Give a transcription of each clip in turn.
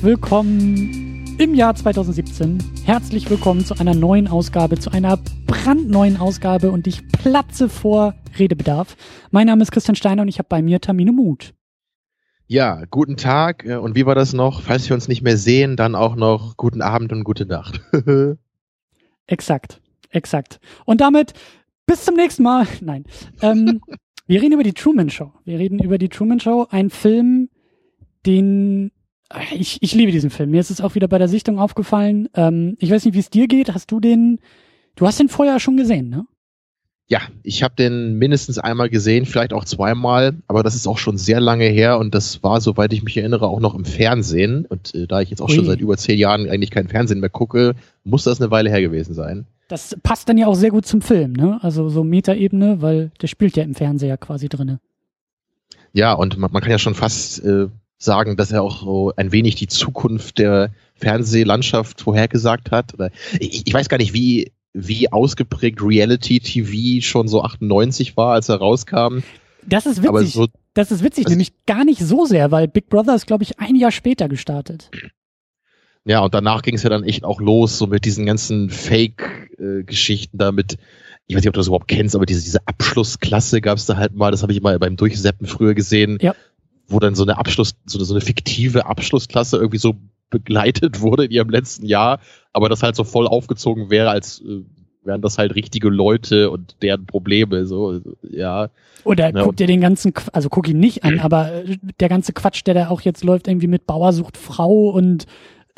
Herzlich willkommen im Jahr 2017. Herzlich willkommen zu einer neuen Ausgabe, zu einer brandneuen Ausgabe und ich platze vor Redebedarf. Mein Name ist Christian Steiner und ich habe bei mir Tamino Mut. Ja, guten Tag äh, und wie war das noch? Falls wir uns nicht mehr sehen, dann auch noch guten Abend und gute Nacht. exakt, exakt. Und damit bis zum nächsten Mal. Nein. Ähm, wir reden über die Truman Show. Wir reden über die Truman Show, ein Film, den ich, ich liebe diesen Film. Mir ist es auch wieder bei der Sichtung aufgefallen. Ähm, ich weiß nicht, wie es dir geht. Hast du den, du hast den vorher schon gesehen, ne? Ja, ich habe den mindestens einmal gesehen, vielleicht auch zweimal, aber das ist auch schon sehr lange her und das war, soweit ich mich erinnere, auch noch im Fernsehen. Und äh, da ich jetzt auch Ui. schon seit über zehn Jahren eigentlich kein Fernsehen mehr gucke, muss das eine Weile her gewesen sein. Das passt dann ja auch sehr gut zum Film, ne? Also so Metaebene, weil der spielt ja im Fernseher quasi drinne. Ja, und man, man kann ja schon fast äh, sagen, dass er auch so ein wenig die Zukunft der Fernsehlandschaft vorhergesagt hat. Oder ich, ich weiß gar nicht, wie, wie ausgeprägt Reality TV schon so 98 war, als er rauskam. Das ist witzig. So, das ist witzig, also nämlich gar nicht so sehr, weil Big Brother ist, glaube ich, ein Jahr später gestartet. Ja, und danach ging es ja dann echt auch los, so mit diesen ganzen Fake-Geschichten da mit, ich weiß nicht, ob du das überhaupt kennst, aber diese, diese Abschlussklasse gab es da halt mal, das habe ich mal beim Durchseppen früher gesehen. Ja wo dann so eine Abschluss, so eine, so eine fiktive Abschlussklasse irgendwie so begleitet wurde in ihrem letzten Jahr, aber das halt so voll aufgezogen wäre, als äh, wären das halt richtige Leute und deren Probleme, so, ja. Oder ja, guck dir den ganzen, also guck ihn nicht an, aber äh, der ganze Quatsch, der da auch jetzt läuft, irgendwie mit Bauer sucht Frau und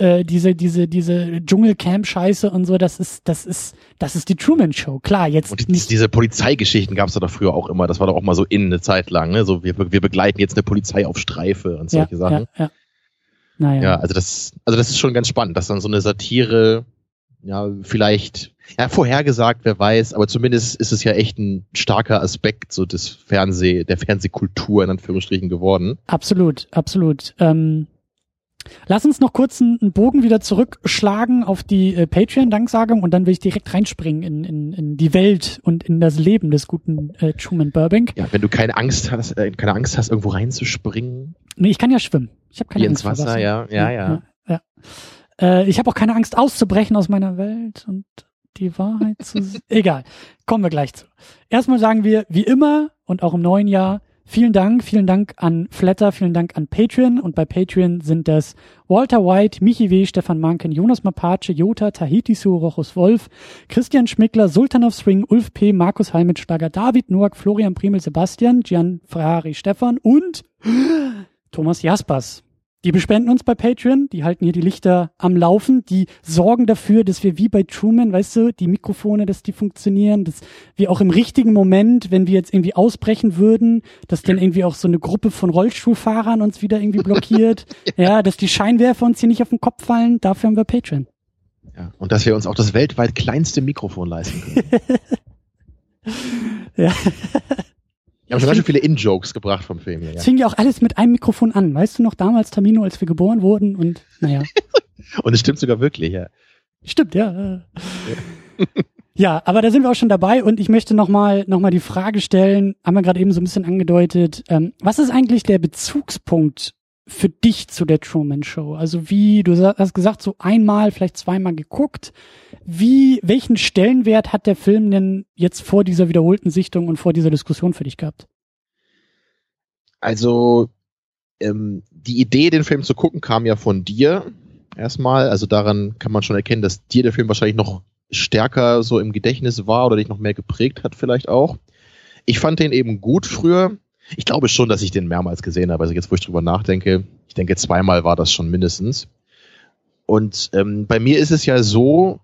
äh, diese, diese, diese Dschungelcamp-Scheiße und so, das ist, das ist, das ist die Truman Show. Klar, jetzt. Und die, diese Polizeigeschichten gab es doch früher auch immer. Das war doch auch mal so in eine Zeit lang, ne? So, wir, wir begleiten jetzt eine Polizei auf Streife und solche ja, Sachen. Ja, ja. Naja. Ja, also das, also das ist schon ganz spannend, dass dann so eine Satire, ja, vielleicht, ja, vorhergesagt, wer weiß, aber zumindest ist es ja echt ein starker Aspekt so des Fernseh, der Fernsehkultur in Anführungsstrichen geworden. Absolut, absolut. Ähm, Lass uns noch kurz einen Bogen wieder zurückschlagen auf die äh, Patreon-Danksagung und dann will ich direkt reinspringen in, in, in die Welt und in das Leben des guten äh, Truman Burbank. Ja, wenn du keine Angst hast, äh, keine Angst hast, irgendwo reinzuspringen. Nee, ich kann ja schwimmen. Ich habe keine Wie Angst. Ins Wasser, ja, ja, ja. ja, ja. Äh, ich habe auch keine Angst auszubrechen aus meiner Welt und die Wahrheit zu. Egal, kommen wir gleich zu. Erstmal sagen wir, wie immer und auch im neuen Jahr, Vielen Dank, vielen Dank an Flatter, vielen Dank an Patreon und bei Patreon sind das Walter White, Michi W., Stefan Manken, Jonas Mapace, Jota, Tahiti Su, Rochus Wolf, Christian Schmickler, Sultan of Swing, Ulf P., Markus Heimitschlager, David Noack, Florian Primel, Sebastian, Gian Ferrari, Stefan und Thomas Jaspers. Die bespenden uns bei Patreon, die halten hier die Lichter am Laufen, die sorgen dafür, dass wir wie bei Truman, weißt du, die Mikrofone, dass die funktionieren, dass wir auch im richtigen Moment, wenn wir jetzt irgendwie ausbrechen würden, dass dann irgendwie auch so eine Gruppe von Rollstuhlfahrern uns wieder irgendwie blockiert, ja. ja, dass die Scheinwerfer uns hier nicht auf den Kopf fallen, dafür haben wir Patreon. Ja, und dass wir uns auch das weltweit kleinste Mikrofon leisten können. ja. Wir haben schon ganz viele In-Jokes gebracht vom Film. Es fing ja auch alles mit einem Mikrofon an. Weißt du noch damals, Tamino, als wir geboren wurden und naja. und es stimmt sogar wirklich, ja. Stimmt, ja. ja. ja, aber da sind wir auch schon dabei und ich möchte nochmal noch mal die Frage stellen, haben wir gerade eben so ein bisschen angedeutet, ähm, was ist eigentlich der Bezugspunkt für dich zu der Truman Show? Also wie, du hast gesagt, so einmal, vielleicht zweimal geguckt. Wie, welchen Stellenwert hat der Film denn jetzt vor dieser wiederholten Sichtung und vor dieser Diskussion für dich gehabt? Also, ähm, die Idee, den Film zu gucken, kam ja von dir erstmal. Also daran kann man schon erkennen, dass dir der Film wahrscheinlich noch stärker so im Gedächtnis war oder dich noch mehr geprägt hat vielleicht auch. Ich fand den eben gut früher. Ich glaube schon, dass ich den mehrmals gesehen habe. Also jetzt, wo ich drüber nachdenke, ich denke, zweimal war das schon mindestens. Und ähm, bei mir ist es ja so,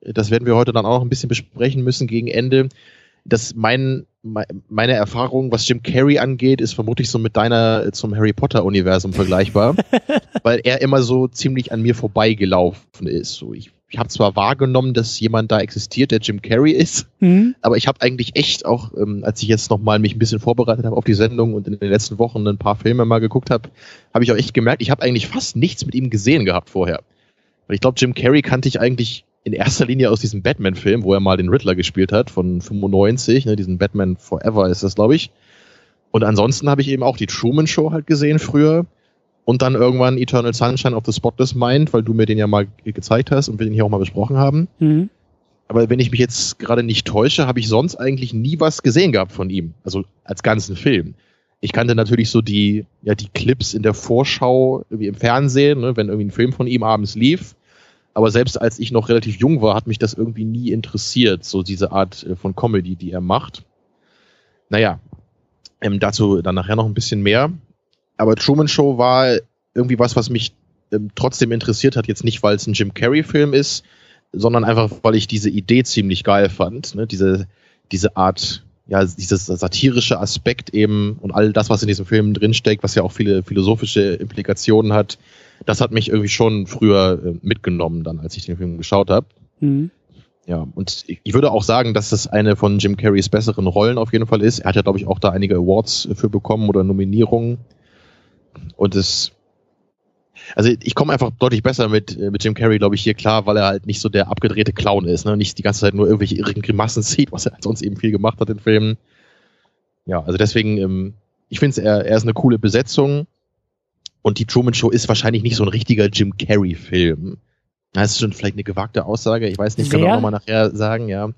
das werden wir heute dann auch noch ein bisschen besprechen müssen gegen Ende, dass mein, meine Erfahrung, was Jim Carrey angeht, ist vermutlich so mit deiner zum Harry Potter Universum vergleichbar, weil er immer so ziemlich an mir vorbeigelaufen ist. So, ich ich habe zwar wahrgenommen, dass jemand da existiert, der Jim Carrey ist, mhm. aber ich habe eigentlich echt auch, ähm, als ich jetzt nochmal mich ein bisschen vorbereitet habe auf die Sendung und in den letzten Wochen ein paar Filme mal geguckt habe, habe ich auch echt gemerkt, ich habe eigentlich fast nichts mit ihm gesehen gehabt vorher. Weil ich glaube, Jim Carrey kannte ich eigentlich in erster Linie aus diesem Batman-Film, wo er mal den Riddler gespielt hat, von 95, ne, diesen Batman Forever ist das, glaube ich. Und ansonsten habe ich eben auch die Truman Show halt gesehen früher Und dann irgendwann Eternal Sunshine of the Spotless Mind, weil du mir den ja mal gezeigt hast und wir den hier auch mal besprochen haben. Mhm. Aber wenn ich mich jetzt gerade nicht täusche, habe ich sonst eigentlich nie was gesehen gehabt von ihm. Also als ganzen Film. Ich kannte natürlich so die, ja, die Clips in der Vorschau irgendwie im Fernsehen, ne, wenn irgendwie ein Film von ihm abends lief. Aber selbst als ich noch relativ jung war, hat mich das irgendwie nie interessiert, so diese Art äh, von Comedy, die er macht. Naja, ähm, dazu dann nachher noch ein bisschen mehr. Aber Truman Show war irgendwie was, was mich ähm, trotzdem interessiert hat. Jetzt nicht, weil es ein Jim Carrey-Film ist, sondern einfach, weil ich diese Idee ziemlich geil fand. Ne? Diese, diese Art, ja, dieses satirische Aspekt eben und all das, was in diesem Film drinsteckt, was ja auch viele philosophische Implikationen hat, das hat mich irgendwie schon früher äh, mitgenommen, dann, als ich den Film geschaut habe. Mhm. Ja, und ich würde auch sagen, dass das eine von Jim Carreys besseren Rollen auf jeden Fall ist. Er hat ja, glaube ich, auch da einige Awards für bekommen oder Nominierungen. Und es, also ich komme einfach deutlich besser mit, äh, mit Jim Carrey, glaube ich, hier klar, weil er halt nicht so der abgedrehte Clown ist, ne? Nicht die ganze Zeit nur irgendwelche irren Grimassen sieht, was er halt sonst eben viel gemacht hat in Filmen. Ja, also deswegen, ähm, ich finde er, er ist eine coole Besetzung. Und die Truman Show ist wahrscheinlich nicht so ein richtiger Jim Carrey-Film. Das ist schon vielleicht eine gewagte Aussage. Ich weiß nicht, kann auch nochmal nachher sagen, ja.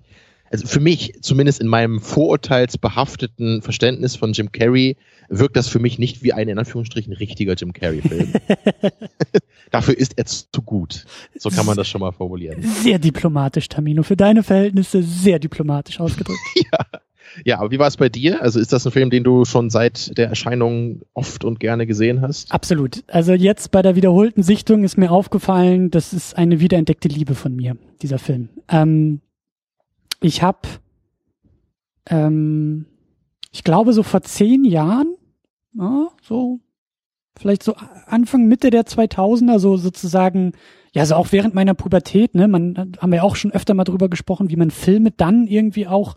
Also für mich, zumindest in meinem vorurteilsbehafteten Verständnis von Jim Carrey, wirkt das für mich nicht wie ein in Anführungsstrichen richtiger Jim Carrey-Film. Dafür ist er zu gut. So kann man das schon mal formulieren. Sehr diplomatisch, Tamino. Für deine Verhältnisse sehr diplomatisch ausgedrückt. ja. Ja, aber wie war es bei dir? Also ist das ein Film, den du schon seit der Erscheinung oft und gerne gesehen hast? Absolut. Also jetzt bei der wiederholten Sichtung ist mir aufgefallen, das ist eine wiederentdeckte Liebe von mir, dieser Film. Ähm, ich habe, ähm, ich glaube so vor zehn Jahren, ja, so vielleicht so Anfang Mitte der 2000er, so sozusagen, ja, so auch während meiner Pubertät, ne, man haben wir auch schon öfter mal drüber gesprochen, wie man Filme dann irgendwie auch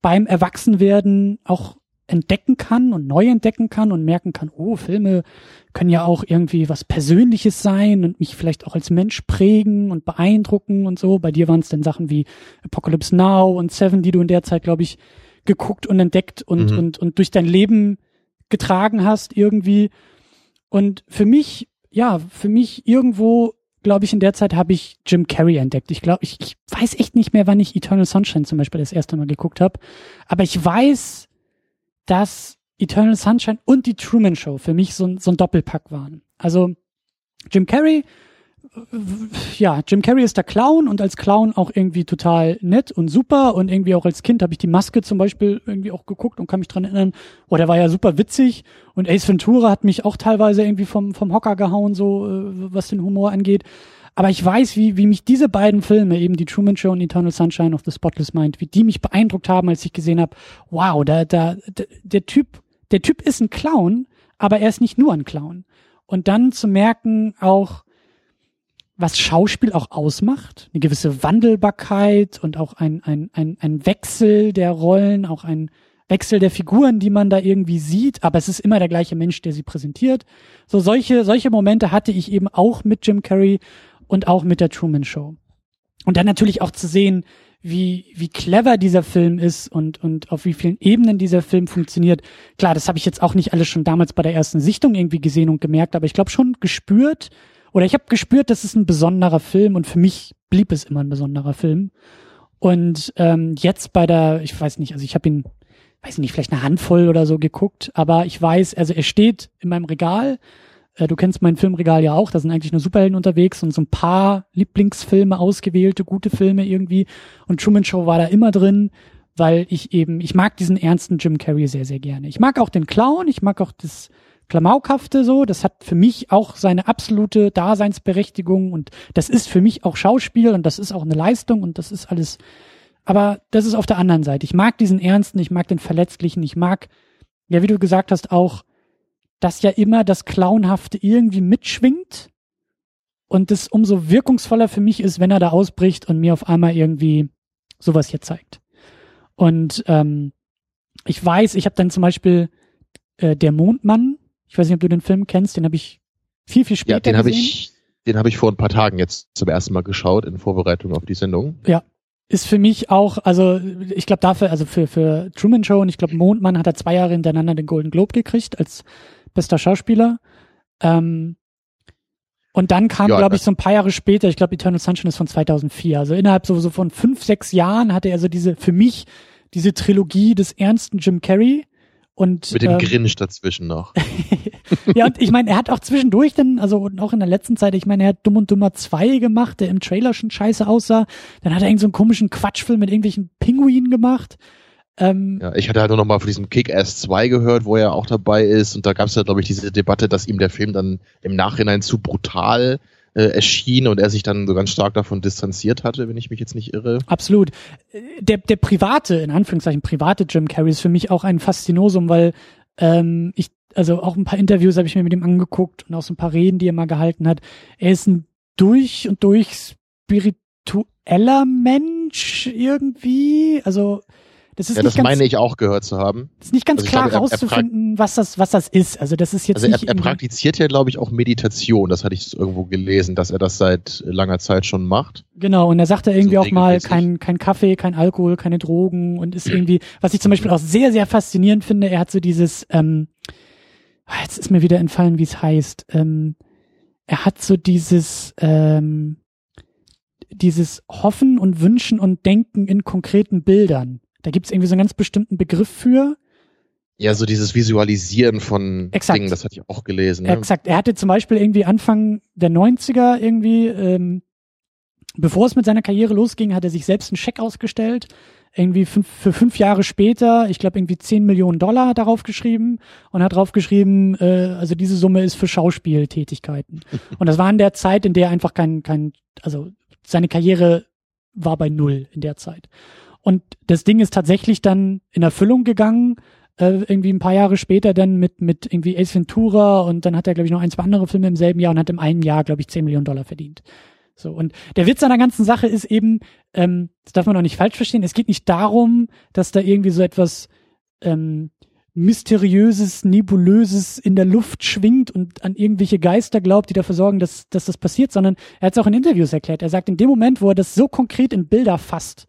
beim Erwachsenwerden auch entdecken kann und neu entdecken kann und merken kann, oh, Filme können ja auch irgendwie was Persönliches sein und mich vielleicht auch als Mensch prägen und beeindrucken und so. Bei dir waren es dann Sachen wie Apocalypse Now und Seven, die du in der Zeit, glaube ich, geguckt und entdeckt und, mhm. und, und durch dein Leben getragen hast irgendwie. Und für mich, ja, für mich irgendwo glaube ich, in der Zeit habe ich Jim Carrey entdeckt. Ich glaube, ich, ich weiß echt nicht mehr, wann ich Eternal Sunshine zum Beispiel das erste Mal geguckt habe. Aber ich weiß, dass Eternal Sunshine und die Truman Show für mich so, so ein Doppelpack waren. Also Jim Carrey ja, Jim Carrey ist der Clown und als Clown auch irgendwie total nett und super und irgendwie auch als Kind habe ich die Maske zum Beispiel irgendwie auch geguckt und kann mich dran erinnern, oh, der war ja super witzig und Ace Ventura hat mich auch teilweise irgendwie vom, vom Hocker gehauen, so äh, was den Humor angeht. Aber ich weiß, wie, wie mich diese beiden Filme, eben die Truman Show und Eternal Sunshine of the Spotless Mind, wie die mich beeindruckt haben, als ich gesehen habe, wow, da, da, der Typ, der Typ ist ein Clown, aber er ist nicht nur ein Clown. Und dann zu merken auch, was Schauspiel auch ausmacht, eine gewisse Wandelbarkeit und auch ein, ein, ein, ein Wechsel der Rollen, auch ein Wechsel der Figuren, die man da irgendwie sieht, aber es ist immer der gleiche Mensch, der sie präsentiert. So solche, solche Momente hatte ich eben auch mit Jim Carrey und auch mit der Truman Show. Und dann natürlich auch zu sehen, wie, wie clever dieser Film ist und, und auf wie vielen Ebenen dieser Film funktioniert. Klar, das habe ich jetzt auch nicht alles schon damals bei der ersten Sichtung irgendwie gesehen und gemerkt, aber ich glaube schon gespürt, oder ich habe gespürt, das ist ein besonderer Film und für mich blieb es immer ein besonderer Film. Und ähm, jetzt bei der, ich weiß nicht, also ich habe ihn, weiß nicht, vielleicht eine Handvoll oder so geguckt, aber ich weiß, also er steht in meinem Regal. Äh, du kennst mein Filmregal ja auch, da sind eigentlich nur Superhelden unterwegs und so ein paar Lieblingsfilme, ausgewählte, gute Filme irgendwie. Und Truman Show war da immer drin, weil ich eben, ich mag diesen ernsten Jim Carrey sehr, sehr gerne. Ich mag auch den Clown, ich mag auch das Klamaukhafte so. Das hat für mich auch seine absolute Daseinsberechtigung und das ist für mich auch Schauspiel und das ist auch eine Leistung und das ist alles. Aber das ist auf der anderen Seite. Ich mag diesen Ernsten, ich mag den Verletzlichen, ich mag, ja, wie du gesagt hast, auch, dass ja immer das Clownhafte irgendwie mitschwingt und das umso wirkungsvoller für mich ist, wenn er da ausbricht und mir auf einmal irgendwie sowas hier zeigt. Und ähm, ich weiß, ich habe dann zum Beispiel äh, der Mondmann ich weiß nicht, ob du den Film kennst, den habe ich viel, viel später Ja, den habe ich, den habe ich vor ein paar Tagen jetzt zum ersten Mal geschaut in Vorbereitung auf die Sendung. Ja. Ist für mich auch, also ich glaube dafür, also für, für Truman Show und ich glaube Mondmann hat er zwei Jahre hintereinander den Golden Globe gekriegt als bester Schauspieler. Ähm, Und dann kam, Ja, glaube ich, so ein paar Jahre später, ich glaube, Eternal Sunshine ist von 2004. Also innerhalb so, so von fünf, sechs Jahren hatte er so diese, für mich, diese Trilogie des ernsten Jim Carrey. Und, Mit dem ähm, Grinch dazwischen noch. ja, und ich meine, er hat auch zwischendurch dann, also und auch in der letzten Zeit, ich meine, er hat Dumm und Dummer 2 gemacht, der im Trailer schon scheiße aussah. Dann hat er irgend so einen komischen Quatschfilm mit irgendwelchen Pinguinen gemacht. Ähm, Ja, ich hatte halt nur noch mal von diesem Kick-Ass 2 gehört, wo er auch dabei ist. Und da gab es ja, glaube ich, diese Debatte, dass ihm der Film dann im Nachhinein zu brutal äh, erschien und er sich dann so ganz stark davon distanziert hatte, wenn ich mich jetzt nicht irre. Absolut. Äh, Der, der private, in Anführungszeichen, private Jim Carrey ist für mich auch ein Faszinosum, weil ähm, ich, also auch ein paar Interviews habe ich mir mit ihm angeguckt und auch so ein paar Reden, die er mal gehalten hat. Er ist ein durch und durch spiritueller Mensch irgendwie. Also das ist Ja, nicht das ganz, meine ich auch gehört zu haben. ist nicht ganz also klar glaube, er- er rauszufinden, was das, was das ist. Also das ist jetzt Also er, nicht er irgendwie- praktiziert ja, glaube ich, auch Meditation. Das hatte ich irgendwo gelesen, dass er das seit langer Zeit schon macht. Genau, und er sagte irgendwie So auch mal, kein, kein Kaffee, kein Alkohol, keine Drogen und ist irgendwie, was ich zum Beispiel auch sehr, sehr faszinierend finde, er hat so dieses, ähm, ah, jetzt ist mir wieder entfallen, wie es heißt, ähm, er hat so dieses, ähm, dieses Hoffen und Wünschen und Denken in konkreten Bildern. Da gibt es irgendwie so einen ganz bestimmten Begriff für. Ja, so dieses Visualisieren von Exakt. Dingen, das hatte ich auch gelesen. Ne? Exakt. Er hatte zum Beispiel irgendwie Anfang der 90er irgendwie, ähm, bevor es mit seiner Karriere losging, hat er sich selbst einen Scheck ausgestellt. Irgendwie fünf, für fünf Jahre später, ich glaube irgendwie 10 Millionen Dollar darauf geschrieben und hat drauf geschrieben, äh, also diese Summe ist für Schauspieltätigkeiten. und das war in der Zeit, in der einfach kein, kein, also seine Karriere war bei null in der Zeit. Und das Ding ist tatsächlich dann in Erfüllung gegangen, äh, irgendwie ein paar Jahre später dann mit, mit irgendwie Ace Ventura und dann hat er, glaube ich, noch ein, zwei andere Filme im selben Jahr und hat im einen Jahr, glaube ich, 10 Millionen Dollar verdient. So, und der Witz an der ganzen Sache ist eben, ähm, das darf man auch nicht falsch verstehen, es geht nicht darum, dass da irgendwie so etwas ähm, mysteriöses, nebulöses in der Luft schwingt und an irgendwelche Geister glaubt, die dafür sorgen, dass, dass das passiert, sondern er hat es auch in Interviews erklärt. Er sagt, in dem Moment, wo er das so konkret in Bilder fasst,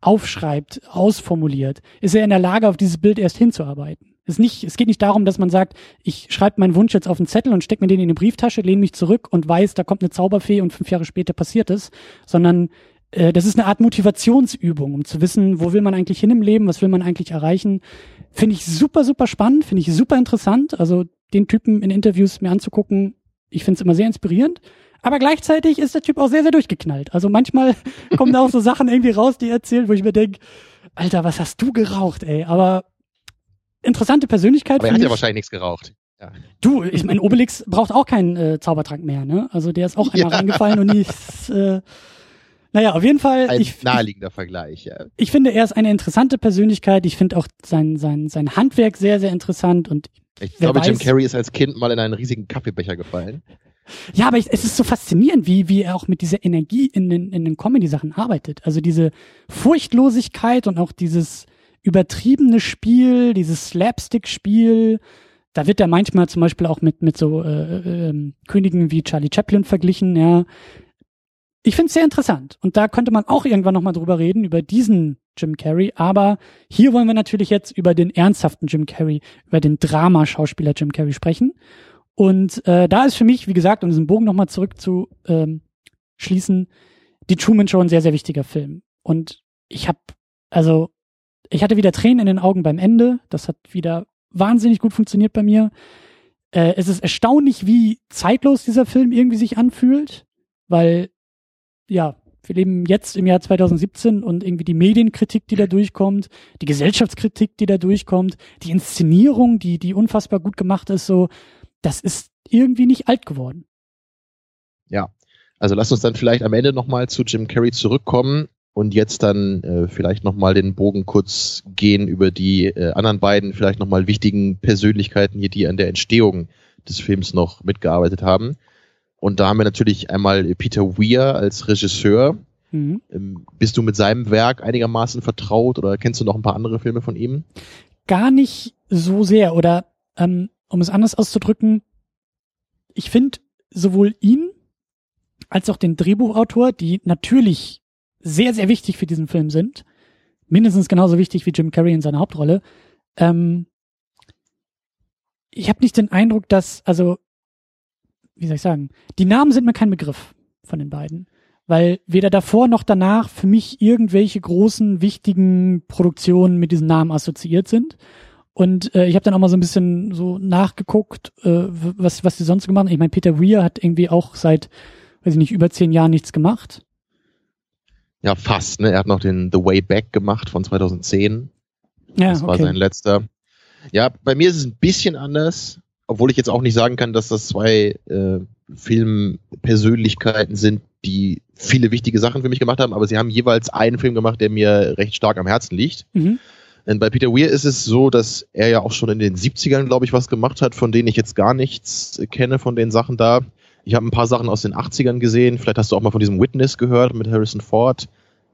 aufschreibt, ausformuliert, ist er in der Lage, auf dieses Bild erst hinzuarbeiten. Es, ist nicht, es geht nicht darum, dass man sagt, ich schreibe meinen Wunsch jetzt auf einen Zettel und stecke mir den in eine Brieftasche, lehne mich zurück und weiß, da kommt eine Zauberfee und fünf Jahre später passiert es, sondern äh, das ist eine Art Motivationsübung, um zu wissen, wo will man eigentlich hin im Leben, was will man eigentlich erreichen. Finde ich super, super spannend, finde ich super interessant. Also den Typen in Interviews mir anzugucken, ich finde es immer sehr inspirierend. Aber gleichzeitig ist der Typ auch sehr, sehr durchgeknallt. Also manchmal kommen da auch so Sachen irgendwie raus, die er erzählt, wo ich mir denke, Alter, was hast du geraucht, ey? Aber interessante Persönlichkeit. Aber er hat ja mich. wahrscheinlich nichts geraucht. Du, ich meine, Obelix braucht auch keinen äh, Zaubertrank mehr, ne? Also der ist auch einmal Ja. reingefallen und nicht. Äh, naja, auf jeden Fall. Ein ich, naheliegender Vergleich, ja. ich finde, er ist eine interessante Persönlichkeit. Ich finde auch sein, sein, sein Handwerk sehr, sehr interessant. Und Ich glaube, Jim weiß- Carrey ist als Kind mal in einen riesigen Kaffeebecher gefallen. Ja, aber ich, es ist so faszinierend, wie, wie er auch mit dieser Energie in den, in den Comedy-Sachen arbeitet. Also diese Furchtlosigkeit und auch dieses übertriebene Spiel, dieses Slapstick-Spiel. Da wird er manchmal zum Beispiel auch mit, mit so äh, ähm, Königen wie Charlie Chaplin verglichen, ja. Ich finde es sehr interessant. Und da könnte man auch irgendwann nochmal drüber reden, über diesen Jim Carrey. Aber hier wollen wir natürlich jetzt über den ernsthaften Jim Carrey, über den Dramaschauspieler Jim Carrey sprechen. Und äh, da ist für mich, wie gesagt, um diesen Bogen nochmal zurück zu ähm, schließen, die Truman Show ein sehr, sehr wichtiger Film. Und ich habe, also, ich hatte wieder Tränen in den Augen beim Ende. Das hat wieder wahnsinnig gut funktioniert bei mir. Äh, es ist erstaunlich, wie zeitlos dieser Film irgendwie sich anfühlt, weil, ja, wir leben jetzt im Jahr 2017 und irgendwie die Medienkritik, die da durchkommt, die Gesellschaftskritik, die da durchkommt, die Inszenierung, die, die unfassbar gut gemacht ist, so, das ist irgendwie nicht alt geworden. Also lass uns dann vielleicht am Ende nochmal zu Jim Carrey zurückkommen und jetzt dann äh, vielleicht nochmal den Bogen kurz gehen über die äh, anderen beiden, vielleicht nochmal wichtigen Persönlichkeiten hier, die an der Entstehung des Films noch mitgearbeitet haben. Und da haben wir natürlich einmal Peter Weir als Regisseur. Mhm. Ähm, bist du mit seinem Werk einigermaßen vertraut oder kennst du noch ein paar andere Filme von ihm? Gar nicht so sehr oder ähm, um es anders auszudrücken, ich finde sowohl ihn als auch den Drehbuchautor, die natürlich sehr, sehr wichtig für diesen Film sind, mindestens genauso wichtig wie Jim Carrey in seiner Hauptrolle. Ähm, ich habe nicht den Eindruck, dass, also wie soll ich sagen, die Namen sind mir kein Begriff von den beiden. Weil weder davor noch danach für mich irgendwelche großen, wichtigen Produktionen mit diesen Namen assoziiert sind. Und äh, ich habe dann auch mal so ein bisschen so nachgeguckt, äh, was, was die sonst gemacht haben. Ich meine, Peter Weir hat irgendwie auch seit, weiß ich nicht, über zehn Jahren nichts gemacht. Ja, fast. Ne? Er hat noch den The Way Back gemacht von 2010. Ja, das war okay. sein letzter. Ja, bei mir ist es ein bisschen anders, obwohl ich jetzt auch nicht sagen kann, dass das zwei äh, Filmpersönlichkeiten sind, die viele wichtige Sachen für mich gemacht haben, aber sie haben jeweils einen Film gemacht, der mir recht stark am Herzen liegt. Mhm. Denn bei Peter Weir ist es so, dass er ja auch schon in den 70ern, glaube ich, was gemacht hat, von denen ich jetzt gar nichts kenne von den Sachen da. Ich habe ein paar Sachen aus den 80ern gesehen. Vielleicht hast du auch mal von diesem Witness gehört mit Harrison Ford.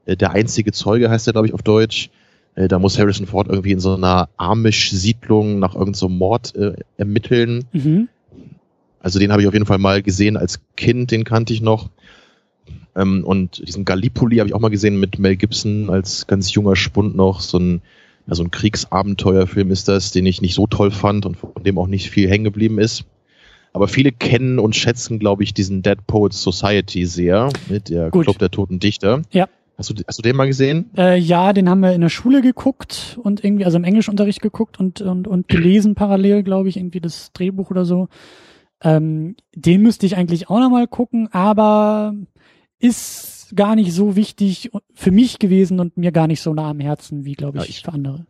Äh, der einzige Zeuge heißt er, glaube ich, auf Deutsch. Äh, da muss Harrison Ford irgendwie in so einer Amish-Siedlung nach irgendeinem so Mord äh, ermitteln. Mhm. Also den habe ich auf jeden Fall mal gesehen als Kind, den kannte ich noch. Ähm, und diesen Gallipoli habe ich auch mal gesehen mit Mel Gibson als ganz junger Spund noch. So ein, ja, so ein Kriegsabenteuerfilm ist das, den ich nicht so toll fand und von dem auch nicht viel hängen geblieben ist. Aber viele kennen und schätzen, glaube ich, diesen Dead Poets Society sehr, mit der Gut. Club der Toten Dichter. Ja. Hast du, hast du den mal gesehen? Äh, ja, den haben wir in der Schule geguckt und irgendwie, also im Englischunterricht geguckt und, und, und gelesen parallel, glaube ich, irgendwie das Drehbuch oder so. Ähm, den müsste ich eigentlich auch nochmal gucken, aber ist gar nicht so wichtig für mich gewesen und mir gar nicht so nah am Herzen wie, glaube ich, ja, ich, für andere.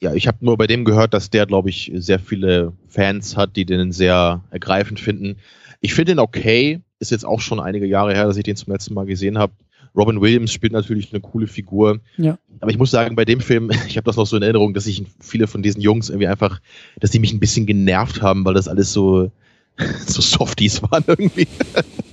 Ja, ich habe nur bei dem gehört, dass der, glaube ich, sehr viele Fans hat, die den sehr ergreifend finden. Ich finde ihn okay. Ist jetzt auch schon einige Jahre her, dass ich den zum letzten Mal gesehen habe. Robin Williams spielt natürlich eine coole Figur. Ja. Aber ich muss sagen, bei dem Film, ich habe das noch so in Erinnerung, dass ich viele von diesen Jungs irgendwie einfach, dass die mich ein bisschen genervt haben, weil das alles so, so Softies waren irgendwie.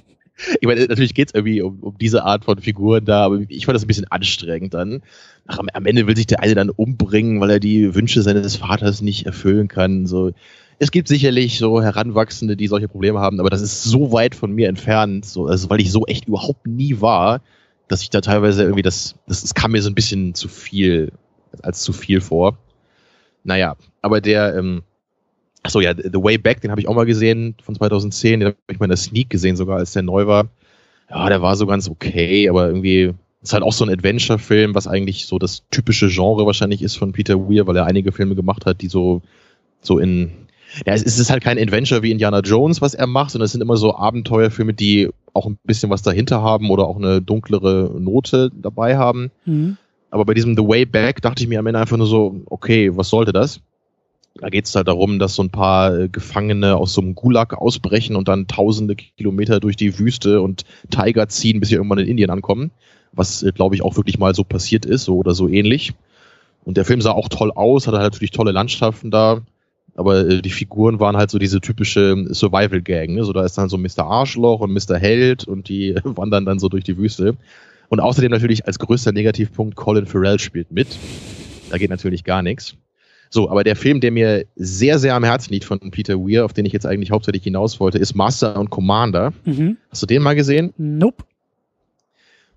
ich meine, natürlich geht's irgendwie um, um diese Art von Figuren da, aber ich fand das ein bisschen anstrengend dann. Ach, am, am Ende will sich der eine dann umbringen, weil er die Wünsche seines Vaters nicht erfüllen kann. So, es gibt sicherlich so Heranwachsende, die solche Probleme haben, aber das ist so weit von mir entfernt, so, also weil ich so echt überhaupt nie war dass ich da teilweise irgendwie das, das, das kam mir so ein bisschen zu viel, als zu viel vor. Naja, aber der, ähm, achso ja, The Way Back, den habe ich auch mal gesehen von 2010, den habe ich mal in der Sneak gesehen sogar, als der neu war. Ja, der war so ganz okay, aber irgendwie ist halt auch so ein Adventure-Film, was eigentlich so das typische Genre wahrscheinlich ist von Peter Weir, weil er einige Filme gemacht hat, die so, so in ja, es ist halt kein Adventure wie Indiana Jones, was er macht, sondern es sind immer so Abenteuerfilme, die auch ein bisschen was dahinter haben oder auch eine dunklere Note dabei haben. Mhm. Aber bei diesem The Way Back dachte ich mir am Ende einfach nur so, okay, was sollte das? Da geht es halt darum, dass so ein paar äh, Gefangene aus so einem Gulag ausbrechen und dann tausende Kilometer durch die Wüste und Tiger ziehen, bis sie irgendwann in Indien ankommen. Was, äh, glaube ich, auch wirklich mal so passiert ist, so oder so ähnlich. Und der Film sah auch toll aus, hatte natürlich tolle Landschaften da. Aber äh, die Figuren waren halt so diese typische Survival-Gang. Ne? So, da ist dann so Mr. Arschloch und Mr. Held und die wandern dann so durch die Wüste. Und außerdem natürlich als größter Negativpunkt Colin Farrell spielt mit. Da geht natürlich gar nichts. So, aber der Film, der mir sehr, sehr am Herzen liegt von Peter Weir, auf den ich jetzt eigentlich hauptsächlich hinaus wollte, ist Master und Commander. Mhm. Hast du den mal gesehen? Nope.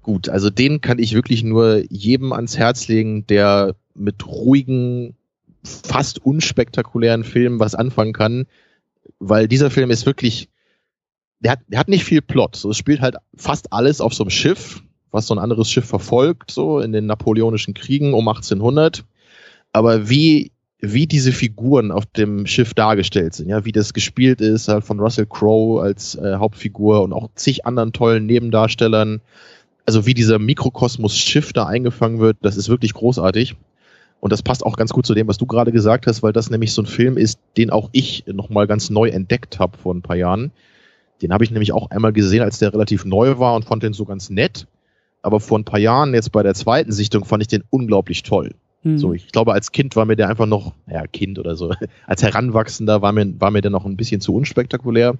Gut, also den kann ich wirklich nur jedem ans Herz legen, der mit ruhigen fast unspektakulären Film was anfangen kann, weil dieser Film ist wirklich, der hat, der hat nicht viel Plot. So, es spielt halt fast alles auf so einem Schiff, was so ein anderes Schiff verfolgt, so in den napoleonischen Kriegen um 1800. Aber wie, wie diese Figuren auf dem Schiff dargestellt sind, ja, wie das gespielt ist, halt von Russell Crowe als äh, Hauptfigur und auch zig anderen tollen Nebendarstellern. Also wie dieser Mikrokosmos Schiff da eingefangen wird, das ist wirklich großartig. Und das passt auch ganz gut zu dem, was du gerade gesagt hast, weil das nämlich so ein Film ist, den auch ich nochmal ganz neu entdeckt habe vor ein paar Jahren. Den habe ich nämlich auch einmal gesehen, als der relativ neu war und fand den so ganz nett. Aber vor ein paar Jahren, jetzt bei der zweiten Sichtung, fand ich den unglaublich toll. Mhm. So, ich glaube, als Kind war mir der einfach noch, ja, Kind oder so, als Heranwachsender war mir, war mir der noch ein bisschen zu unspektakulär.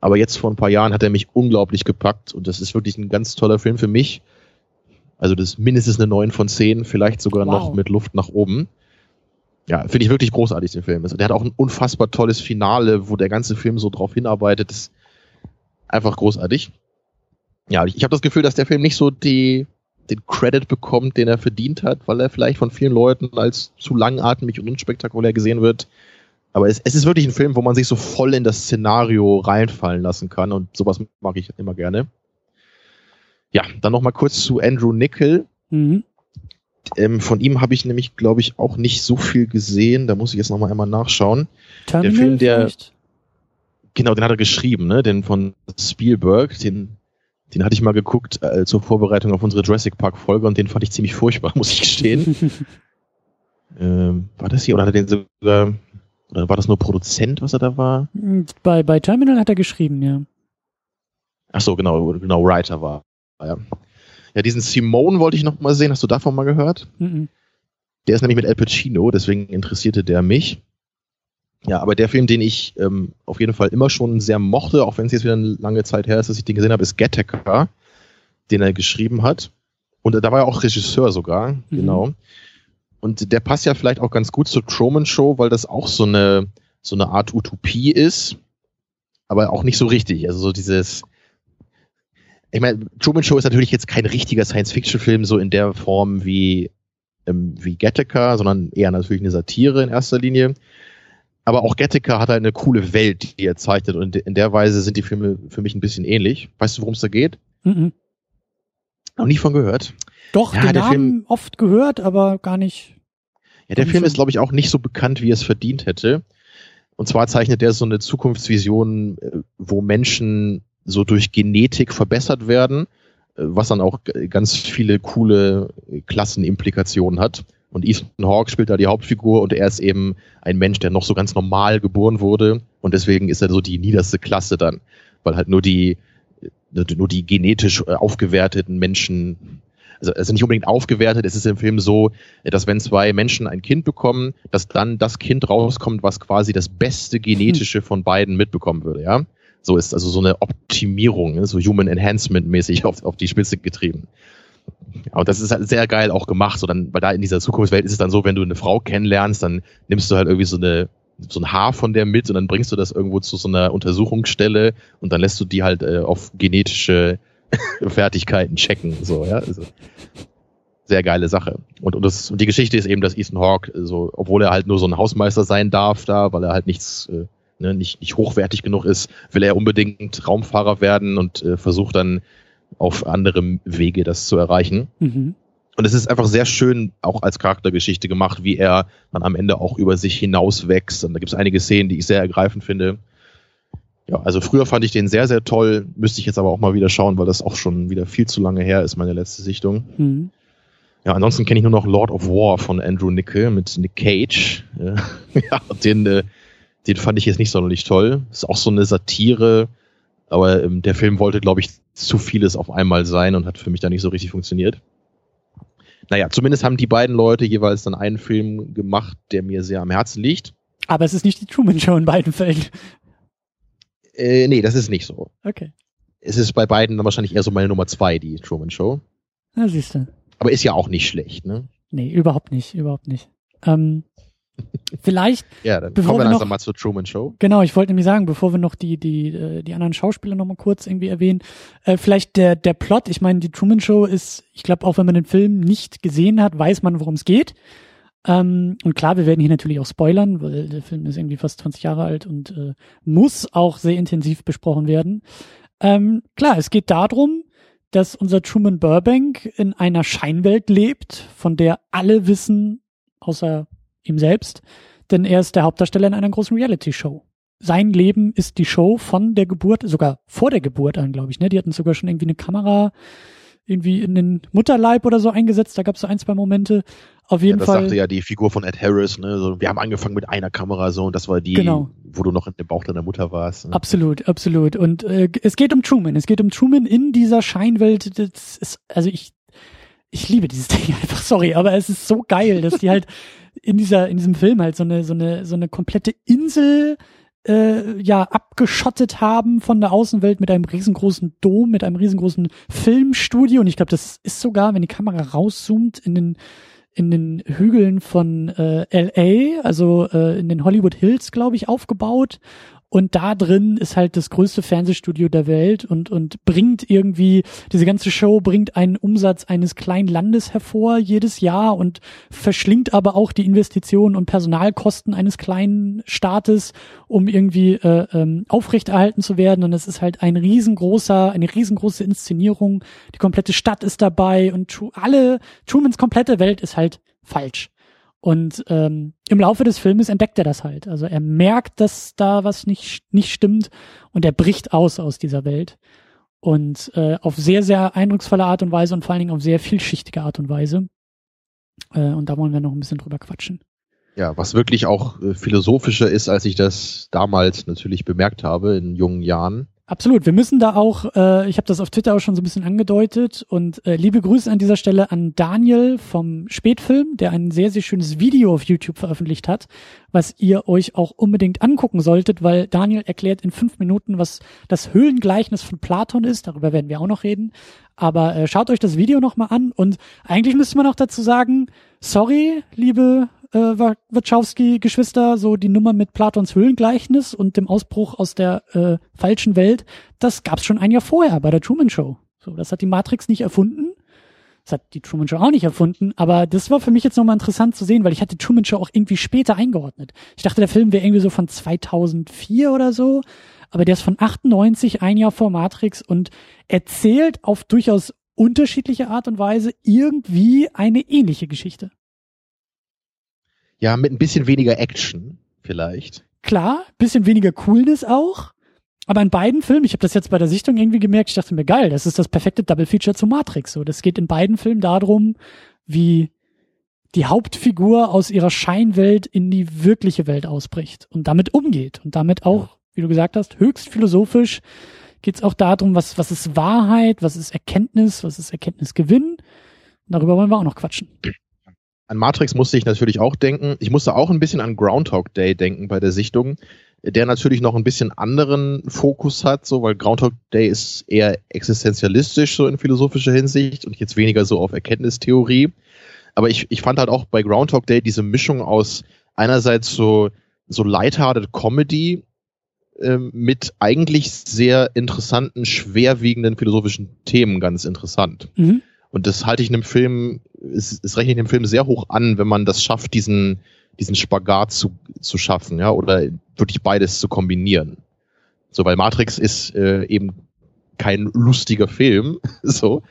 Aber jetzt vor ein paar Jahren hat er mich unglaublich gepackt und das ist wirklich ein ganz toller Film für mich. Also das ist mindestens eine 9 von 10, vielleicht sogar wow. noch mit Luft nach oben. Ja, finde ich wirklich großartig, den Film. Also der hat auch ein unfassbar tolles Finale, wo der ganze Film so drauf hinarbeitet. Das ist einfach großartig. Ja, ich, ich habe das Gefühl, dass der Film nicht so die, den Credit bekommt, den er verdient hat, weil er vielleicht von vielen Leuten als zu langatmig und unspektakulär gesehen wird. aber es, es ist wirklich ein Film, wo man sich so voll in das Szenario reinfallen lassen kann und sowas mag ich immer gerne. Ja, dann noch mal kurz zu Andrew Nickel. Mhm. Ähm, von ihm habe ich nämlich, glaube ich, auch nicht so viel gesehen. Da muss ich jetzt noch mal einmal nachschauen. Terminal Film, der- vielleicht? Genau, den hat er geschrieben, ne? Den von Spielberg. Den, den hatte ich mal geguckt äh, zur Vorbereitung auf unsere Jurassic Park Folge und den fand ich ziemlich furchtbar, muss ich gestehen. ähm, war das hier oder hat er den sogar oder war das nur Produzent, was er da war? bei, bei Terminal hat er geschrieben, ja. Ach so, genau, genau, Writer war. Ja. ja, diesen Simone wollte ich noch mal sehen. Hast du davon mal gehört? Mhm. Der ist nämlich mit Al Pacino, deswegen interessierte der mich. Ja, aber der Film, den ich ähm, auf jeden Fall immer schon sehr mochte, auch wenn es jetzt wieder eine lange Zeit her ist, dass ich den gesehen habe, ist Gattaker, den er geschrieben hat. Und da war er auch Regisseur sogar, genau. Und der passt ja vielleicht auch ganz gut zur Truman Show, weil das auch so eine, so eine Art Utopie ist, aber auch nicht so richtig. Also so dieses, ich meine, Truman Show ist natürlich jetzt kein richtiger Science-Fiction-Film so in der Form wie, ähm, wie Gattaker, sondern eher natürlich eine Satire in erster Linie. Aber auch Gattaker hat halt eine coole Welt, die er zeichnet und in der Weise sind die Filme für mich ein bisschen ähnlich. Weißt du, worum es da geht? Mhm. Noch nie von gehört. Doch, Ja, den der Namen Film- oft gehört, aber gar nicht. Ja, der Film ist, glaube ich, auch nicht so bekannt, wie es verdient hätte. Und zwar zeichnet er so eine Zukunftsvision, äh, wo Menschen so durch Genetik verbessert werden, äh, was dann auch ganz viele coole Klassenimplikationen hat. Und Ethan Hawke spielt da die Hauptfigur und er ist eben ein Mensch, der noch so ganz normal geboren wurde und deswegen ist er so die niederste Klasse dann, weil halt nur die äh, nur die genetisch äh, aufgewerteten Menschen also, also nicht unbedingt aufgewertet, es ist im Film so, dass wenn zwei Menschen ein Kind bekommen, dass dann das Kind rauskommt, was quasi das beste genetische von beiden mitbekommen würde, ja. So ist also so eine Optimierung, ne, so Human Enhancement mäßig auf, auf die Spitze getrieben. Ja, und das ist halt sehr geil auch gemacht, so dann, weil da in dieser Zukunftswelt ist es dann so, wenn du eine Frau kennenlernst, dann nimmst du halt irgendwie so eine so ein Haar von der mit und dann bringst du das irgendwo zu so einer Untersuchungsstelle und dann lässt du die halt äh, auf genetische Fertigkeiten checken, so, ja. Also, sehr geile Sache. Und, und, das, und die Geschichte ist eben, dass Ethan Hawke, so, obwohl er halt nur so ein Hausmeister sein darf da, weil er halt nichts, äh, ne, nicht, nicht hochwertig genug ist, will er unbedingt Raumfahrer werden und äh, versucht dann auf anderem Wege das zu erreichen. Mhm. Und es ist einfach sehr schön auch als Charaktergeschichte gemacht, wie er dann am Ende auch über sich hinaus wächst. Und da gibt es einige Szenen, die ich sehr ergreifend finde. Ja, also früher fand ich den sehr, sehr toll. Müsste ich jetzt aber auch mal wieder schauen, weil das auch schon wieder viel zu lange her ist, meine letzte Sichtung. Mhm. Ja, ansonsten kenne ich nur noch Lord of War von Andrew Nickel mit Nick Cage. Ja, den, äh, den fand ich jetzt nicht sonderlich toll. Ist auch so eine Satire, aber ähm, der Film wollte, glaube ich, zu vieles auf einmal sein und hat für mich da nicht so richtig funktioniert. Naja, zumindest haben die beiden Leute jeweils dann einen Film gemacht, der mir sehr am Herzen liegt. Aber es ist nicht die Truman Show in beiden Fällen. Äh, nee, das ist nicht so. Okay. Es ist bei beiden dann wahrscheinlich eher so meine Nummer zwei, die Truman Show. Na, siehst du. Aber ist ja auch nicht schlecht, ne? Nee, überhaupt nicht, überhaupt nicht. Ähm, vielleicht, Ja, dann Bevor kommen wir wir langsam noch- mal zur Truman Show. genau, ich wollte nämlich sagen, bevor wir noch die, die, äh, die anderen Schauspieler nochmal kurz irgendwie erwähnen, äh, vielleicht der, der Plot, ich meine, die Truman Show ist, ich glaube, auch wenn man den Film nicht gesehen hat, weiß man, worum es geht. Ähm, und klar, wir werden hier natürlich auch spoilern, weil der Film ist irgendwie fast 20 Jahre alt und äh, muss auch sehr intensiv besprochen werden. Ähm, klar, es geht darum, dass unser Truman Burbank in einer Scheinwelt lebt, von der alle wissen, außer ihm selbst, denn er ist der Hauptdarsteller in einer großen Reality-Show. Sein Leben ist die Show von der Geburt, sogar vor der Geburt an, glaube ich. Ne? Die hatten sogar schon irgendwie eine Kamera irgendwie in den Mutterleib oder so eingesetzt. Da gab es so ein, zwei Momente. Auf Ja, jeden das Fall. sagte ja die Figur von Ed Harris, ne? So, wir haben angefangen mit einer Kamera so und das war die, Genau. wo du noch in dem Bauch deiner Mutter warst. Ne? Absolut, absolut. Und äh, es geht um Truman. Es geht um Truman in dieser Scheinwelt. Das ist, also ich, ich liebe dieses Ding einfach, sorry, aber es ist so geil, dass die halt in dieser, in diesem Film halt so eine, so eine, so eine komplette Insel äh, ja abgeschottet haben von der Außenwelt mit einem riesengroßen Dom, mit einem riesengroßen Filmstudio. Und ich glaube, das ist sogar, wenn die Kamera rauszoomt, in den in den Hügeln von äh, LA, also äh, in den Hollywood Hills, glaube ich, aufgebaut. Und da drin ist halt das größte Fernsehstudio der Welt und, und bringt irgendwie, diese ganze Show bringt einen Umsatz eines kleinen Landes hervor jedes Jahr und verschlingt aber auch die Investitionen und Personalkosten eines kleinen Staates, um irgendwie äh, ähm, aufrechterhalten zu werden. Und es ist halt ein riesengroßer, eine riesengroße Inszenierung. Die komplette Stadt ist dabei und alle, Trumans komplette Welt ist halt falsch. Und ähm, im Laufe des Filmes entdeckt er das halt. Also er merkt, dass da was nicht, nicht stimmt und er bricht aus aus dieser Welt. Und äh, auf sehr, sehr eindrucksvolle Art und Weise und vor allen Dingen auf sehr vielschichtige Art und Weise. Äh, und da wollen wir noch ein bisschen drüber quatschen. Ja, was wirklich auch äh, philosophischer ist, als ich das damals natürlich bemerkt habe in jungen Jahren. Absolut. Wir müssen da auch, äh, ich habe das auf Twitter auch schon so ein bisschen angedeutet und äh, liebe Grüße an dieser Stelle an Daniel vom Spätfilm, der ein sehr, sehr schönes Video auf YouTube veröffentlicht hat, was ihr euch auch unbedingt angucken solltet, weil Daniel erklärt in fünf Minuten, was das Höhlengleichnis von Platon ist. Darüber werden wir auch noch reden. Aber äh, schaut euch das Video nochmal an und eigentlich müsste man auch dazu sagen, sorry, liebe äh, Wachowski-Geschwister, so die Nummer mit Platons Höhlengleichnis und dem Ausbruch aus der äh, falschen Welt, das gab's schon ein Jahr vorher bei der Truman Show. So, das hat die Matrix nicht erfunden. Das hat die Truman Show auch nicht erfunden, aber das war für mich jetzt nochmal interessant zu sehen, weil ich hatte Truman Show auch irgendwie später eingeordnet. Ich dachte, der Film wäre irgendwie so von 2004 oder so, aber der ist von 98, ein Jahr vor Matrix und erzählt auf durchaus unterschiedliche Art und Weise irgendwie eine ähnliche Geschichte. Ja, mit ein bisschen weniger Action vielleicht. Klar, bisschen weniger Coolness auch. Aber in beiden Filmen, ich habe das jetzt bei der Sichtung irgendwie gemerkt, ich dachte mir, geil, das ist das perfekte Double Feature zu Matrix. So, das geht in beiden Filmen darum, wie die Hauptfigur aus ihrer Scheinwelt in die wirkliche Welt ausbricht und damit umgeht und damit auch, wie du gesagt hast, höchst philosophisch geht es auch darum, was, was ist Wahrheit, was ist Erkenntnis, was ist Erkenntnisgewinn. Darüber wollen wir auch noch quatschen. An Matrix musste ich natürlich auch denken. Ich musste auch ein bisschen an Groundhog Day denken bei der Sichtung, der natürlich noch ein bisschen anderen Fokus hat, so, weil Groundhog Day ist eher existenzialistisch, so in philosophischer Hinsicht und jetzt weniger so auf Erkenntnistheorie. Aber ich, ich fand halt auch bei Groundhog Day diese Mischung aus einerseits so, so lighthearted Comedy ähm, mit eigentlich sehr interessanten, schwerwiegenden philosophischen Themen ganz interessant. Mhm. Und das halte ich in einem Film, es, es rechne ich dem Film sehr hoch an, wenn man das schafft, diesen, diesen Spagat zu, zu schaffen, ja, oder wirklich beides zu kombinieren. So, weil Matrix ist äh, eben kein lustiger Film, so.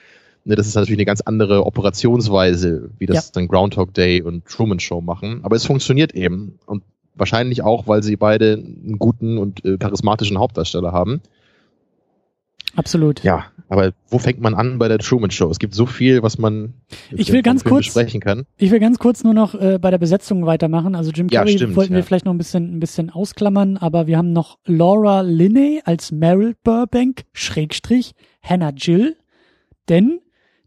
Ne, das ist natürlich eine ganz andere Operationsweise, wie das ja. dann Groundhog Day und Truman Show machen. Aber es funktioniert eben. Und wahrscheinlich auch, weil sie beide einen guten und äh, charismatischen Hauptdarsteller haben. Absolut. Ja, aber wo fängt man an bei der Truman Show? Es gibt so viel, was man ich will ganz kurz besprechen kann. Ich will ganz kurz nur noch äh, bei der Besetzung weitermachen. Also Jim Carrey ja, stimmt, wollten ja. wir vielleicht noch ein bisschen ein bisschen ausklammern, aber wir haben noch Laura Linney als Meryl Burbank Schrägstrich Hannah Jill, denn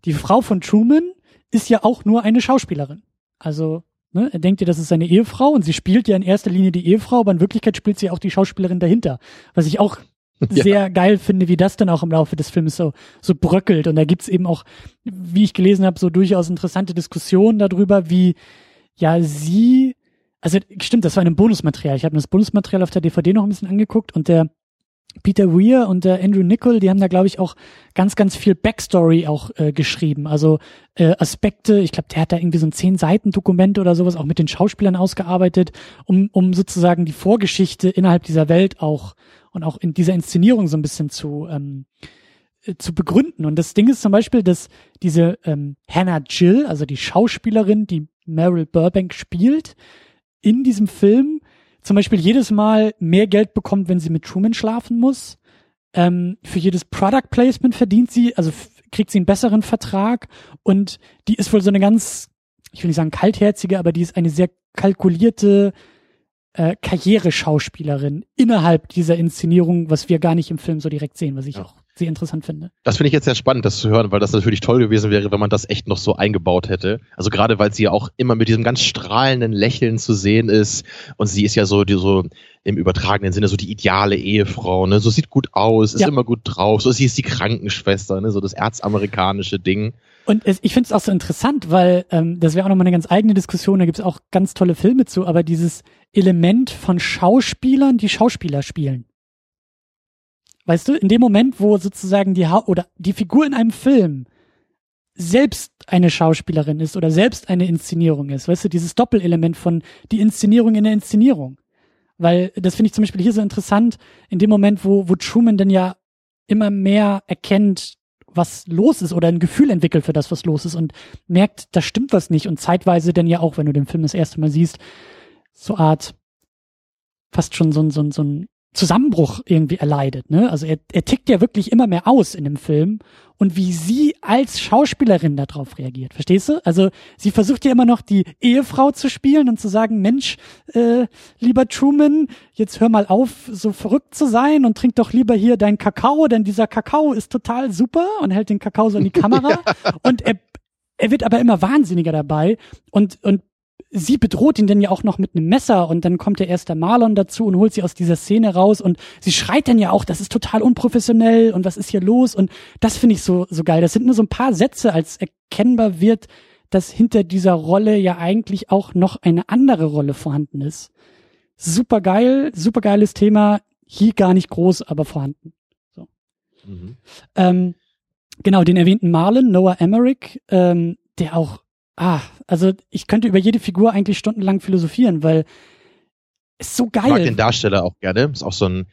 die Frau von Truman ist ja auch nur eine Schauspielerin. Also Ne? Er denkt ja, das ist seine Ehefrau und sie spielt ja in erster Linie die Ehefrau, aber in Wirklichkeit spielt sie auch die Schauspielerin dahinter. Was ich auch ja. sehr geil finde, wie das dann auch im Laufe des Films so, so bröckelt. Und da gibt's eben auch, wie ich gelesen habe, so durchaus interessante Diskussionen darüber, wie ja sie, also stimmt, das war ein Bonusmaterial. Ich habe mir das Bonusmaterial auf der DVD noch ein bisschen angeguckt und der Peter Weir und der Andrew Nichol, die haben da, glaube ich, auch ganz, ganz viel Backstory auch äh, geschrieben. Also äh, Aspekte, ich glaube, der hat da irgendwie so ein zehn Seiten Dokument oder sowas auch mit den Schauspielern ausgearbeitet, um, um sozusagen die Vorgeschichte innerhalb dieser Welt auch und auch in dieser Inszenierung so ein bisschen zu, ähm, äh, zu begründen. Und das Ding ist zum Beispiel, dass diese ähm, Hannah Jill, also die Schauspielerin, die Meryl Burbank spielt, in diesem Film zum Beispiel jedes Mal mehr Geld bekommt, wenn sie mit Truman schlafen muss. Ähm, für jedes Product Placement verdient sie, also kriegt sie einen besseren Vertrag und die ist wohl so eine ganz, ich will nicht sagen kaltherzige, aber die ist eine sehr kalkulierte äh, Karriereschauspielerin innerhalb dieser Inszenierung, was wir gar nicht im Film so direkt sehen, was ich ja. auch sehr interessant finde. Das finde ich jetzt sehr spannend, das zu hören, weil das natürlich toll gewesen wäre, wenn man das echt noch so eingebaut hätte. Also gerade weil sie ja auch immer mit diesem ganz strahlenden Lächeln zu sehen ist und sie ist ja so, die, so im übertragenen Sinne so die ideale Ehefrau, ne? So sieht gut aus, ist ja. immer gut drauf, so sie ist die Krankenschwester, ne? So das erzamerikanische Ding. Und es, ich finde es auch so interessant, weil ähm, das wäre auch nochmal eine ganz eigene Diskussion, da gibt es auch ganz tolle Filme zu, aber dieses Element von Schauspielern, die Schauspieler spielen. Weißt du, in dem Moment, wo sozusagen die ha oder die Figur in einem Film selbst eine Schauspielerin ist oder selbst eine Inszenierung ist, weißt du, dieses Doppelelement von die Inszenierung in der Inszenierung. Weil das finde ich zum Beispiel hier so interessant, in dem Moment, wo, wo Truman dann ja immer mehr erkennt, was los ist oder ein Gefühl entwickelt für das, was los ist und merkt, da stimmt was nicht und zeitweise dann ja auch, wenn du den Film das erste Mal siehst, so Art fast schon so ein, so ein, so ein Zusammenbruch irgendwie erleidet. Ne? Also er, er tickt ja wirklich immer mehr aus in dem Film und wie sie als Schauspielerin darauf reagiert. Verstehst du? Also sie versucht ja immer noch die Ehefrau zu spielen und zu sagen, Mensch, äh, lieber Truman, jetzt hör mal auf, so verrückt zu sein und trink doch lieber hier deinen Kakao, denn dieser Kakao ist total super und hält den Kakao so in die Kamera ja. und er er wird aber immer wahnsinniger dabei und, und sie bedroht ihn dann ja auch noch mit einem Messer und dann kommt der erste Marlon dazu und holt sie aus dieser Szene raus und sie schreit dann ja auch, das ist total unprofessionell und was ist hier los und das finde ich so, so geil. Das sind nur so ein paar Sätze, als erkennbar wird, dass hinter dieser Rolle ja eigentlich auch noch eine andere Rolle vorhanden ist. Super geil, super geiles Thema, hier gar nicht groß, aber vorhanden. So. Mhm. Ähm, genau, den erwähnten Marlon, Noah Emmerich, ähm, der auch ah, also ich könnte über jede Figur eigentlich stundenlang philosophieren, weil ist so geil. Ich mag den Darsteller auch gerne. Ist auch so ein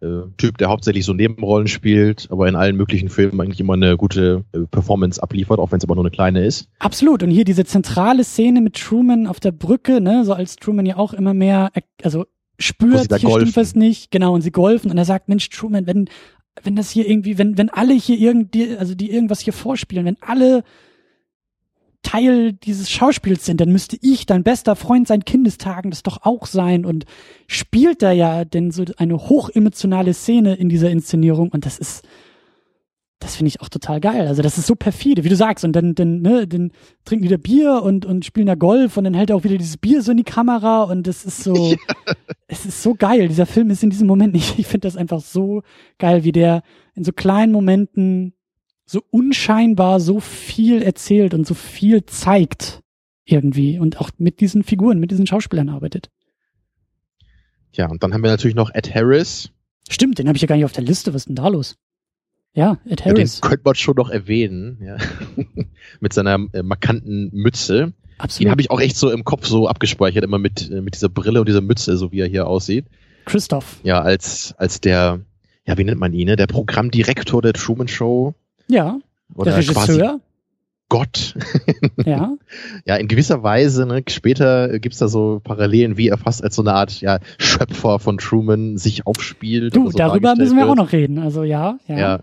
äh, Typ, der hauptsächlich so Nebenrollen spielt, aber in allen möglichen Filmen eigentlich immer eine gute äh, Performance abliefert, auch wenn es aber nur eine kleine ist. Absolut. Und hier diese zentrale Szene mit Truman auf der Brücke, ne, so als Truman ja auch immer mehr, also spürt, hier golfen. stimmt was nicht, genau, und sie golfen und er sagt, Mensch, Truman, wenn, wenn das hier irgendwie, wenn, wenn alle hier irgendwie, also die irgendwas hier vorspielen, wenn alle Teil dieses Schauspiels sind, dann müsste ich, dein bester Freund, sein Kindestagen das doch auch sein und spielt da ja denn so eine hochemotionale Szene in dieser Inszenierung und das ist, das finde ich auch total geil. Also das ist so perfide, wie du sagst. Und dann, dann, ne, dann trinken die da Bier und, und spielen da Golf und dann hält er auch wieder dieses Bier so in die Kamera und das ist so, ja. es ist so geil. Dieser Film ist in diesem Moment nicht, ich finde das einfach so geil, wie der in so kleinen Momenten so unscheinbar so viel erzählt und so viel zeigt irgendwie und auch mit diesen Figuren, mit diesen Schauspielern arbeitet. Ja, und dann haben wir natürlich noch Ed Harris. Stimmt, den habe ich ja gar nicht auf der Liste. Was ist denn da los? Ja, Ed Harris. Ja, den könnte man schon noch erwähnen, ja. mit seiner äh, markanten Mütze. Absolut. Den habe ich auch echt so im Kopf so abgespeichert, immer mit, äh, mit dieser Brille und dieser Mütze, so wie er hier aussieht. Christoph. Ja, als, als der, ja, wie nennt man ihn, ne? Der Programmdirektor der Truman Show. Ja, Oder der Regisseur. Gott. Ja. ja, in gewisser Weise, ne, später gibt's da so Parallelen, wie er fast als so eine Art ja, Schöpfer von Truman sich aufspielt. Du, so darüber müssen wir wird. auch noch reden. Also ja, ja. Ja,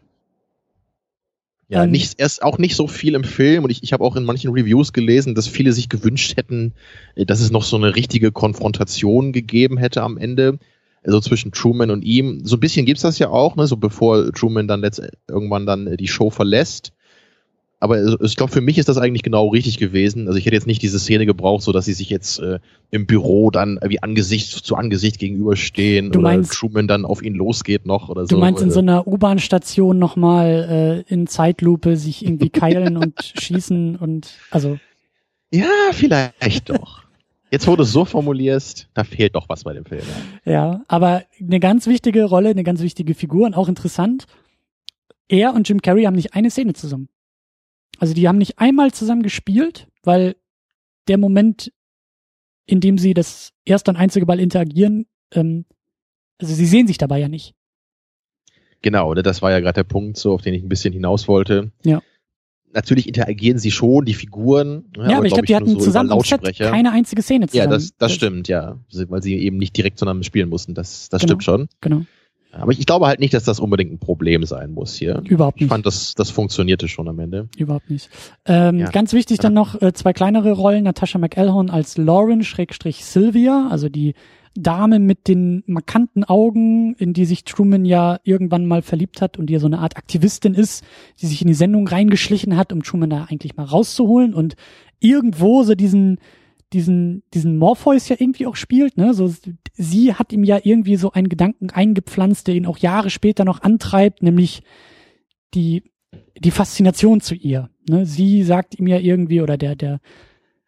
ja ähm, nicht, erst auch nicht so viel im Film und ich, ich habe auch in manchen Reviews gelesen, dass viele sich gewünscht hätten, äh, dass es noch so eine richtige Konfrontation gegeben hätte am Ende so zwischen Truman und ihm. So ein bisschen gibt's das ja auch, ne, so bevor Truman dann letzt irgendwann dann äh, die Show verlässt. Aber äh, ich glaube, für mich ist das eigentlich genau richtig gewesen. Also ich hätte jetzt nicht diese Szene gebraucht, so dass sie sich jetzt äh, im Büro dann wie Angesicht zu Angesicht gegenüberstehen du oder Truman dann auf ihn losgeht noch oder so. Du meinst in so einer U-Bahn-Station nochmal äh, in Zeitlupe sich irgendwie keilen und schießen und also. Ja, vielleicht doch. Jetzt, wo du es so formulierst, da fehlt doch was bei dem Film. Ja, aber eine ganz wichtige Rolle, eine ganz wichtige Figur und auch interessant. Er und Jim Carrey haben nicht eine Szene zusammen. Also die haben nicht einmal zusammen gespielt, weil der Moment, in dem sie das erste und einzige Mal interagieren, ähm, also sie sehen sich dabei ja nicht. Genau, das war ja gerade der Punkt, so auf den ich ein bisschen hinaus wollte. Ja natürlich interagieren sie schon, die Figuren. Ja, aber, aber ich glaube, die hatten so zusammen am Set keine einzige Szene zusammen. Ja, das, das, stimmt, ja. Weil sie eben nicht direkt zusammen spielen mussten. Das, das genau, stimmt schon. Genau. Aber ich, ich glaube halt nicht, dass das unbedingt ein Problem sein muss hier. Überhaupt nicht. Ich fand, das, das funktionierte schon am Ende. Überhaupt nicht. Ähm, ja. Ganz wichtig dann noch äh, zwei kleinere Rollen. Natasha McElhone als Lauren Schrägstrich Sylvia, also die Dame mit den markanten Augen, in die sich Truman ja irgendwann mal verliebt hat und die ja so eine Art Aktivistin ist, die sich in die Sendung reingeschlichen hat, um Truman da eigentlich mal rauszuholen und irgendwo so diesen diesen diesen Morpheus ja irgendwie auch spielt, ne? So sie hat ihm ja irgendwie so einen Gedanken eingepflanzt, der ihn auch Jahre später noch antreibt, nämlich die die Faszination zu ihr. Ne? Sie sagt ihm ja irgendwie oder der der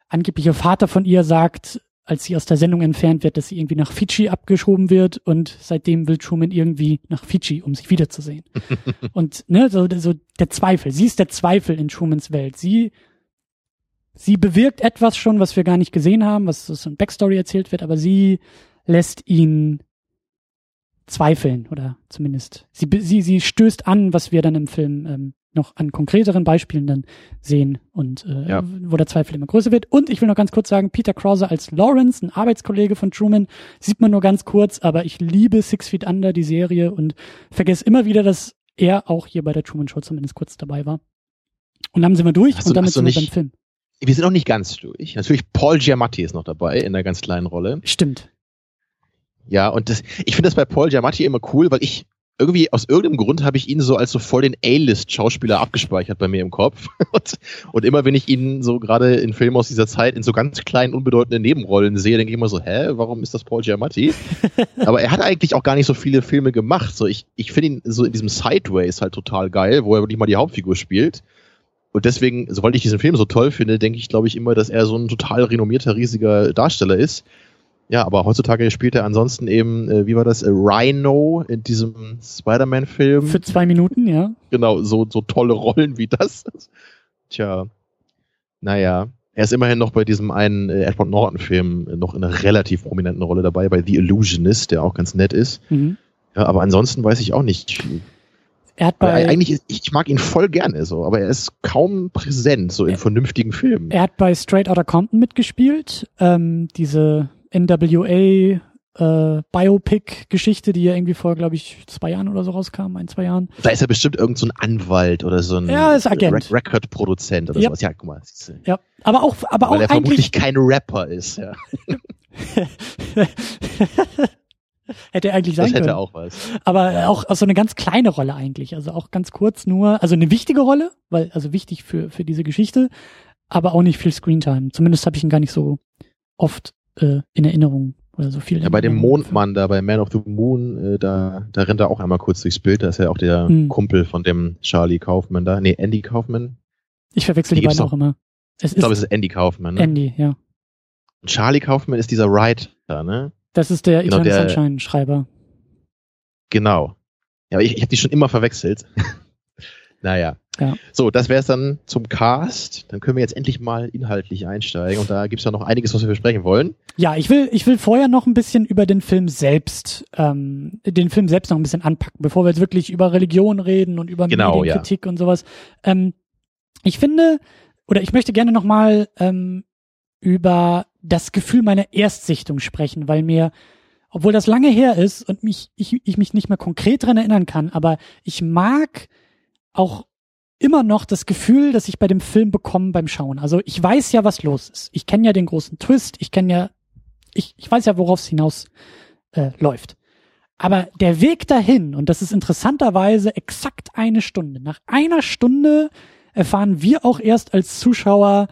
angebliche Vater von ihr sagt, als sie aus der Sendung entfernt wird, dass sie irgendwie nach Fidschi abgeschoben wird und seitdem will Truman irgendwie nach Fidschi, um sich wiederzusehen. und ne, so, so der Zweifel. Sie ist der Zweifel in Trumans Welt. Sie sie bewirkt etwas schon, was wir gar nicht gesehen haben, was so ein Backstory erzählt wird, aber sie lässt ihn zweifeln oder zumindest sie sie sie stößt an, was wir dann im Film ähm, noch an konkreteren Beispielen dann sehen und äh, ja. wo der Zweifel immer größer wird. Und ich will noch ganz kurz sagen, Peter Krause als Lawrence, ein Arbeitskollege von Truman, sieht man nur ganz kurz, aber ich liebe Six Feet Under, die Serie, und vergesse immer wieder, dass er auch hier bei der Truman Show zumindest kurz dabei war. Und dann sind wir durch hast und damit sind wir beim Film. Wir sind noch nicht ganz durch. Natürlich, Paul Giamatti ist noch dabei in einer ganz kleinen Rolle. Stimmt. Ja, und das, ich finde das bei Paul Giamatti immer cool, weil ich irgendwie aus irgendeinem Grund habe ich ihn so als so voll den A-List-Schauspieler abgespeichert bei mir im Kopf. und, und, immer wenn ich ihn so gerade in Filmen aus dieser Zeit in so ganz kleinen, unbedeutenden Nebenrollen sehe, denke ich immer so, hä, warum ist das Paul Giamatti? Aber er hat eigentlich auch gar nicht so viele Filme gemacht. So, ich, ich finde ihn so in diesem Sideways halt total geil, wo er wirklich mal die Hauptfigur spielt. Und deswegen, sobald ich diesen Film so toll finde, denke ich, glaube ich, immer, dass er so ein total renommierter, riesiger Darsteller ist. Ja, aber heutzutage spielt er ansonsten eben, äh, wie war das, äh, Rhino in diesem Spider-Man-Film. Für zwei Minuten, ja. Genau, so, so tolle Rollen wie das. Tja, naja. Er ist immerhin noch bei diesem einen äh, Edward Norton-Film noch in einer relativ prominenten Rolle dabei, bei The Illusionist, der auch ganz nett ist. Mhm. Ja, aber ansonsten weiß ich auch nicht. Er hat bei, eigentlich, ist, ich mag ihn voll gerne so, aber er ist kaum präsent so in er, vernünftigen Filmen. Er hat bei Straight Outta Compton mitgespielt, ähm, diese NWA äh, Biopic-Geschichte, die ja irgendwie vor, glaube ich, zwei Jahren oder so rauskam, ein, zwei Jahren. Da ist er bestimmt irgend so ein Anwalt oder so ein ja, ist Agent. Re Record-Produzent oder yep. sowas. Ja, guck mal. Ja, aber auch, aber Weil auch er vermutlich kein Rapper ist, ja. hätte er eigentlich sein das hätte können. auch was. Aber auch, auch so eine ganz kleine Rolle eigentlich. Also auch ganz kurz nur, also eine wichtige Rolle, weil, also wichtig für, für diese Geschichte, aber auch nicht viel Screentime. Zumindest habe ich ihn gar nicht so oft äh, in Erinnerung oder so viel. Ja, bei dem Mondmann da, bei Man of the Moon, äh, da, da rennt er auch einmal kurz durchs Bild. Da ist ja auch der hm. Kumpel von dem Charlie Kaufman da. Nee, Andy Kaufman. Ich verwechsel die, die beiden auch immer. Es ich glaube, es ist Andy Kaufman, ne? Andy, ja. Und Charlie Kaufman ist dieser Writer, ne? Das ist der genau, Eternal Sunshine-Schreiber. Genau. Ja, aber ich, ich habe die schon immer verwechselt. naja. Ja. So, das wäre es dann zum Cast. Dann können wir jetzt endlich mal inhaltlich einsteigen und da gibt's ja noch einiges, was wir besprechen wollen. Ja, ich will, ich will vorher noch ein bisschen über den Film selbst, ähm, den Film selbst noch ein bisschen anpacken, bevor wir jetzt wirklich über Religion reden und über genau, Medienkritik ja. und sowas. Ähm, ich finde, oder ich möchte gerne nochmal ähm, über das Gefühl meiner Erstsichtung sprechen, weil mir obwohl das lange her ist und mich, ich, ich mich nicht mehr konkret dran erinnern kann, aber ich mag auch immer noch das Gefühl, das ich bei dem Film bekomme beim Schauen. Also ich weiß ja, was los ist. Ich kenne ja den großen Twist. Ich kenne ja, ich, ich weiß ja, worauf es hinaus äh, läuft. Aber der Weg dahin, und das ist interessanterweise exakt eine Stunde. Nach einer Stunde erfahren wir auch erst als Zuschauer,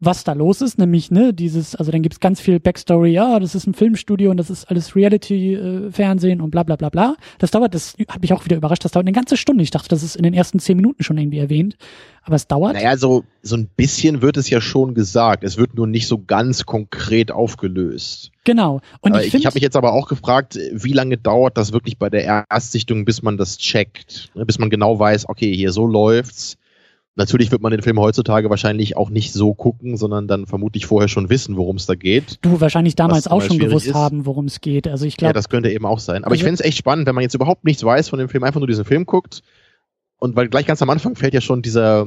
was da los ist, nämlich, ne, dieses, also dann gibt's ganz viel Backstory, ja, das ist ein Filmstudio und das ist alles Reality-Fernsehen äh, und bla bla bla bla. Das dauert, das hat mich auch wieder überrascht, das dauert eine ganze Stunde. Ich dachte, das ist in den ersten zehn Minuten schon irgendwie erwähnt. Aber es dauert. Naja, so, so ein bisschen wird es ja schon gesagt. Es wird nur nicht so ganz konkret aufgelöst. Genau. Und ich, ich habe mich jetzt aber auch gefragt, wie lange dauert das wirklich bei der Erstsichtung, bis man das checkt, bis man genau weiß, okay, hier so läuft's Natürlich wird man den Film heutzutage wahrscheinlich auch nicht so gucken, sondern dann vermutlich vorher schon wissen, worum es da geht. Du wahrscheinlich damals auch schon gewusst ist. haben, worum es geht. Also ich glaube. Ja, das könnte eben auch sein. Aber also, ich finde es echt spannend, wenn man jetzt überhaupt nichts weiß von dem Film, einfach nur diesen Film guckt. Und weil gleich ganz am Anfang fällt ja schon dieser,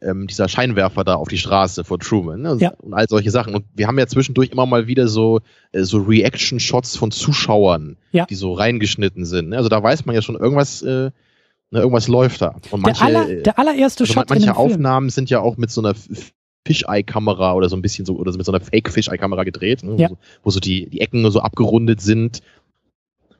ähm, dieser Scheinwerfer da auf die Straße vor Truman ne? ja. und all solche Sachen. Und wir haben ja zwischendurch immer mal wieder so, äh, so Reaction-Shots von Zuschauern, ja. die so reingeschnitten sind. Ne? Also da weiß man ja schon irgendwas. Äh, Ne, irgendwas läuft da. Und manche, der, aller, der allererste also Shot manche Aufnahmen sind ja auch mit so einer Fisheye-Kamera oder so ein bisschen so, oder so mit so einer Fake-Fisheye-Kamera gedreht, ne, Ja. wo, wo so die, die Ecken nur so abgerundet sind.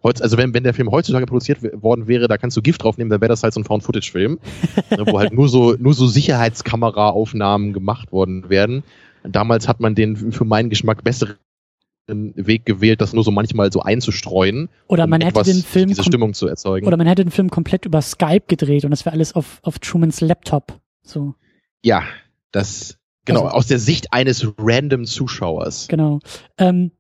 Heutz, also wenn, wenn der Film heutzutage produziert worden wäre, da kannst du Gift draufnehmen, dann wäre das halt so ein Found-Footage-Film, ne, wo halt nur so, nur so Sicherheitskamera-Aufnahmen gemacht worden werden. Damals hat man den für meinen Geschmack besseren Weg gewählt, das nur so manchmal so einzustreuen, Oder um man hätte etwas den Film diese Stimmung zu erzeugen. oder man hätte den Film komplett über Skype gedreht und das wäre alles auf, auf Trumans Laptop. So, ja, das genau Also- aus der Sicht eines random Zuschauers. genau. Ähm,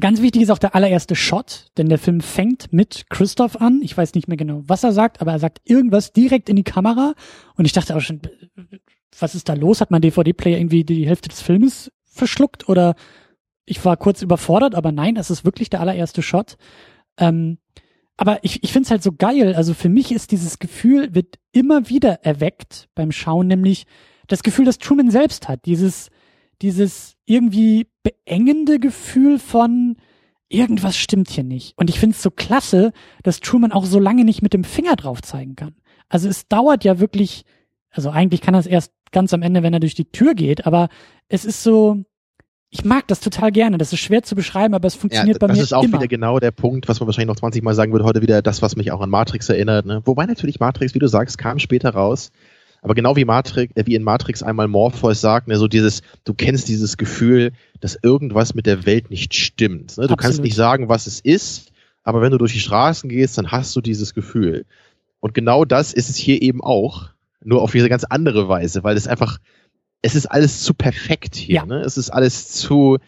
ganz wichtig ist auch der allererste Shot, denn der Film fängt mit Christoph an. Ich weiß nicht mehr genau, was er sagt, aber er sagt irgendwas direkt in die Kamera und ich dachte auch schon, was ist da los? Hat mein DVD-Player irgendwie die Hälfte des Filmes verschluckt oder ich war kurz überfordert, aber nein, es ist wirklich der allererste Shot. Ähm, aber ich, ich finde es halt so geil. Also für mich ist dieses Gefühl, wird immer wieder erweckt beim Schauen, nämlich das Gefühl, das Truman selbst hat. Dieses, dieses irgendwie beengende Gefühl von irgendwas stimmt hier nicht. Und ich finde es so klasse, dass Truman auch so lange nicht mit dem Finger drauf zeigen kann. Also es dauert ja wirklich, also eigentlich kann er es erst ganz am Ende, wenn er durch die Tür geht, aber es ist so, ich mag das total gerne. Das ist schwer zu beschreiben, aber es Ja, funktioniert bei das mir ist auch immer. wieder genau der Punkt, was man wahrscheinlich noch 20 Mal sagen würde, heute wieder das, was mich auch an Matrix erinnert. Ne? Wobei natürlich Matrix, wie du sagst, kam später raus. Aber genau wie Matrix, äh, wie in Matrix einmal Morpheus sagt, ne, so dieses, du kennst dieses Gefühl, dass irgendwas mit der Welt nicht stimmt. Ne? Du kannst Absolut. nicht sagen, was es ist, aber wenn du durch die Straßen gehst, dann hast du dieses Gefühl. Und genau das ist es hier eben auch, nur auf diese ganz andere Weise, weil es einfach, es ist alles zu perfekt hier. Ja. Ne? Es ist alles zu,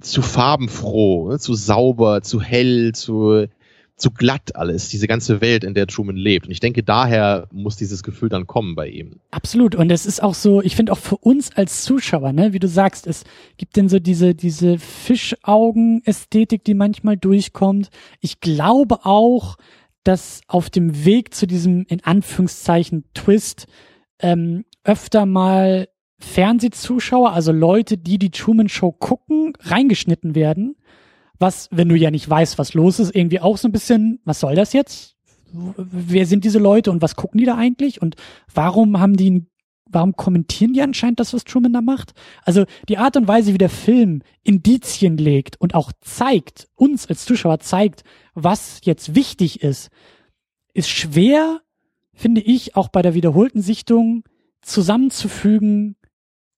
zu farbenfroh, ne? zu sauber, zu hell, zu, zu glatt alles, diese ganze Welt, in der Truman lebt. Und ich denke, daher muss dieses Gefühl dann kommen bei ihm. Absolut. Und es ist auch so, ich finde auch für uns als Zuschauer, ne, wie du sagst, es gibt denn so diese, diese Fischaugen-Ästhetik, die manchmal durchkommt. Ich glaube auch, dass auf dem Weg zu diesem, in Anführungszeichen, Twist, ähm, öfter mal Fernsehzuschauer, also Leute, die die Truman Show gucken, reingeschnitten werden. Was, wenn du ja nicht weißt, was los ist, irgendwie auch so ein bisschen, was soll das jetzt? Wer sind diese Leute und was gucken die da eigentlich? Und warum haben die, warum kommentieren die anscheinend das, was Truman da macht? Also die Art und Weise, wie der Film Indizien legt und auch zeigt, uns als Zuschauer zeigt, was jetzt wichtig ist, ist schwer, finde ich, auch bei der wiederholten Sichtung zusammenzufügen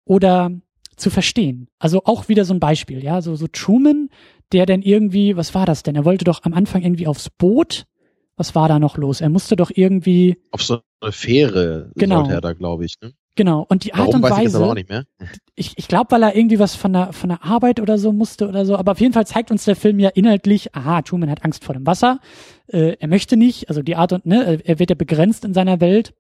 oder zu verstehen. Also auch wieder so ein Beispiel, ja, so, so Truman, der dann irgendwie, was war das denn? Er wollte doch am Anfang irgendwie aufs Boot. Was war da noch los? Er musste doch irgendwie, Auf so eine Fähre Genau. sollte er da, glaube ich. Ne? genau, und die Art Warum und ich Weise, mehr. ich, ich glaube, weil er irgendwie was von der, von der Arbeit oder so musste oder so, aber auf jeden Fall zeigt uns der Film ja inhaltlich, aha, Truman hat Angst vor dem Wasser, äh, er möchte nicht, also die Art und, ne, er wird ja begrenzt in seiner Welt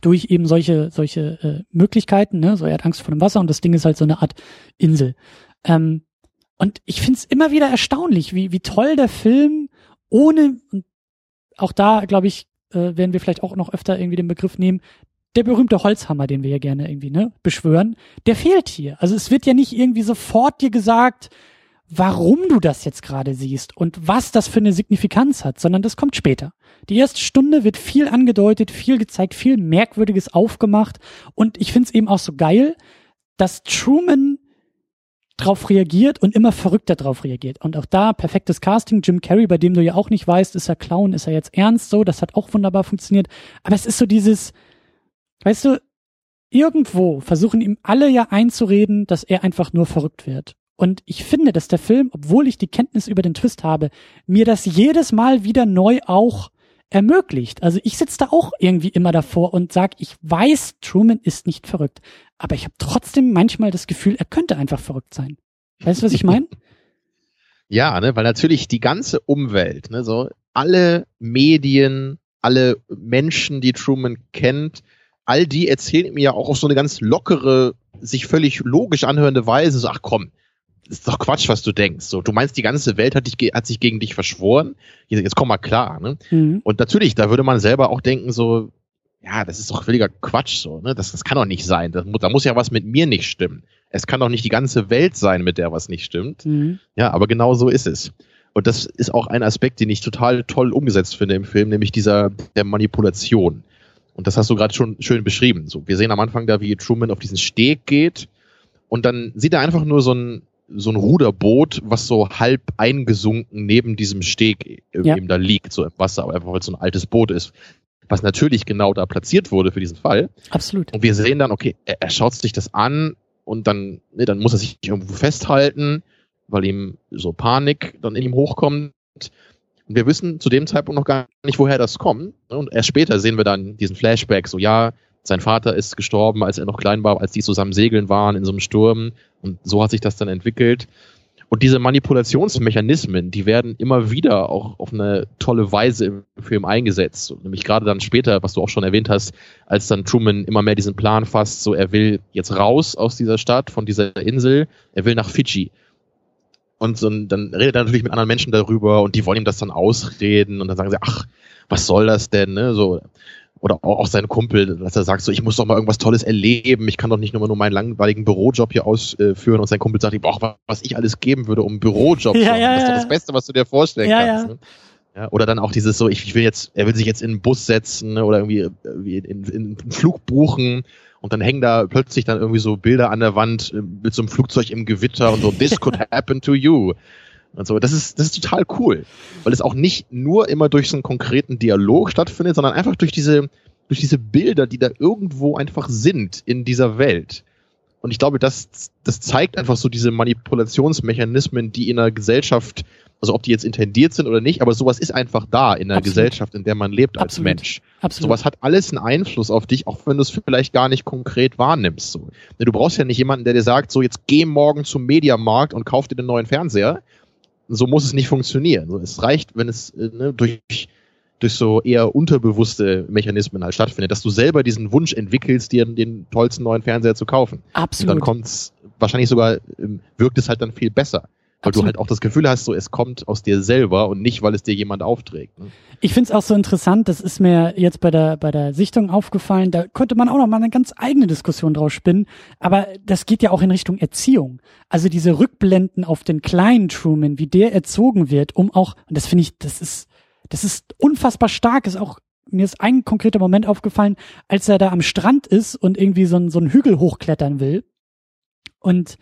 durch eben solche, solche äh, Möglichkeiten, ne, so er hat Angst vor dem Wasser und das Ding ist halt so eine Art Insel. Ähm, und ich find's immer wieder erstaunlich, wie, wie toll der Film ohne, auch da, glaube ich, äh, werden wir vielleicht auch noch öfter irgendwie den Begriff nehmen, der berühmte Holzhammer, den wir ja gerne irgendwie ne, beschwören, der fehlt hier. Also es wird ja nicht irgendwie sofort dir gesagt, warum du das jetzt gerade siehst und was das für eine Signifikanz hat, sondern das kommt später. Die erste Stunde wird viel angedeutet, viel gezeigt, viel Merkwürdiges aufgemacht und ich finde es eben auch so geil, dass Truman drauf reagiert und immer verrückter drauf reagiert. Und auch da perfektes Casting. Jim Carrey, bei dem du ja auch nicht weißt, ist er Clown, ist er jetzt ernst so, das hat auch wunderbar funktioniert. Aber es ist so dieses, weißt du, irgendwo versuchen ihm alle ja einzureden, dass er einfach nur verrückt wird. Und ich finde, dass der Film, obwohl ich die Kenntnis über den Twist habe, mir das jedes Mal wieder neu auch ermöglicht. Also ich sitze da auch irgendwie immer davor und sag, ich weiß, Truman ist nicht verrückt. Aber ich habe trotzdem manchmal das Gefühl, er könnte einfach verrückt sein. Weißt du, was ich meine? Ja, ne, weil natürlich die ganze Umwelt, ne, so alle Medien, alle Menschen, die Truman kennt, all die erzählen ihm ja auch auf so eine ganz lockere, sich völlig logisch anhörende Weise, so, ach komm, ist doch Quatsch, was du denkst. So, du meinst, die ganze Welt hat, dich, hat sich gegen dich verschworen? Jetzt komm mal klar, ne? Mhm. Und natürlich, da würde man selber auch denken, so, ja, das ist doch völliger Quatsch, so, ne? Das, das kann doch nicht sein. Das, da muss ja was mit mir nicht stimmen. Es kann doch nicht die ganze Welt sein, mit der was nicht stimmt. Mhm. Ja, aber genau so ist es. Und das ist auch ein Aspekt, den ich total toll umgesetzt finde im Film, nämlich dieser der Manipulation. Und das hast du gerade schon schön beschrieben. So, wir sehen am Anfang da, wie Truman auf diesen Steg geht Und dann sieht er einfach nur so ein, so ein Ruderboot, was so halb eingesunken neben diesem Steg ja. eben da liegt, so im Wasser, aber einfach weil es so ein altes Boot ist. Was natürlich genau da platziert wurde für diesen Fall. Absolut. Und wir sehen dann, okay, er, er schaut sich das an und dann, ne, dann muss er sich irgendwo festhalten, weil ihm so Panik dann in ihm hochkommt. Und wir wissen zu dem Zeitpunkt noch gar nicht, woher das kommt. Und erst später sehen wir dann diesen Flashback, so ja, sein Vater ist gestorben, als er noch klein war, als die zusammen segeln waren in so einem Sturm. Und so hat sich das dann entwickelt. Und diese Manipulationsmechanismen, die werden immer wieder auch auf eine tolle Weise im Film eingesetzt. Nämlich gerade dann später, was du auch schon erwähnt hast, als dann Truman immer mehr diesen Plan fasst, so er will jetzt raus aus dieser Stadt, von dieser Insel, er will nach Fidschi. Und so, dann redet er natürlich mit anderen Menschen darüber und die wollen ihm das dann ausreden und dann sagen sie, ach, was soll das denn? Ne? So, oder auch sein Kumpel, dass er sagt so, ich muss doch mal irgendwas Tolles erleben, ich kann doch nicht nur, nur meinen langweiligen Bürojob hier ausführen und sein Kumpel sagt, ich brauche was ich alles geben würde, um einen Bürojob ja, zu haben. Ja, das ist doch das Beste, was du dir vorstellen kannst. Ja. Ne? Ja, oder dann auch dieses so, ich, will jetzt, er will sich jetzt in einen Bus setzen ne, oder irgendwie in, in, in einen Flug buchen und dann hängen da plötzlich dann irgendwie so Bilder an der Wand äh, mit so einem Flugzeug im Gewitter und so, this could happen to you. Und so, das ist, das ist total cool, weil es auch nicht nur immer durch so einen konkreten Dialog stattfindet, sondern einfach durch diese, durch diese Bilder, die da irgendwo einfach sind in dieser Welt. Und ich glaube, das, das zeigt einfach so diese Manipulationsmechanismen, die in einer Gesellschaft, also ob die jetzt intendiert sind oder nicht, aber sowas ist einfach da in einer Absolut. Gesellschaft, in der man lebt als Absolut. Mensch. Absolut. Sowas hat alles einen Einfluss auf dich, auch wenn du es vielleicht gar nicht konkret wahrnimmst. So. Du brauchst ja nicht jemanden, der dir sagt, so jetzt geh morgen zum Mediamarkt und kauf dir den neuen Fernseher. So muss es nicht funktionieren. So, es reicht, wenn es äh, ne, durch durch so eher unterbewusste Mechanismen halt stattfindet, dass du selber diesen Wunsch entwickelst, dir den tollsten neuen Fernseher zu kaufen. Absolut. Und dann kommt's wahrscheinlich sogar, ähm, wirkt es halt dann viel besser. Weil Absolut. du halt auch das Gefühl hast, so es kommt aus dir selber und nicht, weil es dir jemand aufträgt. Ne? Ich find's auch so interessant, das ist mir jetzt bei der, bei der Sichtung aufgefallen, da könnte man auch noch mal eine ganz eigene Diskussion draus spinnen, aber das geht ja auch in Richtung Erziehung. Also diese Rückblenden auf den kleinen Truman, wie der erzogen wird, um auch, und das finde ich, das ist, das ist unfassbar stark, ist auch mir ist ein konkreter Moment aufgefallen, als er da am Strand ist und irgendwie so, ein, so einen Hügel hochklettern will. Und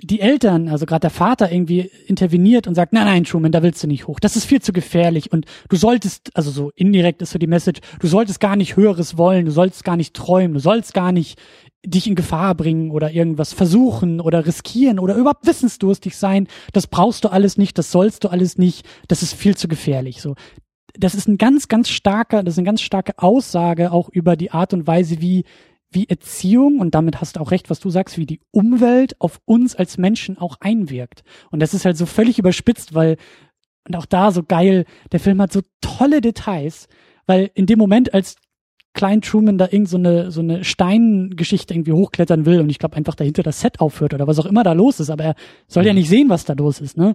die Eltern, also gerade der Vater irgendwie interveniert und sagt, nein, nein, Truman, da willst du nicht hoch. Das ist viel zu gefährlich und du solltest, also so indirekt ist so die Message, du solltest gar nicht Höheres wollen, du sollst gar nicht träumen, du sollst gar nicht dich in Gefahr bringen oder irgendwas versuchen oder riskieren oder überhaupt wissensdurstig sein. Das brauchst du alles nicht, das sollst du alles nicht, das ist viel zu gefährlich. So, das ist ein ganz, ganz starker, das ist eine ganz starke Aussage auch über die Art und Weise, wie wie Erziehung, und damit hast du auch recht, was du sagst, wie die Umwelt auf uns als Menschen auch einwirkt. Und das ist halt so völlig überspitzt, weil, und auch da so geil, der Film hat so tolle Details, weil in dem Moment, als Klein Truman da irgend so eine, so eine Steingeschichte irgendwie hochklettern will und ich glaube einfach dahinter das Set aufhört oder was auch immer da los ist, aber er soll ja mhm. nicht sehen, was da los ist, ne?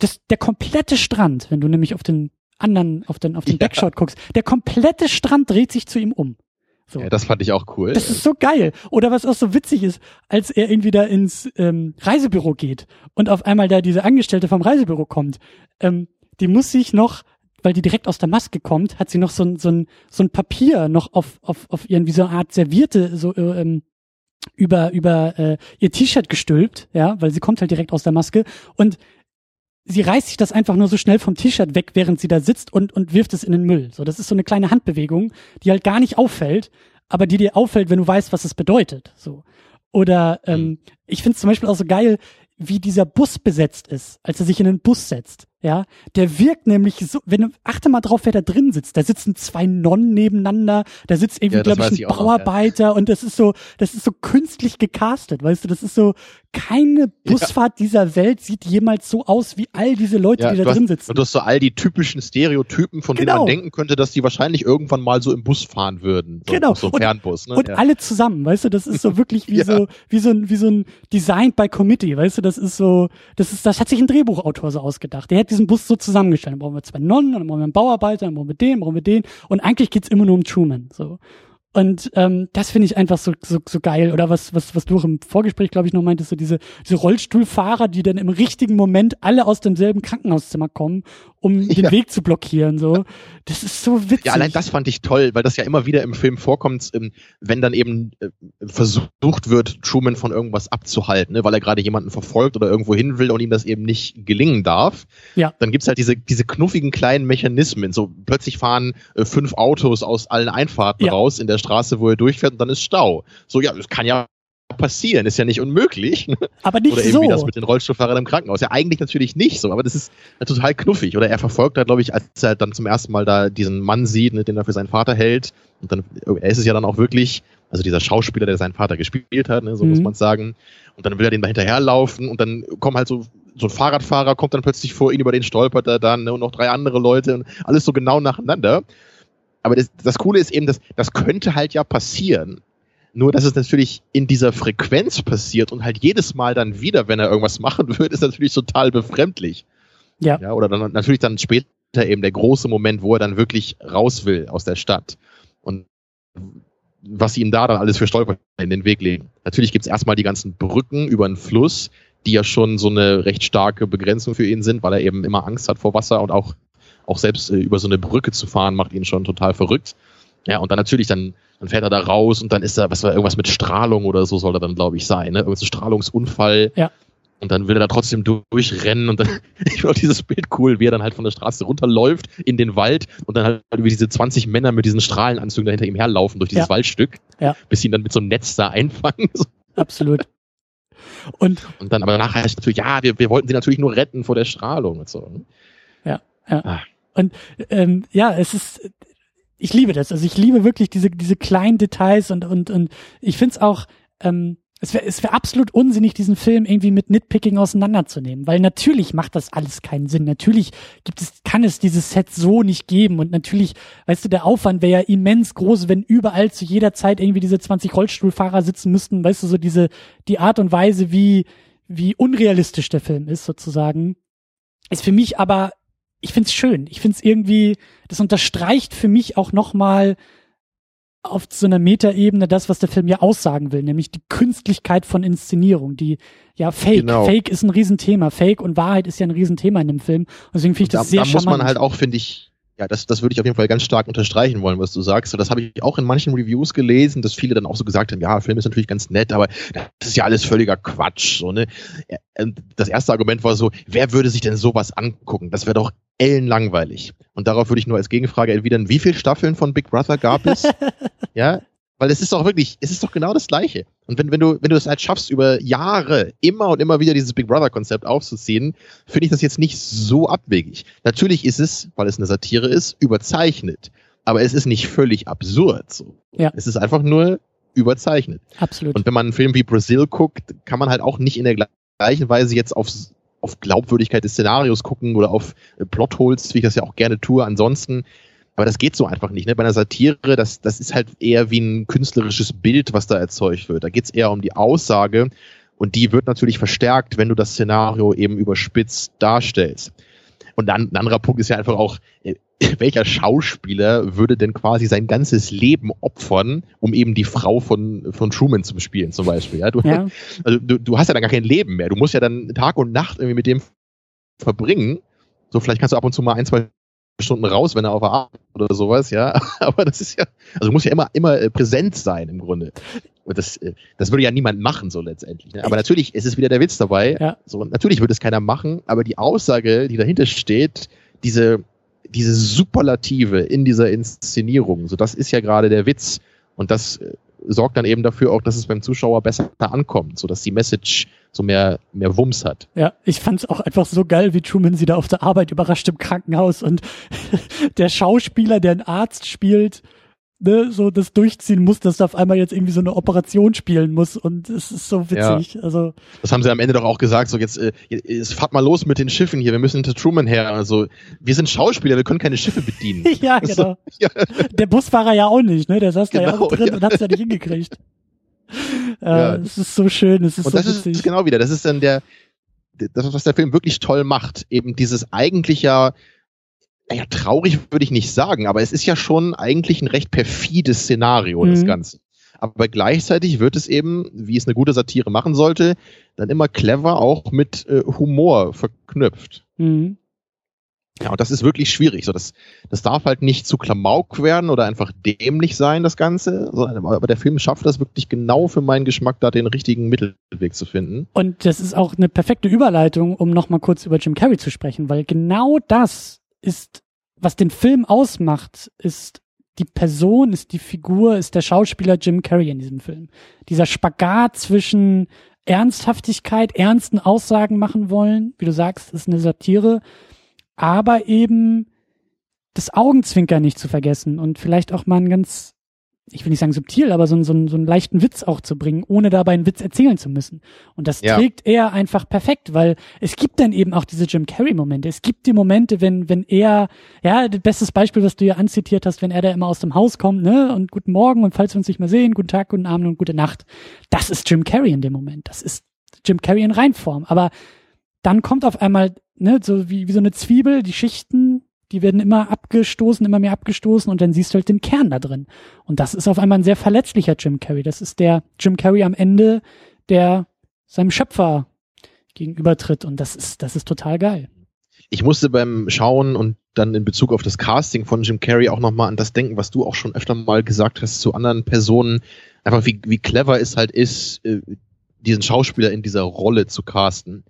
Das, der komplette Strand, wenn du nämlich auf den anderen, auf den, auf den ja. Backshot guckst, der komplette Strand dreht sich zu ihm um. So. Ja, das fand ich auch cool. Das ist so geil. Oder was auch so witzig ist, als er irgendwie da ins ähm, Reisebüro geht und auf einmal da diese Angestellte vom Reisebüro kommt, ähm, die muss sich noch, weil die direkt aus der Maske kommt, hat sie noch so ein, so ein, so ein Papier noch auf, auf, auf ihren, wie so eine Art Servierte, so äh, ähm, über, über äh, ihr T-Shirt gestülpt, ja, weil sie kommt halt direkt aus der Maske und sie reißt sich das einfach nur so schnell vom T-Shirt weg, während sie da sitzt und, und wirft es in den Müll. So, das ist so eine kleine Handbewegung, die halt gar nicht auffällt, aber die dir auffällt, wenn du weißt, was es bedeutet. So. Oder ähm, mhm. ich finde es zum Beispiel auch so geil, wie dieser Bus besetzt ist, als er sich in den Bus setzt. Ja, der wirkt nämlich so, wenn du, achte mal drauf, wer da drin sitzt. Da sitzen zwei Nonnen nebeneinander, da sitzt irgendwie, ja, glaube ich, ein Bauarbeiter noch, ja. und das ist so, das ist so künstlich gecastet, weißt du, das ist so, keine Busfahrt ja. dieser Welt sieht jemals so aus wie all diese Leute, ja, die da drin sitzen. Und du hast so all die typischen Stereotypen, von genau. denen man denken könnte, dass die wahrscheinlich irgendwann mal so im Bus fahren würden. So, genau. So ein Fernbus, ne? Und ja. alle zusammen, weißt du, das ist so wirklich wie so, wie so ein, wie so ein Designed by Committee, weißt du, das ist so, das ist, das hat sich ein Drehbuchautor so ausgedacht. Der hat diesen Bus so zusammengestellt. Dann brauchen wir zwei Nonnen, dann brauchen wir einen Bauarbeiter, dann brauchen wir den, brauchen wir den. Und eigentlich geht's immer nur um Truman, so. Und ähm, das finde ich einfach so, so, so geil. Oder was, was, was du auch im Vorgespräch, glaube ich, noch meintest, so diese, diese Rollstuhlfahrer, die dann im richtigen Moment alle aus demselben Krankenhauszimmer kommen, um den Weg zu blockieren. So, das ist so witzig. Ja, allein das fand ich toll, weil das ja immer wieder im Film vorkommt, ähm, wenn dann eben äh, versucht wird, Truman von irgendwas abzuhalten, ne, weil er gerade jemanden verfolgt oder irgendwo hin will und ihm das eben nicht gelingen darf. Ja. Dann gibt's halt diese, diese knuffigen kleinen Mechanismen. So plötzlich fahren äh, fünf Autos aus allen Einfahrten Ja. raus in der Straße, wo er durchfährt und dann ist Stau. So, ja, das kann ja passieren, ist ja nicht unmöglich. Aber nicht Oder so. irgendwie das mit den Rollstuhlfahrern im Krankenhaus. Ja, eigentlich natürlich nicht so, aber das ist ja total knuffig. Oder er verfolgt da, glaube ich, als er dann zum ersten Mal da diesen Mann sieht, ne, den er für seinen Vater hält. Und dann, er ist es ja dann auch wirklich, also dieser Schauspieler, der seinen Vater gespielt hat, ne, so Mhm. muss man sagen. Und dann will er den da hinterherlaufen und dann kommen halt so, so ein Fahrradfahrer kommt dann plötzlich vor ihn, über den stolpert er dann, ne, und noch drei andere Leute und alles so genau nacheinander. Aber das, das Coole ist eben, dass das könnte halt ja passieren. Nur, dass es natürlich in dieser Frequenz passiert und halt jedes Mal dann wieder, wenn er irgendwas machen wird, ist natürlich total befremdlich. Ja. ja oder dann natürlich dann später eben der große Moment, wo er dann wirklich raus will aus der Stadt. Und was ihm da dann alles für Stolper in den Weg legen. Natürlich gibt's erstmal die ganzen Brücken über den Fluss, die ja schon so eine recht starke Begrenzung für ihn sind, weil er eben immer Angst hat vor Wasser und auch, auch selbst äh, über so eine Brücke zu fahren, macht ihn schon total verrückt. Ja, und dann natürlich, dann, dann fährt er da raus und dann ist da, was war irgendwas mit Strahlung oder so soll er dann, glaube ich, sein, ne? Irgendein Strahlungsunfall. Ja. Und dann will er da trotzdem durchrennen und dann, ich finde auch dieses Bild cool, wie er dann halt von der Straße runterläuft in den Wald und dann halt über diese 20 Männer mit diesen Strahlenanzügen da hinter ihm herlaufen durch dieses Ja. Waldstück, Ja. bis sie ihn dann mit so einem Netz da einfangen. So. Absolut. Und Und dann, aber nachher heißt es natürlich, ja, wir, wir wollten sie natürlich nur retten vor der Strahlung und so. Ne? ähm, ja, es ist, ich liebe das. Also ich liebe wirklich diese, diese kleinen Details und, und, und ich finde es auch, ähm, es wäre es wär absolut unsinnig, diesen Film irgendwie mit Nitpicking auseinanderzunehmen, weil natürlich macht das alles keinen Sinn. Natürlich gibt es, kann es dieses Set so nicht geben und natürlich, weißt du, der Aufwand wäre ja immens groß, wenn überall zu jeder Zeit irgendwie diese 20 Rollstuhlfahrer sitzen müssten, weißt du, so diese, die Art und Weise, wie, wie unrealistisch der Film ist sozusagen, ist für mich aber ich find's schön. Ich find's irgendwie, das unterstreicht für mich auch nochmal auf so einer Metaebene das, was der Film ja aussagen will, nämlich die Künstlichkeit von Inszenierung, die, ja, Fake. Genau. Fake ist ein Riesenthema. Fake und Wahrheit ist ja ein Riesenthema in dem Film. Und deswegen finde ich da, das sehr da muss charmant. man halt auch, finde ich, ja, das, das würde ich auf jeden Fall ganz stark unterstreichen wollen, was du sagst. Und das habe ich auch in manchen Reviews gelesen, dass viele dann auch so gesagt haben, ja, Film ist natürlich ganz nett, aber das ist ja alles völliger Quatsch. So, ne? Das erste Argument war so, wer würde sich denn sowas angucken? Das wäre doch ellenlangweilig. Und darauf würde ich nur als Gegenfrage erwidern, wie viele Staffeln von Big Brother gab es? ja, weil es ist doch wirklich, es ist doch genau das Gleiche. Und wenn, wenn du, wenn du es halt schaffst, über Jahre immer und immer wieder dieses Big Brother-Konzept aufzuziehen, finde ich das jetzt nicht so abwegig. Natürlich ist es, weil es eine Satire ist, überzeichnet. Aber es ist nicht völlig absurd. So. Ja. Es ist einfach nur überzeichnet. Absolut. Und wenn man einen Film wie Brazil guckt, kann man halt auch nicht in der gleichen Weise jetzt auf, auf Glaubwürdigkeit des Szenarios gucken oder auf Plotholes, wie ich das ja auch gerne tue. Ansonsten, aber das geht so einfach nicht. Ne? Bei einer Satire, das, das ist halt eher wie ein künstlerisches Bild, was da erzeugt wird. Da geht es eher um die Aussage und die wird natürlich verstärkt, wenn du das Szenario eben überspitzt darstellst. Und dann ein anderer Punkt ist ja einfach auch, äh, welcher Schauspieler würde denn quasi sein ganzes Leben opfern, um eben die Frau von, von Truman zu spielen, zum Beispiel. Ja? Du, ja, also du, du hast ja dann gar kein Leben mehr. Du musst ja dann Tag und Nacht irgendwie mit dem verbringen. So, vielleicht kannst du ab und zu mal ein, zwei Stunden raus, wenn er auf der Arbeit oder sowas, ja. Aber das ist ja, also du musst ja immer, immer äh, präsent sein im Grunde. Und das, äh, das würde ja niemand machen, so letztendlich. Ne? Aber natürlich, es ist wieder der Witz dabei. Ja. So, natürlich würde es keiner machen, aber die Aussage, die dahinter steht, diese, diese Superlative in dieser Inszenierung, so das ist ja gerade der Witz. Und das äh, sorgt dann eben dafür auch, dass es beim Zuschauer besser ankommt, so dass die Message so mehr, mehr Wumms hat. ja. Ich fand's auch einfach so geil, wie Truman sie da auf der Arbeit überrascht im Krankenhaus und der Schauspieler, der einen Arzt spielt, ne, so das durchziehen muss, dass er auf einmal jetzt irgendwie so eine Operation spielen muss und es ist so witzig. Also Das haben sie am Ende doch auch gesagt, so jetzt, äh, jetzt fahrt mal los mit den Schiffen hier, wir müssen hinter Truman her. Also, wir sind Schauspieler, wir können keine Schiffe bedienen. ja, genau. Ja. Der Busfahrer ja auch nicht, ne? Der saß da ja Genau, auch drin ja. und hat's ja nicht hingekriegt. Äh, Ja. Es ist so schön, es ist Und so das witzig. ist genau wieder, das ist dann der, das, was der Film wirklich toll macht, eben dieses eigentlich ja naja, traurig würde ich nicht sagen, aber es ist ja schon eigentlich ein recht perfides Szenario, mhm. das Ganze. Aber gleichzeitig wird es eben, wie es eine gute Satire machen sollte, dann immer clever auch mit äh, Humor verknüpft. Mhm. Ja, und das ist wirklich schwierig. So, das, das darf halt nicht zu Klamauk werden oder einfach dämlich sein, das Ganze. Aber der Film schafft das wirklich genau für meinen Geschmack, da den richtigen Mittelweg zu finden. Und das ist auch eine perfekte Überleitung, um nochmal kurz über Jim Carrey zu sprechen, weil genau das ist, was den Film ausmacht, ist die Person, ist die Figur, ist der Schauspieler Jim Carrey in diesem Film. Dieser Spagat zwischen Ernsthaftigkeit, ernsten Aussagen machen wollen, wie du sagst, ist eine Satire, aber eben das Augenzwinkern nicht zu vergessen und vielleicht auch mal ein ganz ich will nicht sagen subtil, aber so, so, so einen leichten Witz auch zu bringen, ohne dabei einen Witz erzählen zu müssen. Und das ja. trägt er einfach perfekt, weil es gibt dann eben auch diese Jim Carrey-Momente. Es gibt die Momente, wenn, wenn er, ja, das bestes Beispiel, was du ja anzitiert hast, wenn er da immer aus dem Haus kommt, ne, und guten Morgen und falls wir uns nicht mehr sehen, guten Tag, guten Abend und gute Nacht. Das ist Jim Carrey in dem Moment. Das ist Jim Carrey in Reinform. Aber dann kommt auf einmal, ne, so wie, wie so eine Zwiebel, die Schichten die werden immer abgestoßen, immer mehr abgestoßen und dann siehst du halt den Kern da drin. Und das ist auf einmal ein sehr verletzlicher Jim Carrey. Das ist der Jim Carrey am Ende, der seinem Schöpfer gegenübertritt und das ist, das ist total geil. Ich musste beim Schauen und dann in Bezug auf das Casting von Jim Carrey auch nochmal an das denken, was du auch schon öfter mal gesagt hast zu anderen Personen. Einfach wie, wie clever es halt ist, äh, diesen Schauspieler in dieser Rolle zu casten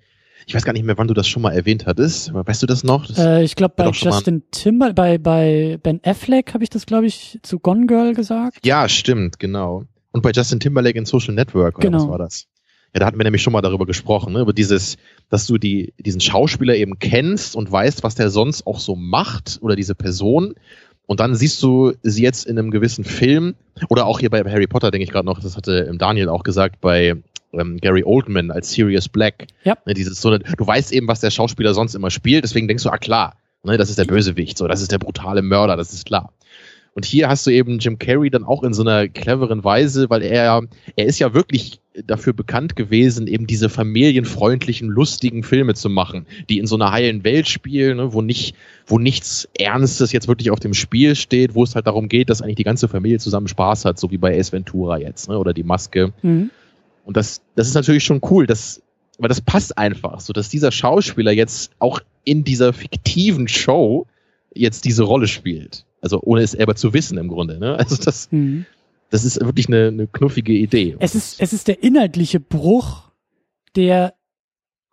ich weiß gar nicht mehr, wann du das schon mal erwähnt hattest. Weißt du das noch? Das äh, ich glaube bei Justin Timber, bei, bei Ben Affleck habe ich das, glaube ich, zu Gone Girl gesagt. Ja, stimmt, genau. Und bei Justin Timberlake in Social Network, oder genau. was war das? Ja, da hatten wir nämlich schon mal darüber gesprochen, ne? über dieses, dass du die, diesen Schauspieler eben kennst und weißt, was der sonst auch so macht oder diese Person. Und dann siehst du sie jetzt in einem gewissen Film oder auch hier bei Harry Potter, denke ich gerade noch, das hatte Daniel auch gesagt, bei ähm, Gary Oldman als Sirius Black. Ja. Ne, dieses so, du weißt eben, was der Schauspieler sonst immer spielt, deswegen denkst du, ah klar, ne, das ist der Bösewicht, so, das ist der brutale Mörder, das ist klar. Und hier hast du eben Jim Carrey dann auch in so einer cleveren Weise, weil er, er ist ja wirklich dafür bekannt gewesen, eben diese familienfreundlichen, lustigen Filme zu machen, die in so einer heilen Welt spielen, ne, wo nicht, wo nichts Ernstes jetzt wirklich auf dem Spiel steht, wo es halt darum geht, dass eigentlich die ganze Familie zusammen Spaß hat, so wie bei Ace Ventura jetzt, ne, oder die Maske. Mhm. Und das, das ist natürlich schon cool, dass, aber das passt einfach, so dass dieser Schauspieler jetzt auch in dieser fiktiven Show jetzt diese Rolle spielt. Also ohne es aber zu wissen im Grunde. Ne? Also das, mhm. das ist wirklich eine, eine knuffige Idee. Es ist, es ist der inhaltliche Bruch, der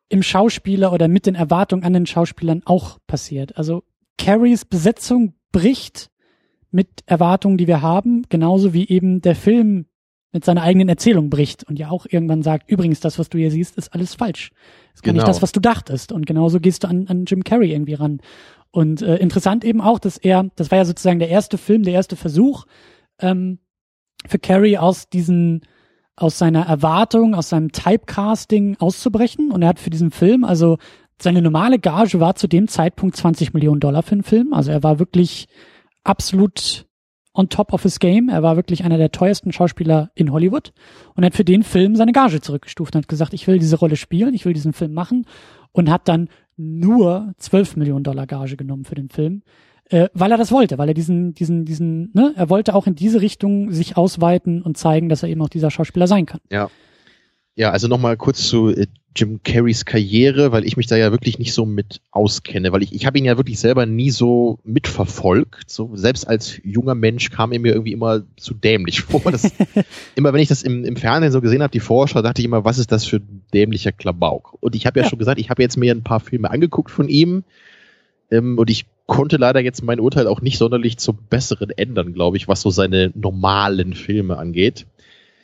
im Schauspieler oder mit den Erwartungen an den Schauspielern auch passiert. Also Carries Besetzung bricht mit Erwartungen, die wir haben, genauso wie eben der Film mit seiner eigenen Erzählung bricht und ja auch irgendwann sagt, übrigens, das, was du hier siehst, ist alles falsch. ist gar genau. nicht das, was du dachtest. Und genauso gehst du an, an Jim Carrey irgendwie ran. Und äh, interessant eben auch, dass er, das war ja sozusagen der erste Film, der erste Versuch ähm, für Carrey aus diesen, aus seiner Erwartung, aus seinem Typecasting auszubrechen. Und er hat für diesen Film, also seine normale Gage war zu dem Zeitpunkt 20 Millionen Dollar für den Film. Also er war wirklich absolut on top of his game. Er war wirklich einer der teuersten Schauspieler in Hollywood und hat für den Film seine Gage zurückgestuft und hat gesagt, ich will diese Rolle spielen, ich will diesen Film machen und hat dann nur 12 Millionen Dollar Gage genommen für den Film, äh, weil er das wollte, weil er diesen, diesen, diesen, ne, er wollte auch in diese Richtung sich ausweiten und zeigen, dass er eben auch dieser Schauspieler sein kann. Ja. Ja, also nochmal kurz zu äh, Jim Carreys Karriere, weil ich mich da ja wirklich nicht so mit auskenne, weil ich, ich habe ihn ja wirklich selber nie so mitverfolgt. So, selbst als junger Mensch kam er mir irgendwie immer zu dämlich vor. Das, immer wenn ich das im, im Fernsehen so gesehen habe, die Vorschau, dachte ich immer, was ist das für ein dämlicher Klabauk? Und ich habe ja, ja, schon gesagt, ich habe jetzt mir ein paar Filme angeguckt von ihm ähm, und ich konnte leider jetzt mein Urteil auch nicht sonderlich zum Besseren ändern, glaube ich, was so seine normalen Filme angeht.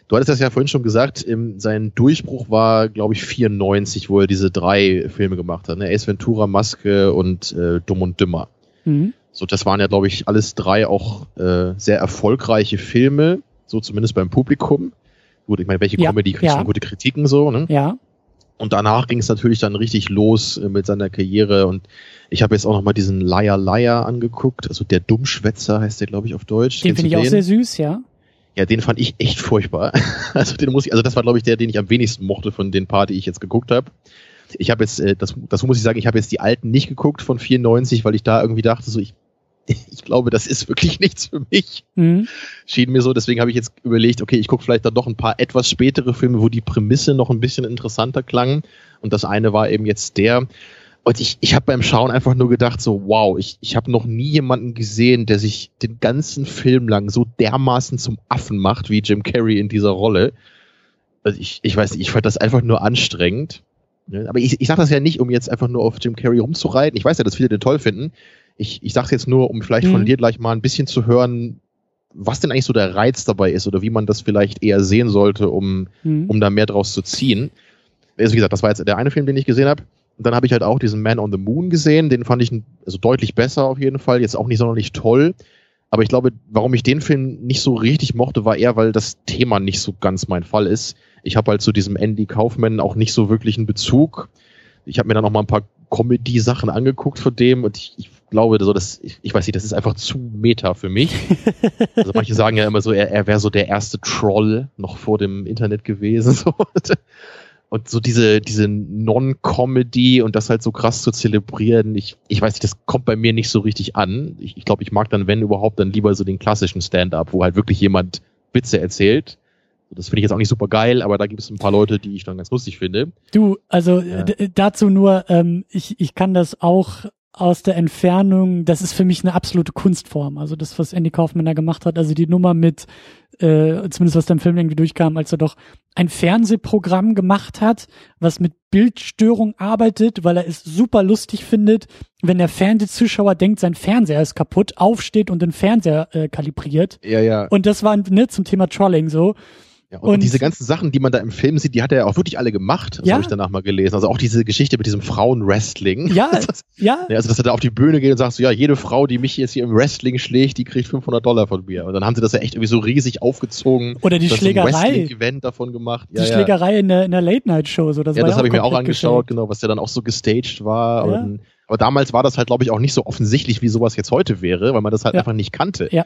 Du hattest das ja vorhin schon gesagt, im, sein Durchbruch war, glaube ich, 94, wo er diese drei Filme gemacht hat. Ne? Ace Ventura, Maske und äh, Dumm und Dümmer. Mhm. So, das waren ja, glaube ich, alles drei auch äh, sehr erfolgreiche Filme, so zumindest beim Publikum. Gut, ich meine, welche ja, Comedy kriegt ja. schon gute Kritiken so, ne? Ja. Und danach ging es natürlich dann richtig los äh, mit seiner Karriere und ich habe jetzt auch noch mal diesen Liar Liar angeguckt, also der Dummschwätzer heißt der, glaube ich, auf Deutsch. Den finde ich auch sehr süß, ja. Ja, den fand ich echt furchtbar. Also den muss ich, also das war glaube ich der, den ich am wenigsten mochte von den paar, die ich jetzt geguckt habe. ich habe jetzt, äh, das, das muss ich sagen, ich habe jetzt die alten nicht geguckt von 94, weil ich da irgendwie dachte, so ich, ich glaube, das ist wirklich nichts für mich. Mhm. Schien mir so, deswegen habe ich jetzt überlegt, okay, ich gucke vielleicht dann doch ein paar etwas spätere Filme, wo die Prämisse noch ein bisschen interessanter klang. Und das eine war eben jetzt der. Und ich, ich habe beim Schauen einfach nur gedacht, so, wow, ich, ich habe noch nie jemanden gesehen, der sich den ganzen Film lang so dermaßen zum Affen macht wie Jim Carrey in dieser Rolle. Also ich, ich weiß nicht, ich fand das einfach nur anstrengend. Aber ich, ich sage das ja nicht, um jetzt einfach nur auf Jim Carrey rumzureiten. Ich weiß ja, dass viele den toll finden. Ich, ich sage es jetzt nur, um vielleicht mhm. von dir gleich mal ein bisschen zu hören, was denn eigentlich so der Reiz dabei ist oder wie man das vielleicht eher sehen sollte, um, mhm. um da mehr draus zu ziehen. Also wie gesagt, das war jetzt der eine Film, den ich gesehen habe. Und dann habe ich halt auch diesen Man on the Moon gesehen. Den fand ich also deutlich besser auf jeden Fall. Jetzt auch nicht sonderlich toll. Aber ich glaube, warum ich den Film nicht so richtig mochte, war eher, weil das Thema nicht so ganz mein Fall ist. Ich habe halt zu diesem Andy Kaufman auch nicht so wirklich einen Bezug. Ich habe mir dann noch mal ein paar Comedy-Sachen angeguckt von dem und ich, ich glaube, so das, ich, ich, weiß nicht, das ist einfach zu meta für mich. also manche sagen ja immer so, er, er wäre so der erste Troll noch vor dem Internet gewesen. So und so diese, diese Non-Comedy und das halt so krass zu zelebrieren, ich, ich weiß nicht, das kommt bei mir nicht so richtig an. Ich, ich glaube, ich mag dann, wenn überhaupt, dann lieber so den klassischen Stand-up, wo halt wirklich jemand Witze erzählt. Das finde ich jetzt auch nicht super geil, aber da gibt es ein paar Leute, die ich dann ganz lustig finde. Du, also ja. dazu nur, ähm, ich, ich kann das auch aus der Entfernung, das ist für mich eine absolute Kunstform. Also das, was Andy Kaufman da gemacht hat, also die Nummer mit äh, zumindest was da im Film irgendwie durchkam, als er doch ein Fernsehprogramm gemacht hat, was mit Bildstörung arbeitet, weil er es super lustig findet, wenn der Fernsehzuschauer denkt, sein Fernseher ist kaputt, aufsteht und den Fernseher äh, kalibriert. Ja, ja. Und das war ne, zum Thema Trolling so. Ja, und, und, diese ganzen Sachen, die man da im Film sieht, die hat er ja auch wirklich alle gemacht. Das ja? habe ich danach mal gelesen. Also auch diese Geschichte mit diesem Frauenwrestling. Ja, ja. Also dass er da auf die Bühne geht und sagt so, ja, jede Frau, die mich jetzt hier im Wrestling schlägt, die kriegt 500 Dollar von mir. Und dann haben sie das ja echt irgendwie so riesig aufgezogen. Oder die Schlägerei. event davon gemacht. Ja, die Schlägerei in der, in der Late-Night-Show. So, das ja, das habe ich mir auch angeschaut, genau, was ja dann auch so gestaged war. Und, aber damals war das halt, glaube ich, auch nicht so offensichtlich, wie sowas jetzt heute wäre, weil man das halt einfach nicht kannte. Ja.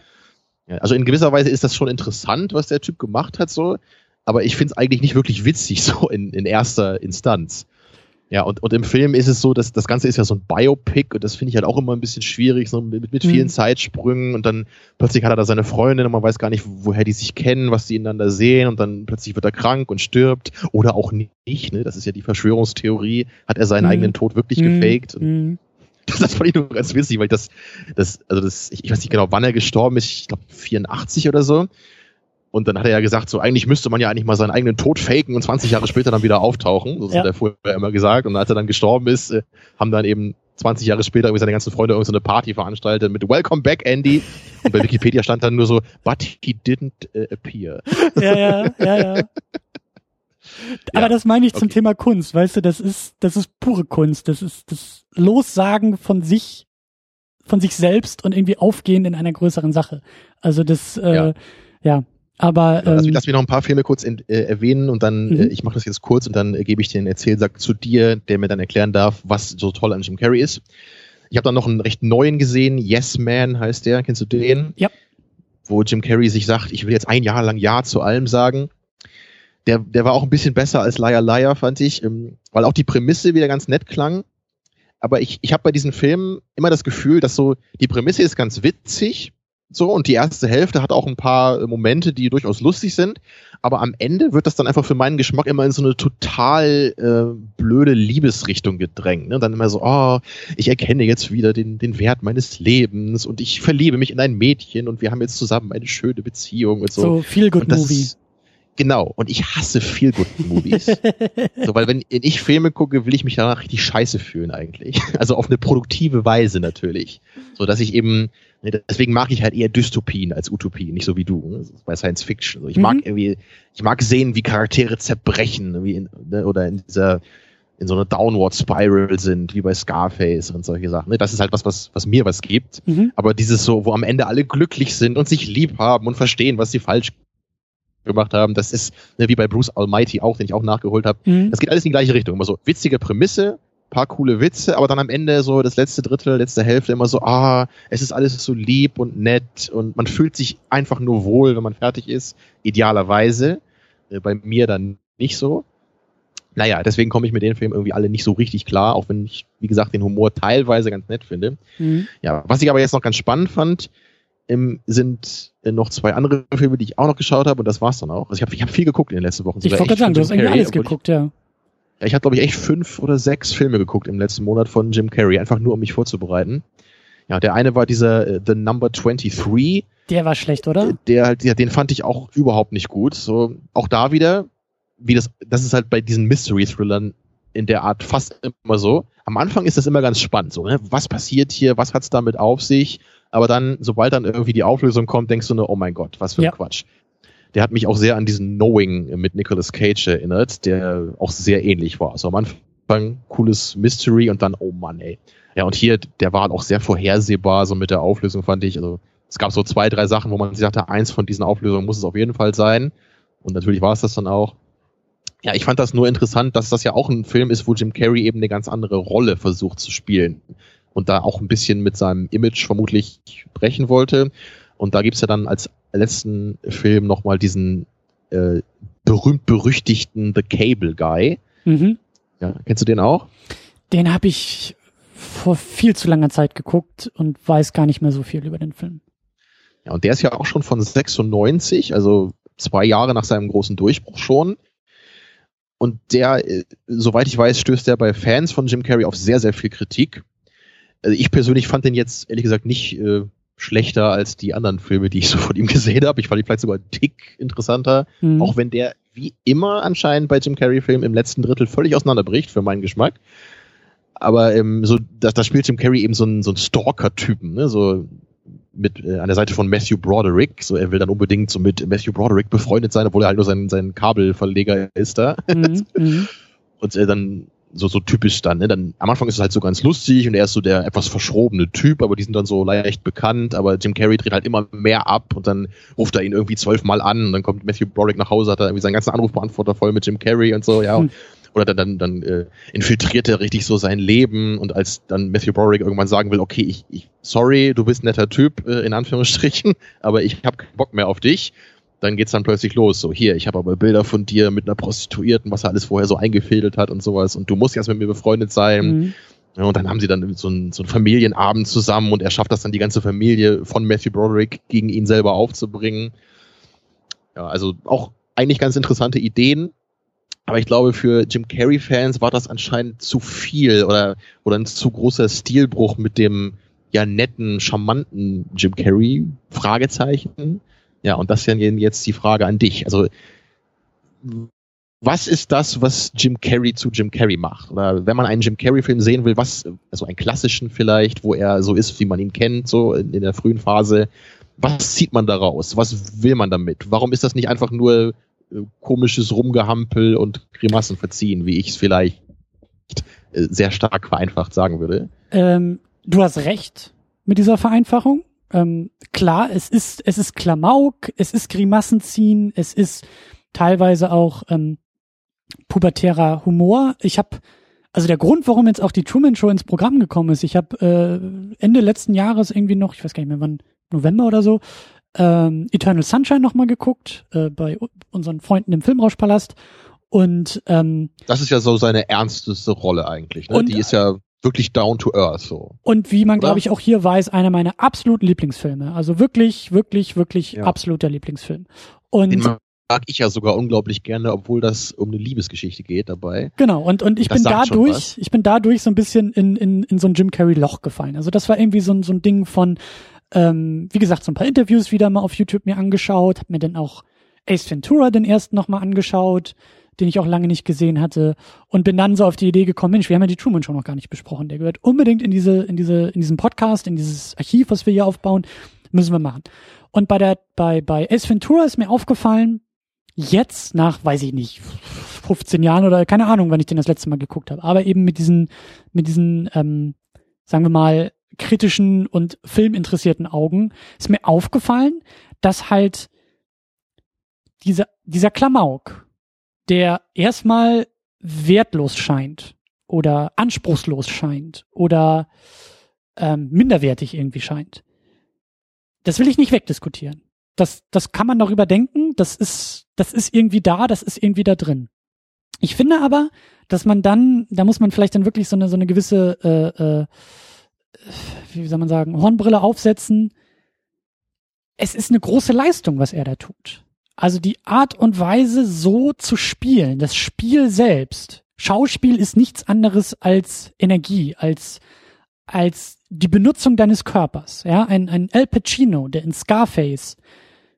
Also in gewisser Weise ist das schon interessant, was der Typ gemacht hat, so aber ich finde es eigentlich nicht wirklich witzig, so in, in erster Instanz. Ja, und, und im Film ist es so, dass das Ganze ist ja so ein Biopic und das finde ich halt auch immer ein bisschen schwierig, so mit, mit vielen mhm. Zeitsprüngen und dann plötzlich hat er da seine Freundin und man weiß gar nicht, woher die sich kennen, was die ineinander sehen und dann plötzlich wird er krank und stirbt oder auch nicht, ne? Das ist ja die Verschwörungstheorie, hat er seinen mhm. eigenen Tod wirklich mhm. gefaked. Und das, fand ich nur ganz witzig, weil ich das, das, also das, ich, ich weiß nicht genau, wann er gestorben ist, ich glaube 84 oder so. Und dann hat er ja gesagt, so eigentlich müsste man ja eigentlich mal seinen eigenen Tod faken und 20 Jahre später dann wieder auftauchen. Das ja. hat er vorher immer gesagt. Und als er dann gestorben ist, äh, haben dann eben 20 Jahre später irgendwie seine ganzen Freunde irgendeine Party veranstaltet mit Welcome back, Andy. Und bei Wikipedia stand dann nur so, but he didn't uh, appear. Ja, ja, ja, ja. Aber ja, das meine ich zum okay. Thema Kunst, weißt du, das ist, das ist pure Kunst. Das ist das Lossagen von sich, von sich selbst und irgendwie aufgehen in einer größeren Sache. Also das, äh, ja. ja. Aber ähm, lass, lass mich noch ein paar Filme kurz in, äh, erwähnen und dann, mhm. äh, ich mache das jetzt kurz und dann äh, gebe ich den Erzählsack zu dir, der mir dann erklären darf, was so toll an Jim Carrey ist. Ich habe dann noch einen recht neuen gesehen, Yes Man heißt der, kennst du den? Ja. Wo Jim Carrey sich sagt, ich will jetzt ein Jahr lang Ja zu allem sagen. Der, der war auch ein bisschen besser als Liar Liar, fand ich, ähm, weil auch die Prämisse wieder ganz nett klang. Aber ich, ich habe bei diesen Filmen immer das Gefühl, dass so, die Prämisse ist ganz witzig, so, und die erste Hälfte hat auch ein paar Momente, die durchaus lustig sind. Aber am Ende wird das dann einfach für meinen Geschmack immer in so eine total äh, blöde Liebesrichtung gedrängt. Ne? Dann immer so, oh, ich erkenne jetzt wieder den, den Wert meines Lebens und ich verliebe mich in ein Mädchen und wir haben jetzt zusammen eine schöne Beziehung und so. So viel Good Movie. Genau, und ich hasse Feel Good Movies. so, weil wenn ich Filme gucke, will ich mich danach richtig scheiße fühlen eigentlich. Also auf eine produktive Weise natürlich. So dass ich eben Deswegen mag ich halt eher Dystopien als Utopien, nicht so wie du ne? bei Science Fiction. Ich mhm. mag irgendwie, ich mag sehen, wie Charaktere zerbrechen, wie in, ne, oder in dieser in so einer Downward Spiral sind, wie bei Scarface und solche Sachen. Ne? Das ist halt was, was, was mir was gibt. Mhm. Aber dieses so, wo am Ende alle glücklich sind und sich lieb haben und verstehen, was sie falsch gemacht haben, das ist ne, wie bei Bruce Almighty auch, den ich auch nachgeholt habe. Mhm. Das geht alles in die gleiche Richtung. Immer so witzige Prämisse, paar coole Witze, aber dann am Ende so das letzte Drittel, letzte Hälfte immer so, ah, es ist alles so lieb und nett und man fühlt sich einfach nur wohl, wenn man fertig ist, idealerweise. Äh, bei mir dann nicht so. naja, deswegen komme ich mit den Filmen irgendwie alle nicht so richtig klar, auch wenn ich, wie gesagt, den Humor teilweise ganz nett finde. Mhm. Ja, was ich aber jetzt noch ganz spannend fand, ähm, sind äh, noch zwei andere Filme, die ich auch noch geschaut habe und das war's dann auch. Also ich habe ich hab viel geguckt in den letzten Wochen. Ich wollte sagen, du hast irgendwie alles geguckt, ja. ja. Ich habe, glaube ich, echt fünf oder sechs Filme geguckt im letzten Monat von Jim Carrey, einfach nur um mich vorzubereiten. Ja, der eine war dieser uh, The Number 23. Der war schlecht, oder? Der halt, ja, den fand ich auch überhaupt nicht gut. So, auch da wieder, wie das, das ist halt bei diesen Mystery-Thrillern in der Art fast immer so. Am Anfang ist das immer ganz spannend, so, ne? Was passiert hier? Was hat's damit auf sich? Aber dann, sobald dann irgendwie die Auflösung kommt, denkst du nur, oh mein Gott, was für ein ja. Quatsch. Der hat mich auch sehr an diesen Knowing mit Nicolas Cage erinnert, der auch sehr ähnlich war. Also am Anfang cooles Mystery und dann, oh Mann, ey. Ja, und hier, der war auch sehr vorhersehbar, so mit der Auflösung fand ich. Also es gab so zwei, drei Sachen, wo man sich dachte, eins von diesen Auflösungen muss es auf jeden Fall sein. Und natürlich war es das dann auch. Ja, ich fand das nur interessant, dass das ja auch ein Film ist, wo Jim Carrey eben eine ganz andere Rolle versucht zu spielen und da auch ein bisschen mit seinem Image vermutlich brechen wollte. Und da gibt's ja dann als letzten Film nochmal diesen äh, berühmt-berüchtigten The Cable Guy. Mhm. Ja, kennst du den auch? Den habe ich vor viel zu langer Zeit geguckt und weiß gar nicht mehr so viel über den Film. Ja, und der ist ja auch schon von 96, also zwei Jahre nach seinem großen Durchbruch schon. Und der, äh, soweit ich weiß, stößt er bei Fans von Jim Carrey auf sehr, sehr viel Kritik. Also ich persönlich fand den jetzt ehrlich gesagt nicht äh, schlechter als die anderen Filme, die ich so von ihm gesehen habe. Ich fand ihn vielleicht sogar dick interessanter, mhm. auch wenn der wie immer anscheinend bei Jim Carrey-Filmen im letzten Drittel völlig auseinanderbricht für meinen Geschmack. Aber ähm, so, da, da spielt Jim Carrey eben so einen, so einen Stalker-Typen, ne? so mit äh, an der Seite von Matthew Broderick. So, er will dann unbedingt so mit Matthew Broderick befreundet sein, obwohl er halt nur sein, sein Kabelverleger ist da. Mhm, mhm. und äh, dann so, so typisch dann, ne? Dann am Anfang ist es halt so ganz lustig und er ist so der etwas verschrobene Typ, aber die sind dann so leicht bekannt, aber Jim Carrey dreht halt immer mehr ab und dann ruft er ihn irgendwie zwölfmal an und dann kommt Matthew Broderick nach Hause, hat er irgendwie seinen ganzen Anrufbeantworter voll mit Jim Carrey und so, ja. Hm. Oder dann, dann, dann äh, infiltriert er richtig so sein Leben und als dann Matthew Broderick irgendwann sagen will, okay, ich, ich sorry, du bist ein netter Typ, äh, in Anführungsstrichen, aber ich habe keinen Bock mehr auf dich dann geht's dann plötzlich los. So, hier, ich habe aber Bilder von dir mit einer Prostituierten, was er alles vorher so eingefädelt hat und sowas. Und du musst jetzt mit mir befreundet sein. Mhm. Ja, und dann haben sie dann so einen, so einen Familienabend zusammen und er schafft das dann die ganze Familie von Matthew Broderick gegen ihn selber aufzubringen. Ja, also auch eigentlich ganz interessante Ideen. Aber ich glaube, für Jim Carrey-Fans war das anscheinend zu viel oder, oder ein zu großer Stilbruch mit dem ja netten, charmanten Jim Carrey? Fragezeichen. Ja, und das ist dann jetzt die Frage an dich. Also, was ist das, was Jim Carrey zu Jim Carrey macht? Oder wenn man einen Jim Carrey-Film sehen will, was, also einen klassischen vielleicht, wo er so ist, wie man ihn kennt, so in, in der frühen Phase, was zieht man daraus? Was will man damit? Warum ist das nicht einfach nur äh, komisches Rumgehampel und Grimassen verziehen, wie ich es vielleicht äh, sehr stark vereinfacht sagen würde? Ähm, du hast recht mit dieser Vereinfachung ähm, klar, es ist, es ist Klamauk, es ist Grimassen ziehen, es ist teilweise auch ähm, pubertärer Humor. Ich habe, also der Grund, warum jetzt auch die Truman Show ins Programm gekommen ist, ich habe äh, Ende letzten Jahres irgendwie noch, ich weiß gar nicht mehr wann, November oder so, ähm, Eternal Sunshine nochmal geguckt, äh, bei unseren Freunden im Filmrauschpalast. Und ähm, das ist ja so seine ernsteste Rolle eigentlich. Ne? Und, die ist ja wirklich down to earth so. Und wie man, glaube ich, auch hier weiß, einer meiner absoluten Lieblingsfilme. Also wirklich, wirklich, wirklich ja. absoluter Lieblingsfilm. Und Den mag ich ja sogar unglaublich gerne, obwohl das um eine Liebesgeschichte geht dabei. Genau, und, und ich das bin dadurch, ich bin dadurch so ein bisschen in, in, in so ein Jim Carrey Loch gefallen. Also das war irgendwie so ein, so ein Ding von, ähm, wie gesagt, so ein paar Interviews wieder mal auf YouTube mir angeschaut, hab mir dann auch Ace Ventura den ersten nochmal angeschaut, den ich auch lange nicht gesehen hatte und bin dann so auf die Idee gekommen, Mensch, wir haben ja die Truman Show noch gar nicht besprochen. Der gehört unbedingt in diese, in diese, in diesen Podcast, in dieses Archiv, was wir hier aufbauen, müssen wir machen. Und bei der, bei, bei Ace Ventura ist mir aufgefallen, jetzt nach, weiß ich nicht, 15 Jahren oder keine Ahnung, wann ich den das letzte Mal geguckt habe, aber eben mit diesen, mit diesen, ähm, sagen wir mal, kritischen und filminteressierten Augen ist mir aufgefallen, dass halt dieser, dieser Klamauk, der erstmal wertlos scheint oder anspruchslos scheint oder ähm, minderwertig irgendwie scheint. Das will ich nicht wegdiskutieren. Das, das kann man noch überdenken. Das ist, das ist irgendwie da, das ist irgendwie da drin. Ich finde aber, dass man dann, da muss man vielleicht dann wirklich so eine, so eine gewisse, äh, äh, wie soll man sagen, Hornbrille aufsetzen. Es ist eine große Leistung, was er da tut. Also die Art und Weise, so zu spielen, das Spiel selbst. Schauspiel ist nichts anderes als Energie, als, als die Benutzung deines Körpers. Ja, ein, ein El Pacino, der in Scarface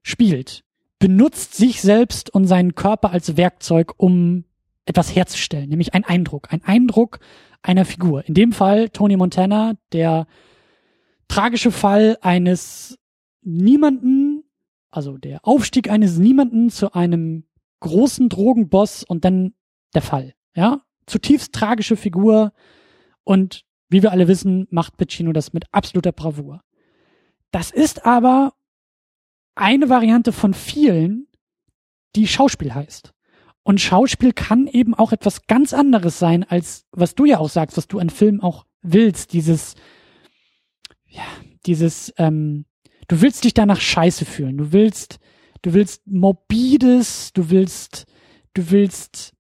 spielt, benutzt sich selbst und seinen Körper als Werkzeug, um etwas herzustellen, nämlich ein Eindruck, ein Eindruck einer Figur. In dem Fall Tony Montana, der tragische Fall eines niemanden, also der Aufstieg eines niemanden zu einem großen Drogenboss und dann der Fall. Ja, zutiefst tragische Figur und wie wir alle wissen, macht Pacino das mit absoluter Bravour. Das ist aber eine Variante von vielen, die Schauspiel heißt. Und Schauspiel kann eben auch etwas ganz anderes sein, als was du ja auch sagst, was du an Filmen auch willst. Dieses, ja, dieses, ähm, du willst dich danach scheiße fühlen. Du willst, du willst morbides, du willst, du willst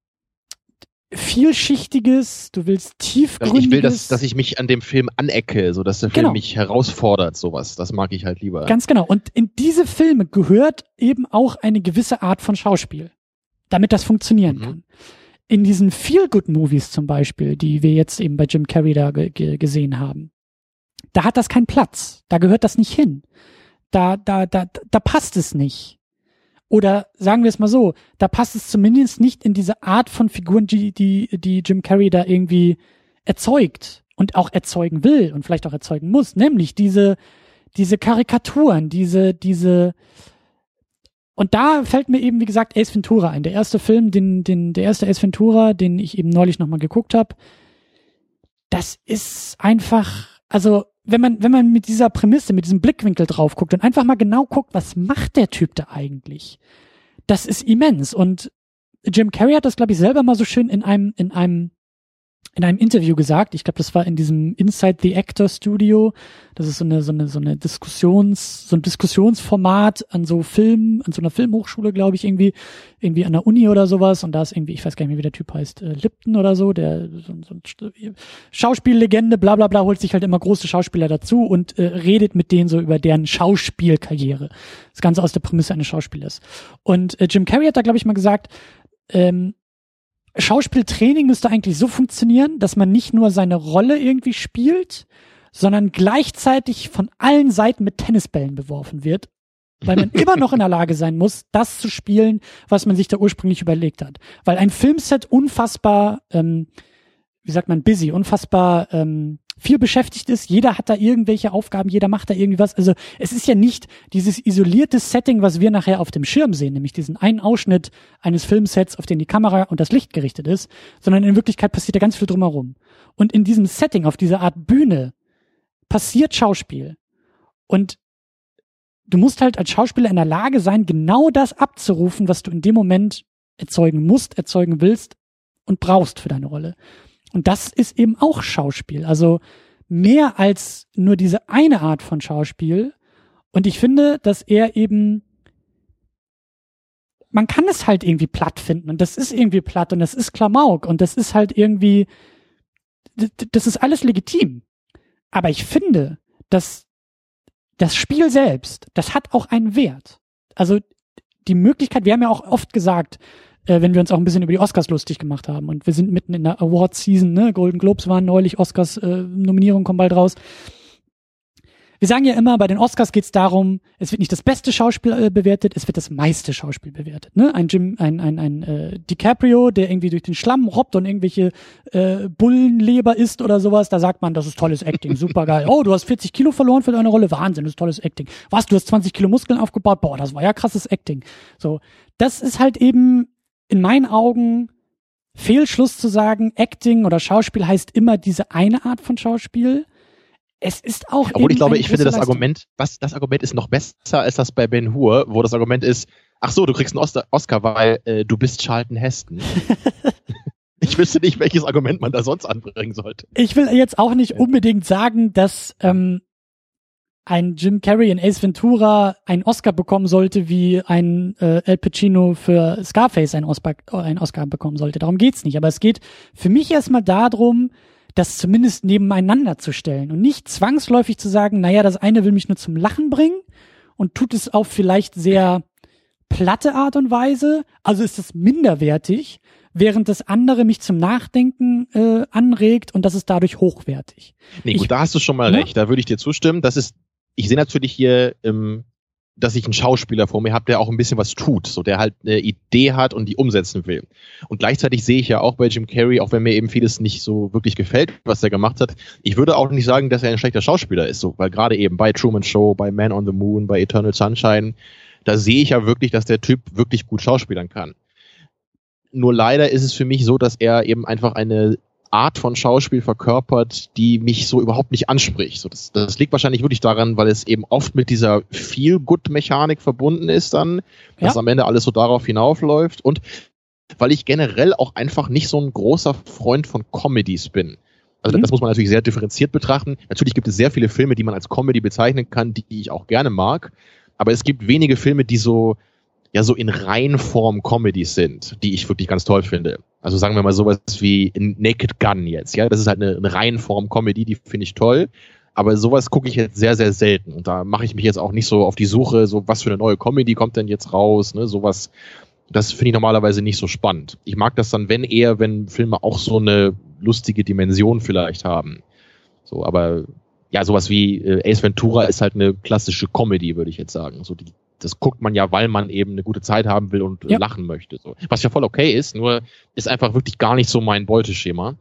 vielschichtiges, du willst tiefgründiges. Ich will, dass, dass ich mich an dem Film anecke, so dass der Film genau. mich herausfordert, sowas. Das mag ich halt lieber. Ganz genau. Und in diese Filme gehört eben auch eine gewisse Art von Schauspiel damit das funktionieren mhm. kann. In diesen Feel-Good-Movies zum Beispiel, die wir jetzt eben bei Jim Carrey da ge gesehen haben, da hat das keinen Platz. Da gehört das nicht hin. Da, da, da, da passt es nicht. Oder sagen wir es mal so, da passt es zumindest nicht in diese Art von Figuren, die, die, die Jim Carrey da irgendwie erzeugt und auch erzeugen will und vielleicht auch erzeugen muss, nämlich diese, diese Karikaturen, diese, diese, und da fällt mir eben, wie gesagt, Ace Ventura ein. Der erste Film, den, den, der erste Ace Ventura, den ich eben neulich nochmal geguckt habe. Das ist einfach, also wenn man, wenn man mit dieser Prämisse, mit diesem Blickwinkel drauf guckt und einfach mal genau guckt, was macht der Typ da eigentlich? Das ist immens. Und Jim Carrey hat das, glaube ich, selber mal so schön in einem, in einem in einem Interview gesagt, ich glaube, das war in diesem Inside the Actor Studio, das ist so eine so eine so eine Diskussions so ein Diskussionsformat an so Film an so einer Filmhochschule, glaube ich, irgendwie irgendwie an der Uni oder sowas und da ist irgendwie, ich weiß gar nicht mehr, wie der Typ heißt, äh, Lipton oder so, der so, so ein Schauspiellegende, bla bla bla, holt sich halt immer große Schauspieler dazu und äh, redet mit denen so über deren Schauspielkarriere. Das Ganze aus der Prämisse eines Schauspielers. Und äh, Jim Carrey hat da, glaube ich, mal gesagt, ähm, Schauspieltraining müsste eigentlich so funktionieren, dass man nicht nur seine Rolle irgendwie spielt, sondern gleichzeitig von allen Seiten mit Tennisbällen beworfen wird, weil man immer noch in der Lage sein muss, das zu spielen, was man sich da ursprünglich überlegt hat. Weil ein Filmset unfassbar, ähm, wie sagt man, busy, unfassbar ähm, viel beschäftigt ist, jeder hat da irgendwelche Aufgaben, jeder macht da irgendwie was. Also es ist ja nicht dieses isolierte Setting, was wir nachher auf dem Schirm sehen, nämlich diesen einen Ausschnitt eines Filmsets, auf den die Kamera und das Licht gerichtet ist, sondern in Wirklichkeit passiert da ganz viel drumherum. Und in diesem Setting, auf dieser Art Bühne, passiert Schauspiel. Und du musst halt als Schauspieler in der Lage sein, genau das abzurufen, was du in dem Moment erzeugen musst, erzeugen willst und brauchst für deine Rolle. Und das ist eben auch Schauspiel. Also mehr als nur diese eine Art von Schauspiel. Und ich finde, dass er eben, man kann es halt irgendwie platt finden und das ist irgendwie platt und das ist Klamauk und das ist halt irgendwie, das ist alles legitim. Aber ich finde, dass das Spiel selbst, das hat auch einen Wert. Also die Möglichkeit, wir haben ja auch oft gesagt, äh, wenn wir uns auch ein bisschen über die Oscars lustig gemacht haben. Und wir sind mitten in der Award-Season, ne? Golden Globes waren neulich, Oscars-Nominierungen äh, kommen bald raus. Wir sagen ja immer, bei den Oscars geht es darum, es wird nicht das beste Schauspiel äh, bewertet, es wird das meiste Schauspiel bewertet. Ne? Ein Jim, ein, ein, ein äh, DiCaprio, der irgendwie durch den Schlamm robbt und irgendwelche äh, Bullenleber isst oder sowas, da sagt man, das ist tolles Acting, super geil. Oh, du hast 40 Kilo verloren für deine Rolle, Wahnsinn, das ist tolles Acting. Was, du hast 20 Kilo Muskeln aufgebaut, boah, das war ja krasses Acting. So, das ist halt eben in meinen Augen Fehlschluss zu sagen, Acting oder Schauspiel heißt immer diese eine Art von Schauspiel. Es ist auch. Obwohl ich glaube, ich finde das Leistung. Argument, was das Argument ist noch besser als das bei Ben Hur, wo das Argument ist, ach so, du kriegst einen Oscar, weil äh, du bist Charlton Heston. ich wüsste nicht, welches Argument man da sonst anbringen sollte. Ich will jetzt auch nicht unbedingt sagen, dass ähm, ein Jim Carrey in Ace Ventura einen Oscar bekommen sollte, wie ein äh, Al Pacino für Scarface einen Oscar, einen Oscar bekommen sollte. Darum geht's nicht. Aber es geht für mich erstmal darum, das zumindest nebeneinander zu stellen und nicht zwangsläufig zu sagen, naja, das eine will mich nur zum Lachen bringen und tut es auf vielleicht sehr platte Art und Weise, also ist es minderwertig, während das andere mich zum Nachdenken äh, anregt und das ist dadurch hochwertig. Nee, gut, ich, da hast du schon mal ja? recht, da würde ich dir zustimmen. Das ist, ich sehe natürlich hier ähm, dass ich einen Schauspieler vor mir habe, der auch ein bisschen was tut, so der halt eine Idee hat und die umsetzen will. Und gleichzeitig sehe ich ja auch bei Jim Carrey, auch wenn mir eben vieles nicht so wirklich gefällt, was er gemacht hat, ich würde auch nicht sagen, dass er ein schlechter Schauspieler ist, so, weil gerade eben bei Truman Show, bei Man on the Moon, bei Eternal Sunshine, da sehe ich ja wirklich, dass der Typ wirklich gut schauspielern kann. Nur leider ist es für mich so, dass er eben einfach eine Art von Schauspiel verkörpert, die mich so überhaupt nicht anspricht. So, das, das liegt wahrscheinlich wirklich daran, weil es eben oft mit dieser Feel-Good-Mechanik verbunden ist dann, dass ja. am Ende alles so darauf hinaufläuft und weil ich generell auch einfach nicht so ein großer Freund von Comedies bin. Also mhm. das muss man natürlich sehr differenziert betrachten. Natürlich gibt es sehr viele Filme, die man als Comedy bezeichnen kann, die ich auch gerne mag. Aber es gibt wenige Filme, die so ja so in Reinform Comedies sind, die ich wirklich ganz toll finde. Also sagen wir mal sowas wie Naked Gun jetzt, ja, das ist halt eine, eine Reinform Comedy, die finde ich toll. Aber sowas gucke ich jetzt sehr, sehr selten. Und da mache ich mich jetzt auch nicht so auf die Suche, so was für eine neue Comedy kommt denn jetzt raus, ne, sowas. Das finde ich normalerweise nicht so spannend. Ich mag das dann, wenn eher, wenn Filme auch so eine lustige Dimension vielleicht haben. So, aber ja, sowas wie äh, Ace Ventura ist halt eine klassische Comedy, würde ich jetzt sagen. So die das guckt man ja, weil man eben eine gute Zeit haben will und ja. lachen möchte. So. Was ja voll okay ist, nur ist einfach wirklich gar nicht so mein Beuteschema.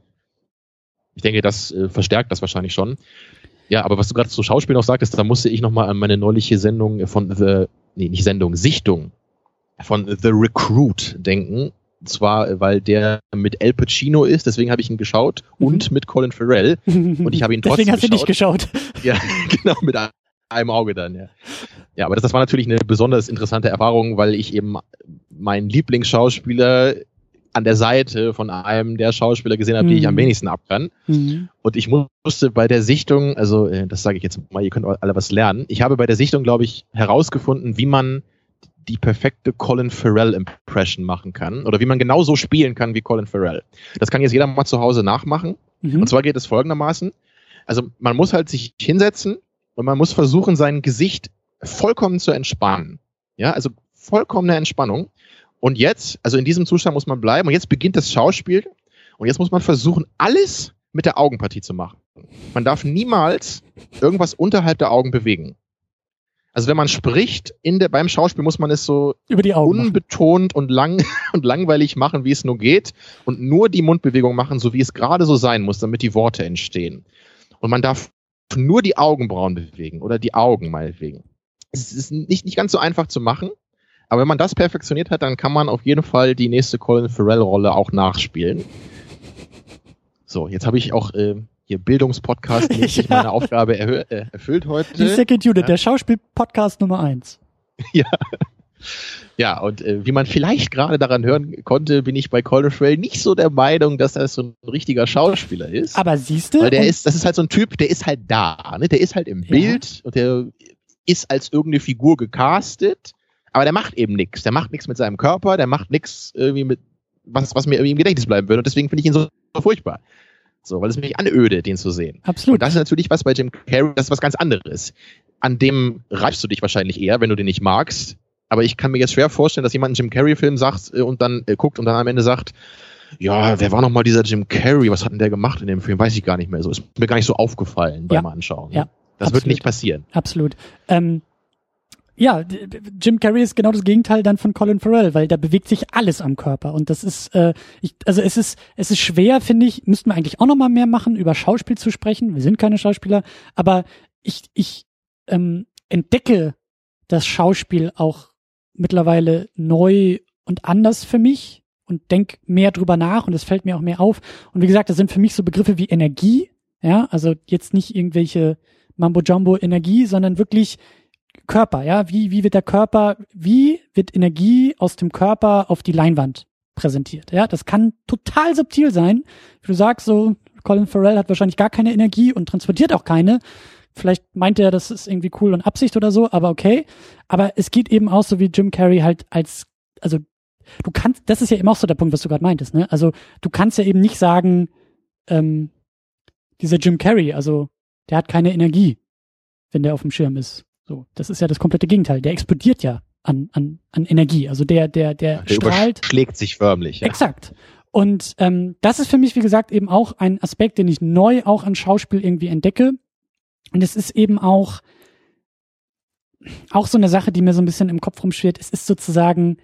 Ich denke, das äh, verstärkt das wahrscheinlich schon. Ja, aber was du gerade zu Schauspiel noch sagtest, da musste ich nochmal an meine neuliche Sendung von The, nee, nicht Sendung, Sichtung von The Recruit denken. Und zwar, weil der mit Al Pacino ist, deswegen habe ich ihn geschaut mhm. und mit Colin Farrell. Und ich habe ihn trotzdem Deswegen hast du nicht geschaut. Ja, genau, mit einem Auge dann, ja. Ja, aber das, das war natürlich eine besonders interessante Erfahrung, weil ich eben meinen Lieblingsschauspieler an der Seite von einem der Schauspieler gesehen habe, mhm. die ich am mhm. wenigsten abkann. Mhm. Und ich musste bei der Sichtung, also äh, das sage ich jetzt mal, ihr könnt alle was lernen. Ich habe bei der Sichtung, glaube ich, herausgefunden, wie man die perfekte Colin Farrell Impression machen kann oder wie man genauso spielen kann wie Colin Farrell. Das kann jetzt jeder mal zu Hause nachmachen. Mhm. Und zwar geht es folgendermaßen. Also man muss halt sich hinsetzen und man muss versuchen, sein Gesicht vollkommen zu entspannen. Ja, also vollkommene Entspannung. Und jetzt, also in diesem Zustand muss man bleiben. Und jetzt beginnt das Schauspiel. Und jetzt muss man versuchen, alles mit der Augenpartie zu machen. Man darf niemals irgendwas unterhalb der Augen bewegen. Also wenn man spricht in der, beim Schauspiel muss man es so Über die Augen unbetont machen. und lang und langweilig machen, wie es nur geht und nur die Mundbewegung machen, so wie es gerade so sein muss, damit die Worte entstehen. Und man darf nur die Augenbrauen bewegen oder die Augen meinetwegen. Es ist nicht, nicht ganz so einfach zu machen, aber wenn man das perfektioniert hat, dann kann man auf jeden Fall die nächste Colin Farrell-Rolle auch nachspielen. So, jetzt habe ich auch äh, hier Bildungspodcast ja. meine Aufgabe äh, erfüllt heute. Die Second Unit, ja. der Schauspiel-Podcast Nummer eins. ja. Ja, und äh, wie man vielleicht gerade daran hören konnte, bin ich bei Colin Farrell nicht so der Meinung, dass er so ein richtiger Schauspieler ist. Aber siehst du? Weil der ist, das ist halt so ein Typ, der ist halt da, ne? Der ist halt im ja. Bild und der ist als irgendeine Figur gecastet, aber der macht eben nichts. Der macht nichts mit seinem Körper, der macht nichts irgendwie mit was, was mir irgendwie im Gedächtnis bleiben würde. Und deswegen finde ich ihn so, so furchtbar. So, weil es mich anöde, den zu sehen. Absolut. Und das ist natürlich was bei Jim Carrey, das ist was ganz anderes. An dem reibst du dich wahrscheinlich eher, wenn du den nicht magst. Aber ich kann mir jetzt schwer vorstellen, dass jemand einen Jim Carrey-Film sagt äh, und dann äh, guckt und dann am Ende sagt, ja, wer war nochmal dieser Jim Carrey? Was hat denn der gemacht in dem Film? Weiß ich gar nicht mehr. So ist mir gar nicht so aufgefallen beim ja. Anschauen. Ja, das absolut. wird nicht passieren. Absolut. Ähm, ja, Jim Carrey ist genau das Gegenteil dann von Colin Farrell, weil da bewegt sich alles am Körper und das ist, äh, ich, also es ist, es ist schwer, finde ich, müssten wir eigentlich auch noch mal mehr machen, über Schauspiel zu sprechen. Wir sind keine Schauspieler, aber ich, ich ähm, entdecke das Schauspiel auch mittlerweile neu und anders für mich und denk mehr drüber nach und es fällt mir auch mehr auf. Und wie gesagt, das sind für mich so Begriffe wie Energie, ja, also jetzt nicht irgendwelche Mambo Jumbo Energie, sondern wirklich Körper, ja, wie, wie wird der Körper, wie wird Energie aus dem Körper auf die Leinwand präsentiert, ja, das kann total subtil sein. Wie du sagst, so, Colin Farrell hat wahrscheinlich gar keine Energie und transportiert auch keine, Vielleicht meint er, das ist irgendwie cool und Absicht oder so, aber okay. Aber es geht eben auch so wie Jim Carrey halt als, also du kannst, das ist ja eben auch so der Punkt, was du gerade meintest, ne? Also du kannst ja eben nicht sagen, ähm, dieser Jim Carrey, also der hat keine Energie, wenn der auf dem Schirm ist. So, das ist ja das komplette Gegenteil. Der explodiert ja an, an, an Energie. Also der, der, der, der strahlt. schlägt sich förmlich. Ja. Exakt. Und ähm, das ist für mich, wie gesagt, eben auch ein Aspekt, den ich neu auch an Schauspiel irgendwie entdecke. Und es ist eben auch, auch so eine Sache, die mir so ein bisschen im Kopf rumschwirrt. Es ist sozusagen,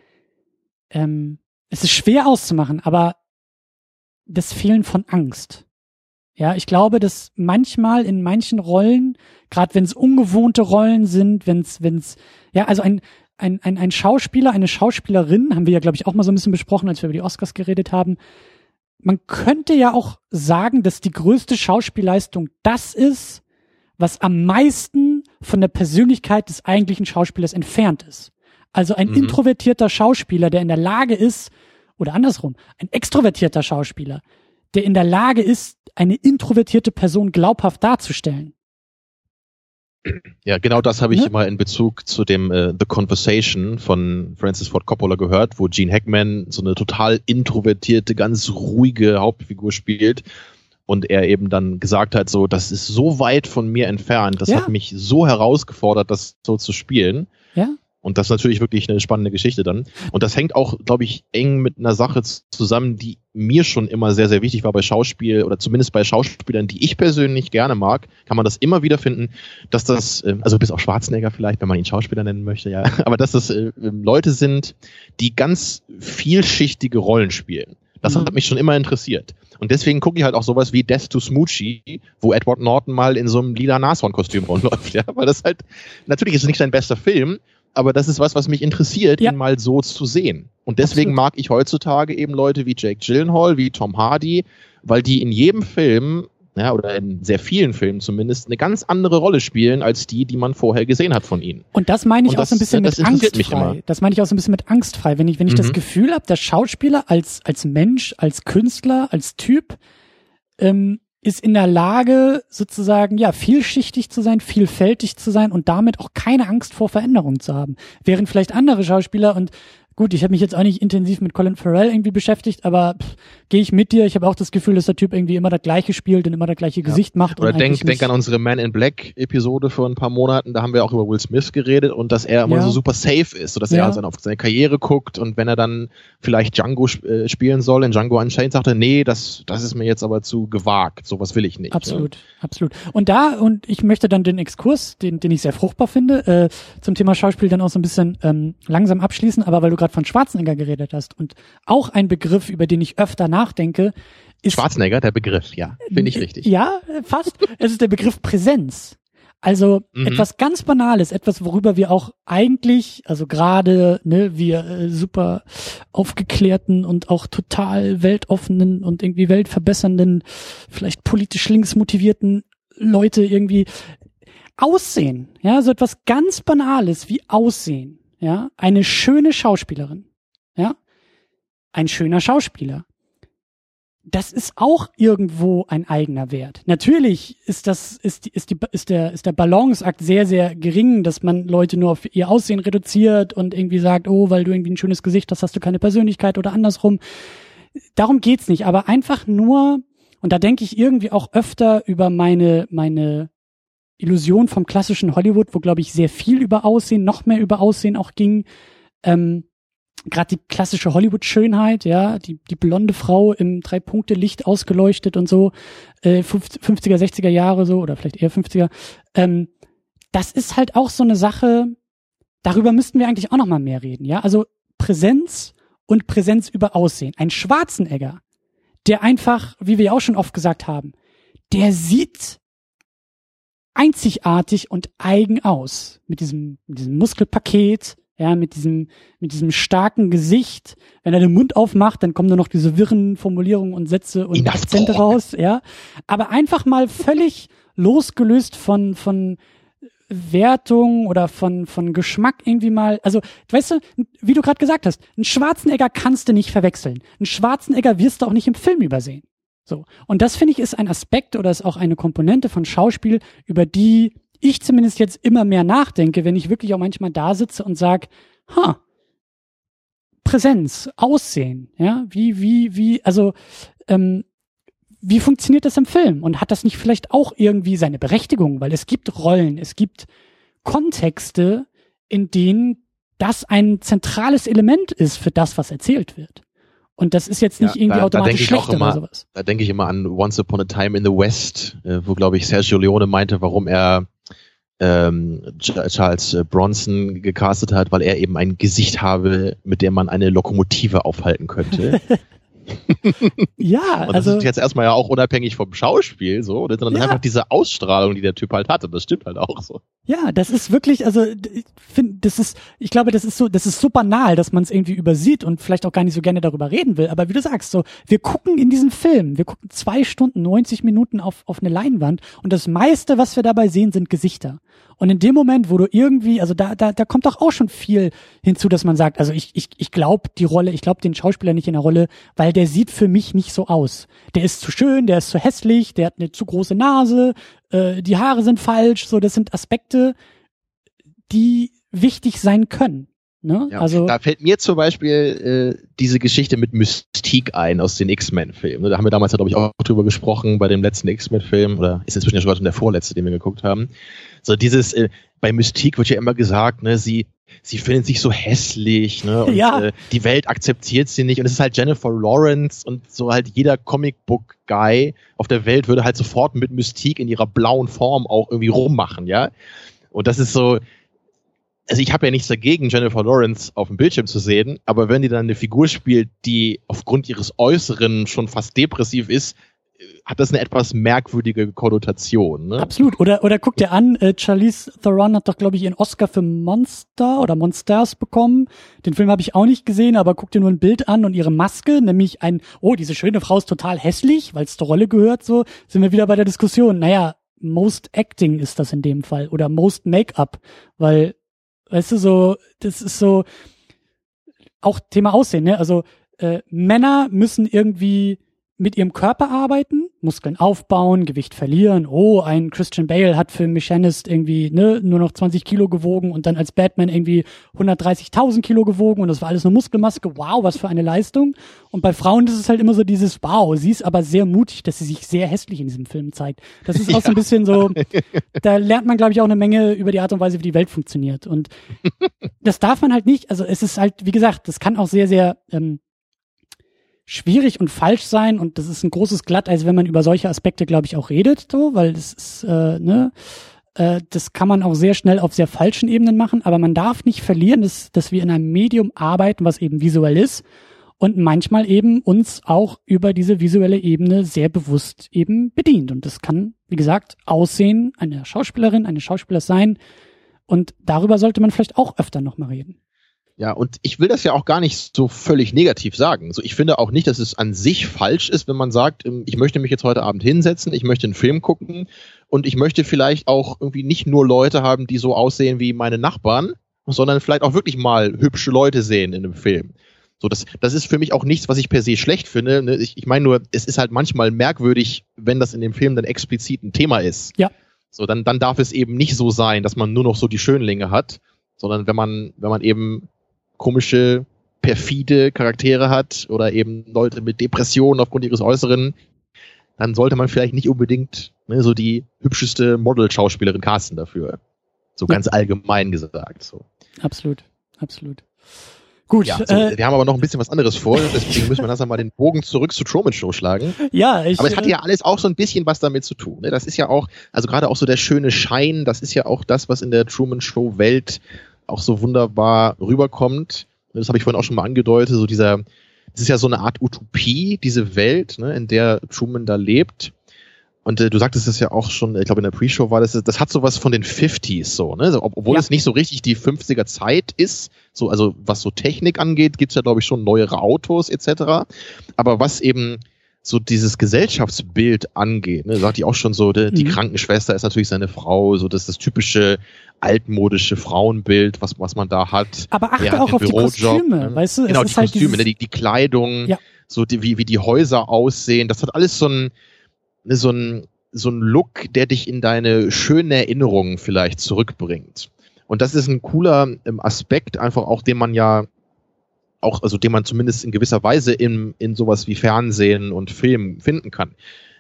ähm, es ist schwer auszumachen, aber das Fehlen von Angst. Ja, ich glaube, dass manchmal in manchen Rollen, gerade wenn es ungewohnte Rollen sind, wenn es, wenn es, ja, also ein, ein, ein, ein Schauspieler, eine Schauspielerin, haben wir ja, glaube ich, auch mal so ein bisschen besprochen, als wir über die Oscars geredet haben. Man könnte ja auch sagen, dass die größte Schauspielleistung das ist, was am meisten von der Persönlichkeit des eigentlichen Schauspielers entfernt ist. Also ein mhm. introvertierter Schauspieler, der in der Lage ist, oder andersrum, ein extrovertierter Schauspieler, der in der Lage ist, eine introvertierte Person glaubhaft darzustellen. Ja, genau das habe ich ne? mal in Bezug zu dem äh, The Conversation von Francis Ford Coppola gehört, wo Gene Hackman so eine total introvertierte, ganz ruhige Hauptfigur spielt und er eben dann gesagt hat, so, das ist so weit von mir entfernt, das ja. hat mich so herausgefordert, das so zu spielen. Ja. Und das ist natürlich wirklich eine spannende Geschichte dann. Und das hängt auch, glaube ich, eng mit einer Sache zusammen, die mir schon immer sehr, sehr wichtig war bei Schauspiel oder zumindest bei Schauspielern, die ich persönlich gerne mag, kann man das immer wieder finden, dass das, ähm, also bis auf Schwarzenegger vielleicht, wenn man ihn Schauspieler nennen möchte, ja, aber dass das äh, Leute sind, die ganz vielschichtige Rollen spielen. Das mhm. hat mich schon immer interessiert. Und deswegen gucke ich halt auch sowas wie Death to Smoochie, wo Edward Norton mal in so einem lila Nashorn-Kostüm rumläuft, ja, weil das halt, natürlich ist es nicht sein bester Film, aber das ist was, was mich interessiert, ja. ihn mal so zu sehen. Und deswegen Absolut. mag ich heutzutage eben Leute wie Jake Gyllenhaal, wie Tom Hardy, weil die in jedem Film ja, oder in sehr vielen Filmen zumindest, eine ganz andere Rolle spielen als die, die man vorher gesehen hat von ihnen. Und das meine ich Und auch das, so ein bisschen mit angstfrei. Das meine ich auch so ein bisschen mit angstfrei. Wenn ich, wenn ich mhm. das Gefühl habe, der Schauspieler als, als Mensch, als Künstler, als Typ, ähm, ist in der Lage, sozusagen, ja, vielschichtig zu sein, vielfältig zu sein und damit auch keine Angst vor Veränderung zu haben. Während vielleicht andere Schauspieler und Gut, ich habe mich jetzt auch nicht intensiv mit Colin Farrell irgendwie beschäftigt, aber gehe ich mit dir. Ich habe auch das Gefühl, dass der Typ irgendwie immer das gleiche spielt und immer das gleiche ja. Gesicht macht. Oder denk, denk an unsere Man in Black Episode vor ein paar Monaten. Da haben wir auch über Will Smith geredet und dass er immer ja. so super safe ist, so dass ja. er also auf seine Karriere guckt und wenn er dann vielleicht Django sp äh, spielen soll, in Django Unchained sagt er, nee, das, das ist mir jetzt aber zu gewagt. Sowas will ich nicht. Absolut, ja. absolut. Und da, und ich möchte dann den Exkurs, den, den ich sehr fruchtbar finde, äh, zum Thema Schauspiel dann auch so ein bisschen ähm, langsam abschließen, aber weil du gerade gerade von Schwarzenegger geredet hast und auch ein Begriff, über den ich öfter nachdenke, ist Schwarzenegger, der Begriff, ja, finde ich richtig. Ja, fast. es ist der Begriff Präsenz. Also mhm. etwas ganz Banales, etwas, worüber wir auch eigentlich, also gerade ne, wir äh, super aufgeklärten und auch total weltoffenen und irgendwie weltverbessernden, vielleicht politisch links motivierten Leute irgendwie aussehen. Ja, so etwas ganz Banales wie Aussehen ja, eine schöne Schauspielerin, ja, ein schöner Schauspieler. Das ist auch irgendwo ein eigener Wert. Natürlich ist das, ist, die, ist, die, ist, der, ist der Balanceakt sehr, sehr gering, dass man Leute nur auf ihr Aussehen reduziert und irgendwie sagt, oh, weil du irgendwie ein schönes Gesicht hast, hast du keine Persönlichkeit oder andersrum. Darum geht's nicht, aber einfach nur, und da denke ich irgendwie auch öfter über meine, meine Illusion vom klassischen Hollywood, wo, glaube ich, sehr viel über Aussehen, noch mehr über Aussehen auch ging. Ähm, Gerade die klassische Hollywood-Schönheit, ja, die, die blonde Frau im Drei-Punkte-Licht ausgeleuchtet und so, äh, 50er, 60er Jahre so, oder vielleicht eher 50er. Ähm, das ist halt auch so eine Sache, darüber müssten wir eigentlich auch noch mal mehr reden, ja. Also Präsenz und Präsenz über Aussehen. Ein Schwarzenegger, der einfach, wie wir auch schon oft gesagt haben, der sieht einzigartig und eigen aus. Mit diesem, mit diesem Muskelpaket, ja, mit diesem, mit diesem starken Gesicht. Wenn er den Mund aufmacht, dann kommen nur noch diese wirren Formulierungen und Sätze und Enough Akzente talk. raus, ja. Aber einfach mal völlig losgelöst von, von Wertung oder von, von Geschmack irgendwie mal, also, weißt du, wie du gerade gesagt hast, einen Schwarzenegger kannst du nicht verwechseln. Einen Schwarzenegger wirst du auch nicht im Film übersehen. So. Und das finde ich ist ein Aspekt oder ist auch eine Komponente von Schauspiel, über die ich zumindest jetzt immer mehr nachdenke, wenn ich wirklich auch manchmal da sitze und sag, ha, Präsenz, Aussehen, ja, wie, wie, wie, also, ähm, wie funktioniert das im Film? Und hat das nicht vielleicht auch irgendwie seine Berechtigung? Weil es gibt Rollen, es gibt Kontexte, in denen das ein zentrales Element ist für das, was erzählt wird. Und das ist jetzt nicht ja, irgendwie da, automatisch da schlecht immer, oder sowas. Da denke ich immer an Once Upon a Time in the West, äh, wo, glaube ich, Sergio Leone meinte, warum er ähm, Charles Bronson gecastet hat, weil er eben ein Gesicht habe, mit dem man eine Lokomotive aufhalten könnte. ja, und das also, ist jetzt erstmal ja auch unabhängig vom Schauspiel so, sondern ja. einfach diese Ausstrahlung, die der Typ halt hatte. Das stimmt halt auch so. Ja, das ist wirklich, also ich finde, das ist, ich glaube, das ist so, das ist so banal, dass man es irgendwie übersieht und vielleicht auch gar nicht so gerne darüber reden will. Aber wie du sagst, so, wir gucken in diesem Film, wir gucken zwei Stunden, 90 Minuten auf auf eine Leinwand und das meiste, was wir dabei sehen, sind Gesichter. Und in dem Moment, wo du irgendwie, also da, da, da kommt doch auch schon viel hinzu, dass man sagt, also ich, ich, ich glaube die Rolle, ich glaube den Schauspieler nicht in der Rolle, weil der sieht für mich nicht so aus. Der ist zu schön, der ist zu hässlich, der hat eine zu große Nase, äh, die Haare sind falsch, so, das sind Aspekte, die wichtig sein können. Ne? Ja, also da fällt mir zum Beispiel äh, diese Geschichte mit Mystique ein aus den X-Men-Filmen. Da haben wir damals, glaube ich, auch drüber gesprochen bei dem letzten X-Men-Film oder ist inzwischen ja schon der vorletzte, den wir geguckt haben. So dieses äh, bei Mystique wird ja immer gesagt, ne, sie sie findet sich so hässlich, ne? Und ja. äh, die Welt akzeptiert sie nicht. Und es ist halt Jennifer Lawrence und so halt jeder Comicbook-Guy auf der Welt würde halt sofort mit Mystique in ihrer blauen Form auch irgendwie rummachen, ja. Und das ist so, also ich habe ja nichts dagegen, Jennifer Lawrence auf dem Bildschirm zu sehen, aber wenn die dann eine Figur spielt, die aufgrund ihres Äußeren schon fast depressiv ist, hat das eine etwas merkwürdige Konnotation. Ne? Absolut. Oder oder guck dir an, äh, Charlize Theron hat doch glaube ich ihren Oscar für Monster oder Monsters bekommen. Den Film habe ich auch nicht gesehen, aber guck dir nur ein Bild an und ihre Maske, nämlich ein, oh, diese schöne Frau ist total hässlich, weil es zur Rolle gehört. So sind wir wieder bei der Diskussion. Naja, Most Acting ist das in dem Fall oder Most Make-up, weil Weißt du, so, das ist so, auch Thema Aussehen, ne? Also äh, Männer müssen irgendwie mit ihrem Körper arbeiten, Muskeln aufbauen, Gewicht verlieren. Oh, ein Christian Bale hat für Machinist irgendwie ne, nur noch 20 Kilo gewogen und dann als Batman irgendwie 130.000 Kilo gewogen und das war alles nur Muskelmaske. Wow, was für eine Leistung. Und bei Frauen ist es halt immer so dieses Wow, sie ist aber sehr mutig, dass sie sich sehr hässlich in diesem Film zeigt. Das ist auch ja. so ein bisschen so, da lernt man, glaube ich, auch eine Menge über die Art und Weise, wie die Welt funktioniert. Und das darf man halt nicht, also es ist halt, wie gesagt, das kann auch sehr, sehr ähm, schwierig und falsch sein und das ist ein großes Glatteis, wenn man über solche Aspekte, glaube ich, auch redet, so, weil das ist, äh, ne, äh, das kann man auch sehr schnell auf sehr falschen Ebenen machen, aber man darf nicht verlieren, dass, dass wir in einem Medium arbeiten, was eben visuell ist und manchmal eben uns auch über diese visuelle Ebene sehr bewusst eben bedient. Und das kann, wie gesagt, Aussehen einer Schauspielerin, eines Schauspielers sein. Und darüber sollte man vielleicht auch öfter nochmal reden. Ja, und ich will das ja auch gar nicht so völlig negativ sagen. So, ich finde auch nicht, dass es an sich falsch ist, wenn man sagt, ähm, ich möchte mich jetzt heute Abend hinsetzen, ich möchte einen Film gucken und ich möchte vielleicht auch irgendwie nicht nur Leute haben, die so aussehen wie meine Nachbarn, sondern vielleicht auch wirklich mal hübsche Leute sehen in einem Film. So, das, das ist für mich auch nichts, was ich per se schlecht finde. Ne? Ich, ich meine nur, es ist halt manchmal merkwürdig, wenn das in dem Film dann explizit ein Thema ist. Ja. So, dann, dann darf es eben nicht so sein, dass man nur noch so die Schönlinge hat, sondern wenn man, wenn man eben komische, perfide Charaktere hat oder eben Leute mit Depressionen aufgrund ihres Äußeren, dann sollte man vielleicht nicht unbedingt ne, so die hübscheste Model-Schauspielerin casten dafür. So ja. ganz allgemein gesagt. So. Absolut, absolut. Gut. Ja, so, äh, wir haben aber noch ein bisschen was anderes vor, deswegen müssen wir langsam mal den Bogen zurück zu Truman Show schlagen. Ja, ich. Aber es hat ja alles auch so ein bisschen was damit zu tun. Ne? Das ist ja auch, also gerade auch so der schöne Schein, das ist ja auch das, was in der Truman Show Welt auch so wunderbar rüberkommt. Das habe ich vorhin auch schon mal angedeutet, so dieser, das ist ja so eine Art Utopie, diese Welt, ne, in der Truman da lebt. Und äh, du sagtest es ja auch schon, ich glaube in der Pre-Show war das, das hat sowas von den 50s so, ne? So, obwohl ja. es nicht so richtig die 50er Zeit ist, so, also was so Technik angeht, gibt's ja, glaube ich, schon neuere Autos etc. Aber was eben so dieses Gesellschaftsbild angeht, ne, sagt die auch schon so, die, die mhm. Krankenschwester ist natürlich seine Frau, so das das typische altmodische Frauenbild, was was man da hat. Aber achte auch auf Bürojob, die Kostüme, ne? weißt du? Genau, die halt Kostüme, ne, die, die Kleidung, ja. so die, wie, wie die Häuser aussehen. Das hat alles so ein, ne, so ein, so ein Look, der dich in deine schönen Erinnerungen vielleicht zurückbringt. Und das ist ein cooler ähm, Aspekt, einfach auch, den man ja auch, also den man zumindest in gewisser Weise in, in sowas wie Fernsehen und Film finden kann.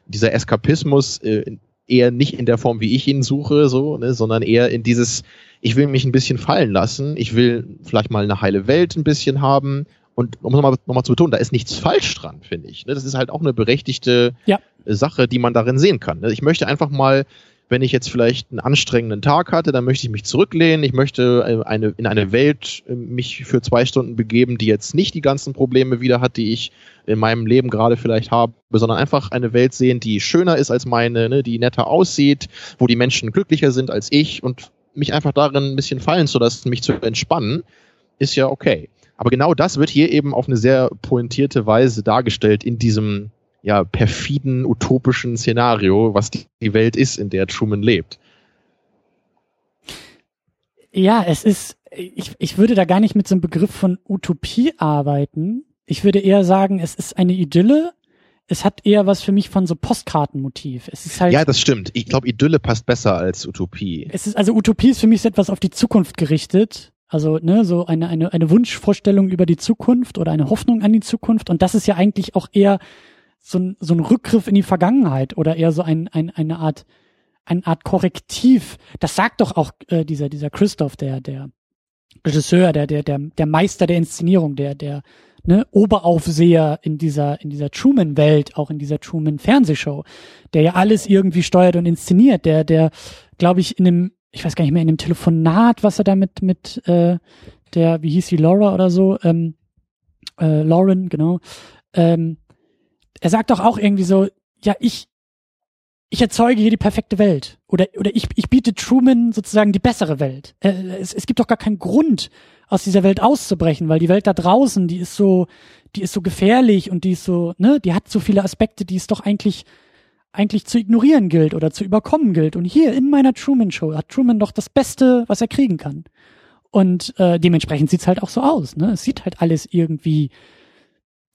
Dieser Eskapismus äh, eher nicht in der Form, wie ich ihn suche, so, ne, sondern eher in dieses, ich will mich ein bisschen fallen lassen, ich will vielleicht mal eine heile Welt ein bisschen haben. Und um nochmal noch mal zu betonen, da ist nichts falsch dran, finde ich. Ne? Das ist halt auch eine berechtigte Ja. Sache, die man darin sehen kann. Ne? Ich möchte einfach mal, wenn ich jetzt vielleicht einen anstrengenden Tag hatte, dann möchte ich mich zurücklehnen. Ich möchte äh, eine, in eine Welt äh, mich für zwei Stunden begeben, die jetzt nicht die ganzen Probleme wieder hat, die ich in meinem Leben gerade vielleicht habe, sondern einfach eine Welt sehen, die schöner ist als meine, ne? die netter aussieht, wo die Menschen glücklicher sind als ich und mich einfach darin ein bisschen fallen zu lassen, mich zu entspannen, ist ja okay. Aber genau das wird hier eben auf eine sehr pointierte Weise dargestellt in diesem ja perfiden utopischen Szenario, was die, die Welt ist, in der Truman lebt. Ja, es ist, ich, ich würde da gar nicht mit so einem Begriff von Utopie arbeiten. Ich würde eher sagen, es ist eine Idylle. Es hat eher was für mich von so Postkartenmotiv. Es ist halt, Ja, das stimmt. Ich glaube, Idylle passt besser als Utopie. es ist, also Utopie ist für mich so etwas auf die Zukunft gerichtet. Also, ne, so eine, eine, eine Wunschvorstellung über die Zukunft oder eine Hoffnung an die Zukunft. Und das ist ja eigentlich auch eher so ein, so ein Rückgriff in die Vergangenheit oder eher so ein, ein, eine Art, eine Art Korrektiv. Das sagt doch auch äh, dieser, dieser Christoph, der, der Regisseur, der, der, der, der Meister der Inszenierung, der, der, ne, Oberaufseher in dieser, in dieser Truman-Welt, auch in dieser Truman-Fernsehshow, der ja alles irgendwie steuert und inszeniert, der, der, glaube ich, in einem, ich weiß gar nicht mehr, in einem Telefonat, was er da mit, mit äh, der, wie hieß sie, Laura oder so, ähm, äh, Lauren, genau, ähm, er sagt doch auch irgendwie so, ja, ich, ich erzeuge hier die perfekte Welt. Oder, oder ich, ich biete Truman sozusagen die bessere Welt. Äh, es, es gibt doch gar keinen Grund, aus dieser Welt auszubrechen, weil die Welt da draußen, die ist so, die ist so gefährlich und die ist so, ne, die hat so viele Aspekte, die es doch eigentlich, eigentlich zu ignorieren gilt oder zu überkommen gilt. Und hier in meiner Truman Show hat Truman doch das Beste, was er kriegen kann. Und äh, dementsprechend sieht's halt auch so aus. Ne? Es sieht halt alles irgendwie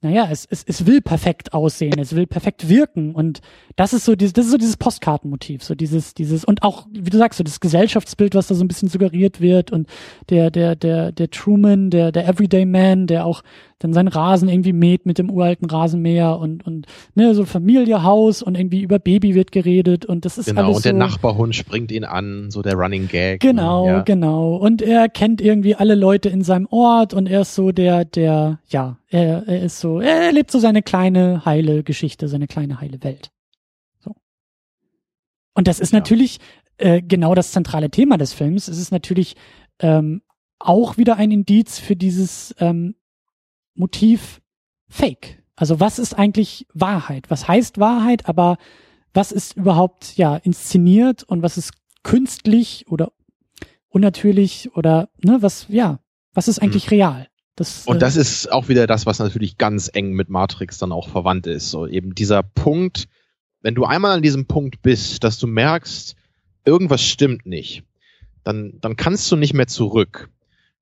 naja, es, es, es will perfekt aussehen, es will perfekt wirken und das ist so dieses, das ist so dieses Postkartenmotiv, so dieses, dieses und auch, wie du sagst, so das Gesellschaftsbild, was da so ein bisschen suggeriert wird und der, der, der, der Truman, der, der Everyday Man, der auch dann seinen Rasen irgendwie mäht mit dem uralten Rasenmäher und, und, ne, so Familie, Haus und irgendwie über Baby wird geredet und das ist Genau, alles und der so, Nachbarhund springt ihn an, so der Running Gag. Genau, Ja. genau. Und er kennt irgendwie alle Leute in seinem Ort und er ist so der, der, ja, er, er ist so, er lebt so seine kleine heile Geschichte, seine kleine heile Welt. So. Und das ist Ja. natürlich äh, genau das zentrale Thema des Films. Es ist natürlich ähm, auch wieder ein Indiz für dieses ähm, Motiv Fake. Also was ist eigentlich Wahrheit? Was heißt Wahrheit? Aber was ist überhaupt ja inszeniert und was ist künstlich oder unnatürlich oder ne was ja was ist eigentlich real? Das, Und äh, das ist auch wieder das, was natürlich ganz eng mit Matrix dann auch verwandt ist. So eben dieser Punkt, wenn du einmal an diesem Punkt bist, dass du merkst, irgendwas stimmt nicht, dann, dann kannst du nicht mehr zurück.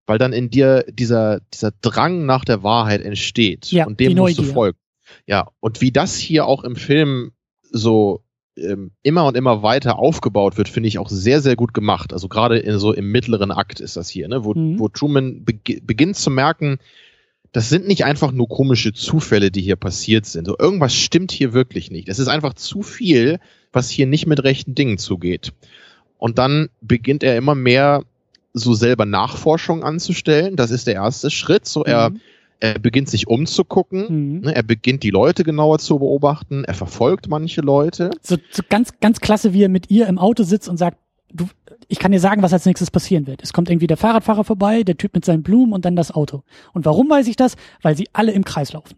Weil dann in dir dieser, dieser Drang nach der Wahrheit entsteht. Ja, und dem musst du Neugier. folgen. Ja, und wie das hier auch im Film so ähm, immer und immer weiter aufgebaut wird, finde ich auch sehr, sehr gut gemacht. Also gerade in so im mittleren Akt ist das hier, ne? wo, Mhm. wo Truman beg beginnt zu merken, das sind nicht einfach nur komische Zufälle, die hier passiert sind. So, irgendwas stimmt hier wirklich nicht. Es ist einfach zu viel, was hier nicht mit rechten Dingen zugeht. Und dann beginnt er immer mehr so selber Nachforschung anzustellen. Das ist der erste Schritt. So, er, Mhm. er beginnt sich umzugucken. Mhm. Ne, er beginnt die Leute genauer zu beobachten. Er verfolgt manche Leute. so, so ganz, ganz klasse, wie er mit ihr im Auto sitzt und sagt, du, ich kann dir sagen, was als nächstes passieren wird. Es kommt irgendwie der Fahrradfahrer vorbei, der Typ mit seinen Blumen und dann das Auto. Und warum weiß ich das? Weil sie alle im Kreis laufen.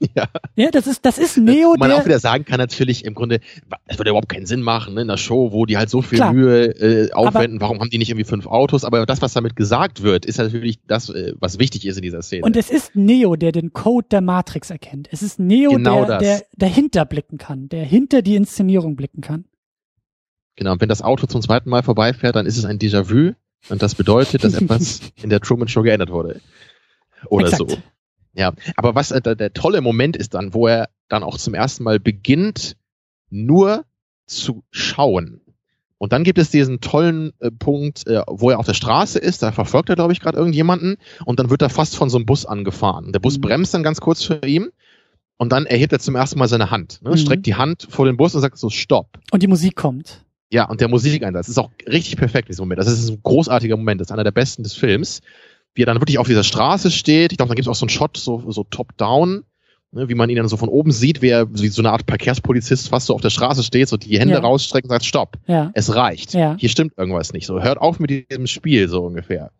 Ja. Ja, das ist, das ist Neo, Wo man der, auch wieder sagen kann, natürlich im Grunde, es würde überhaupt keinen Sinn machen, ne, in einer Show, wo die halt so viel Klar. Mühe äh, aufwenden, warum haben die nicht irgendwie fünf Autos? Aber das, was damit gesagt wird, ist natürlich das, äh, was wichtig ist in dieser Szene. Und es ist Neo, der den Code der Matrix erkennt. Es ist Neo, Genau der, der dahinter blicken kann, der hinter die Inszenierung blicken kann. genau, und wenn das Auto zum zweiten Mal vorbeifährt, dann ist es ein Déjà-vu und das bedeutet, dass etwas in der Truman Show geändert wurde. Oder Exakt. so. Ja, aber was äh, der, der tolle Moment ist dann, wo er dann auch zum ersten Mal beginnt, nur zu schauen. Und dann gibt es diesen tollen äh, Punkt, äh, wo er auf der Straße ist, da verfolgt er, glaube ich, gerade irgendjemanden und dann wird er fast von so einem Bus angefahren. Der Bus Mhm. bremst dann ganz kurz für ihn und dann erhebt er zum ersten Mal seine Hand, ne, Mhm. streckt die Hand vor den Bus und sagt so, stopp. Und die Musik kommt. Ja, und der Musikeinsatz ist auch richtig perfekt in diesem Moment. Das ist ein großartiger Moment, das ist einer der besten des Films. Wie er dann wirklich auf dieser Straße steht. Ich glaube, da gibt es auch so einen Shot, so, so top-down, ne, wie man ihn dann so von oben sieht, wie er wie so eine Art Verkehrspolizist fast so auf der Straße steht, so die Hände Ja. rausstreckt und sagt, stopp, Ja. es reicht. Ja. Hier stimmt irgendwas nicht. So, hört auf mit diesem Spiel, so ungefähr.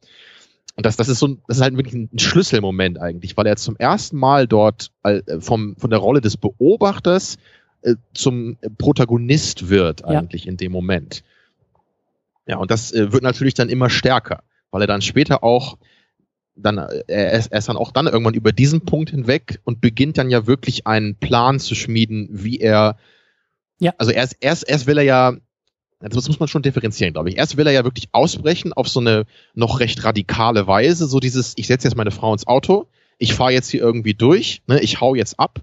Und das, das ist so ein, das ist halt wirklich ein Schlüsselmoment eigentlich, weil er zum ersten Mal dort äh, vom, von der Rolle des Beobachters äh, zum Protagonist wird eigentlich in dem Moment. Ja, und das äh, wird natürlich dann immer stärker, weil er dann später auch dann, äh, er ist, er ist dann auch dann irgendwann über diesen Punkt hinweg und beginnt dann ja wirklich einen Plan zu schmieden, wie er, Ja. also erst, erst, erst will er ja, das muss man schon differenzieren, glaube ich. Erst will er ja wirklich ausbrechen auf so eine noch recht radikale Weise, so dieses, ich setze jetzt meine Frau ins Auto, ich fahre jetzt hier irgendwie durch, ne, ich hau jetzt ab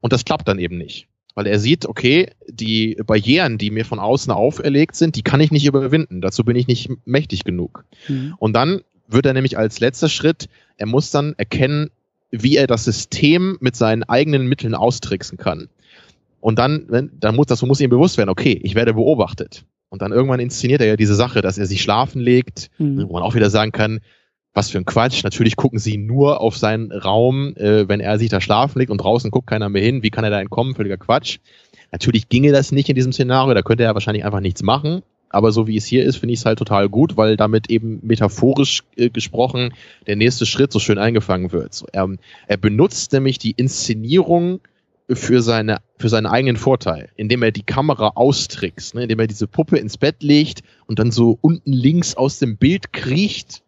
und das klappt dann eben nicht. Weil er sieht, okay, die Barrieren, die mir von außen auferlegt sind, die kann ich nicht überwinden. Dazu bin ich nicht mächtig genug. Mhm. Und dann wird er nämlich als letzter Schritt, er muss dann erkennen, wie er das System mit seinen eigenen Mitteln austricksen kann. Und dann, wenn, dann muss das muss ihm bewusst werden, okay, ich werde beobachtet. Und dann irgendwann inszeniert er ja diese Sache, dass er sich schlafen legt, Mhm. wo man auch wieder sagen kann, was für ein Quatsch. Natürlich gucken sie nur auf seinen Raum, äh, wenn er sich da schlafen legt und draußen guckt keiner mehr hin. Wie kann er da entkommen? Völliger Quatsch. Natürlich ginge das nicht in diesem Szenario, da könnte er wahrscheinlich einfach nichts machen. Aber so wie es hier ist, finde ich es halt total gut, weil damit eben metaphorisch äh, gesprochen der nächste Schritt so schön eingefangen wird. So, er, er benutzt nämlich die Inszenierung für seine für seinen eigenen Vorteil, indem er die Kamera austrickst, ne, indem er diese Puppe ins Bett legt und dann so unten links aus dem Bild kriecht,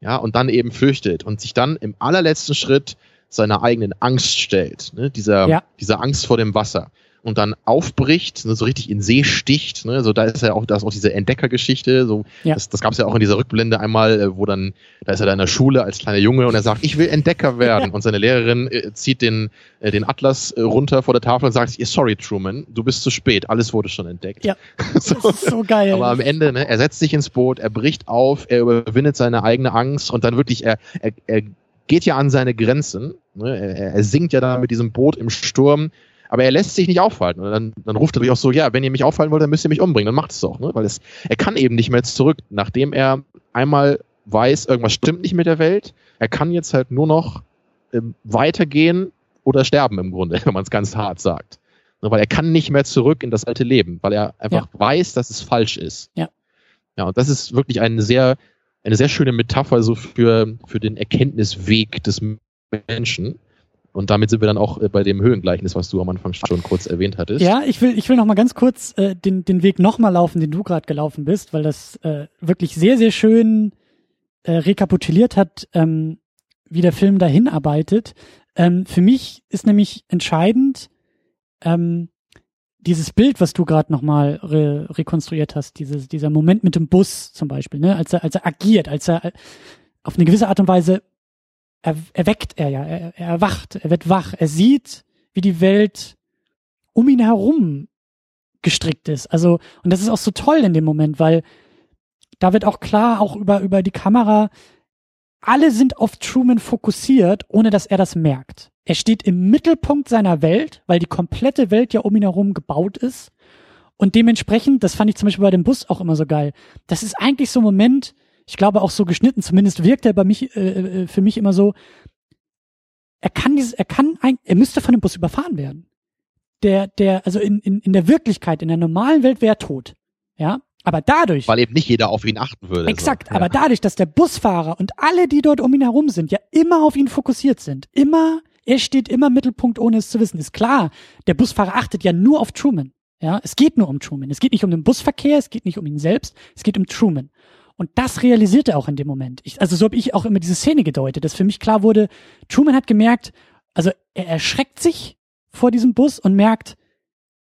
ja, und dann eben flüchtet und sich dann im allerletzten Schritt seiner eigenen Angst stellt, ne, dieser Ja. dieser Angst vor dem Wasser und dann aufbricht, ne, so richtig in See sticht, ne, so da ist ja auch da ist auch diese Entdeckergeschichte, so Ja. das, das gab es ja auch in dieser Rückblende einmal, äh, wo dann da ist er da in der Schule als kleiner Junge und er sagt, ich will Entdecker werden und seine Lehrerin äh, zieht den äh, den Atlas äh, runter vor der Tafel und sagt, sorry Truman, du bist zu spät, alles wurde schon entdeckt. Ja. so. Das ist so geil. Aber am Ende, ne, er setzt sich ins Boot, er bricht auf, er überwindet seine eigene Angst und dann wirklich, er, er, er geht ja an seine Grenzen. Ne, er, er sinkt ja da mit diesem Boot im Sturm, aber er lässt sich nicht aufhalten. Und dann, dann ruft er natürlich auch so, ja, wenn ihr mich aufhalten wollt, dann müsst ihr mich umbringen, dann macht es doch. Ne? Weil es, er kann eben nicht mehr zurück, nachdem er einmal weiß, irgendwas stimmt nicht mit der Welt. Er kann jetzt halt nur noch ähm, weitergehen oder sterben im Grunde, wenn man es ganz hart sagt. Ne, Weil er kann nicht mehr zurück in das alte Leben, weil er einfach weiß, dass es falsch ist. Ja. Ja, und das ist wirklich eine sehr, eine sehr schöne Metapher so für, für den Erkenntnisweg des Menschen. Und damit sind wir dann auch äh, bei dem Höhengleichnis, was du am Anfang schon kurz erwähnt hattest. Ja, ich will, ich will noch ganz kurz äh, den, den Weg noch mal laufen, den du gerade gelaufen bist, weil das äh, wirklich sehr, sehr schön äh, rekapituliert hat, ähm, wie der Film dahin arbeitet. Ähm, für mich ist nämlich entscheidend ähm, dieses Bild, was du gerade noch mal re rekonstruiert hast, dieses, dieser Moment mit dem Bus zum Beispiel, ne, als er, als er agiert, als er äh, auf eine gewisse Art und Weise er, erweckt er ja, er, er erwacht, er wird wach, er sieht, wie die Welt um ihn herum gestrickt ist. Also, und das ist auch so toll in dem Moment, weil da wird auch klar, auch über, über die Kamera, alle sind auf Truman fokussiert, ohne dass er das merkt. Er steht im Mittelpunkt seiner Welt, weil die komplette Welt ja um ihn herum gebaut ist. Und dementsprechend, das fand ich zum Beispiel bei dem Bus auch immer so geil. Das ist eigentlich so ein Moment, ich glaube auch so geschnitten, zumindest wirkt er bei mich, äh, äh, für mich immer so, er kann dieses, er kann, ein, er müsste von dem Bus überfahren werden. Der, der, also in, in, in der Wirklichkeit, in der normalen Welt wäre er tot. Ja. Aber dadurch, Weil eben nicht jeder auf ihn achten würde. Exakt, so. aber dadurch, dass der Busfahrer und alle, die dort um ihn herum sind, ja immer auf ihn fokussiert sind, immer, er steht immer im Mittelpunkt, ohne es zu wissen, ist klar, der Busfahrer achtet ja nur auf Truman. Ja, es geht nur um Truman. Es geht nicht um den Busverkehr, es geht nicht um ihn selbst, es geht um Truman. Und das realisiert er auch in dem Moment. Ich, also so habe ich auch immer diese Szene gedeutet, dass für mich klar wurde, Truman hat gemerkt, also er erschreckt sich vor diesem Bus und merkt,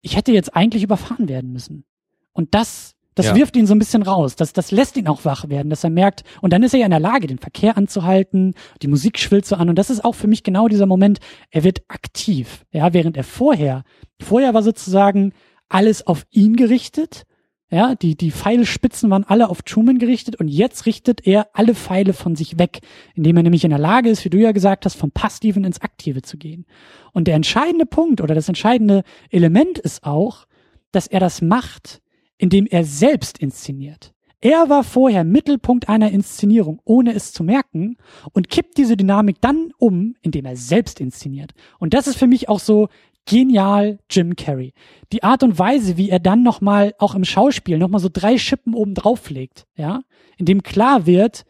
ich hätte jetzt eigentlich überfahren werden müssen. Und das Das Ja. wirft ihn so ein bisschen raus. Das, das lässt ihn auch wach werden, dass er merkt, und dann ist er ja in der Lage, den Verkehr anzuhalten, die Musik schwillt so an. Und das ist auch für mich genau dieser Moment, er wird aktiv. Ja, während er vorher, vorher war sozusagen alles auf ihn gerichtet. Ja, die, die Pfeilspitzen waren alle auf Truman gerichtet und jetzt richtet er alle Pfeile von sich weg, indem er nämlich in der Lage ist, wie du ja gesagt hast, vom Passiven ins Aktive zu gehen. Und der entscheidende Punkt oder das entscheidende Element ist auch, dass er das macht, indem er selbst inszeniert. Er war vorher Mittelpunkt einer Inszenierung, ohne es zu merken, und kippt diese Dynamik dann um, indem er selbst inszeniert. Und das ist für mich auch so genial Jim Carrey. Die Art und Weise, wie er dann nochmal, auch im Schauspiel, nochmal so drei Schippen oben drauf legt, ja, in dem klar wird,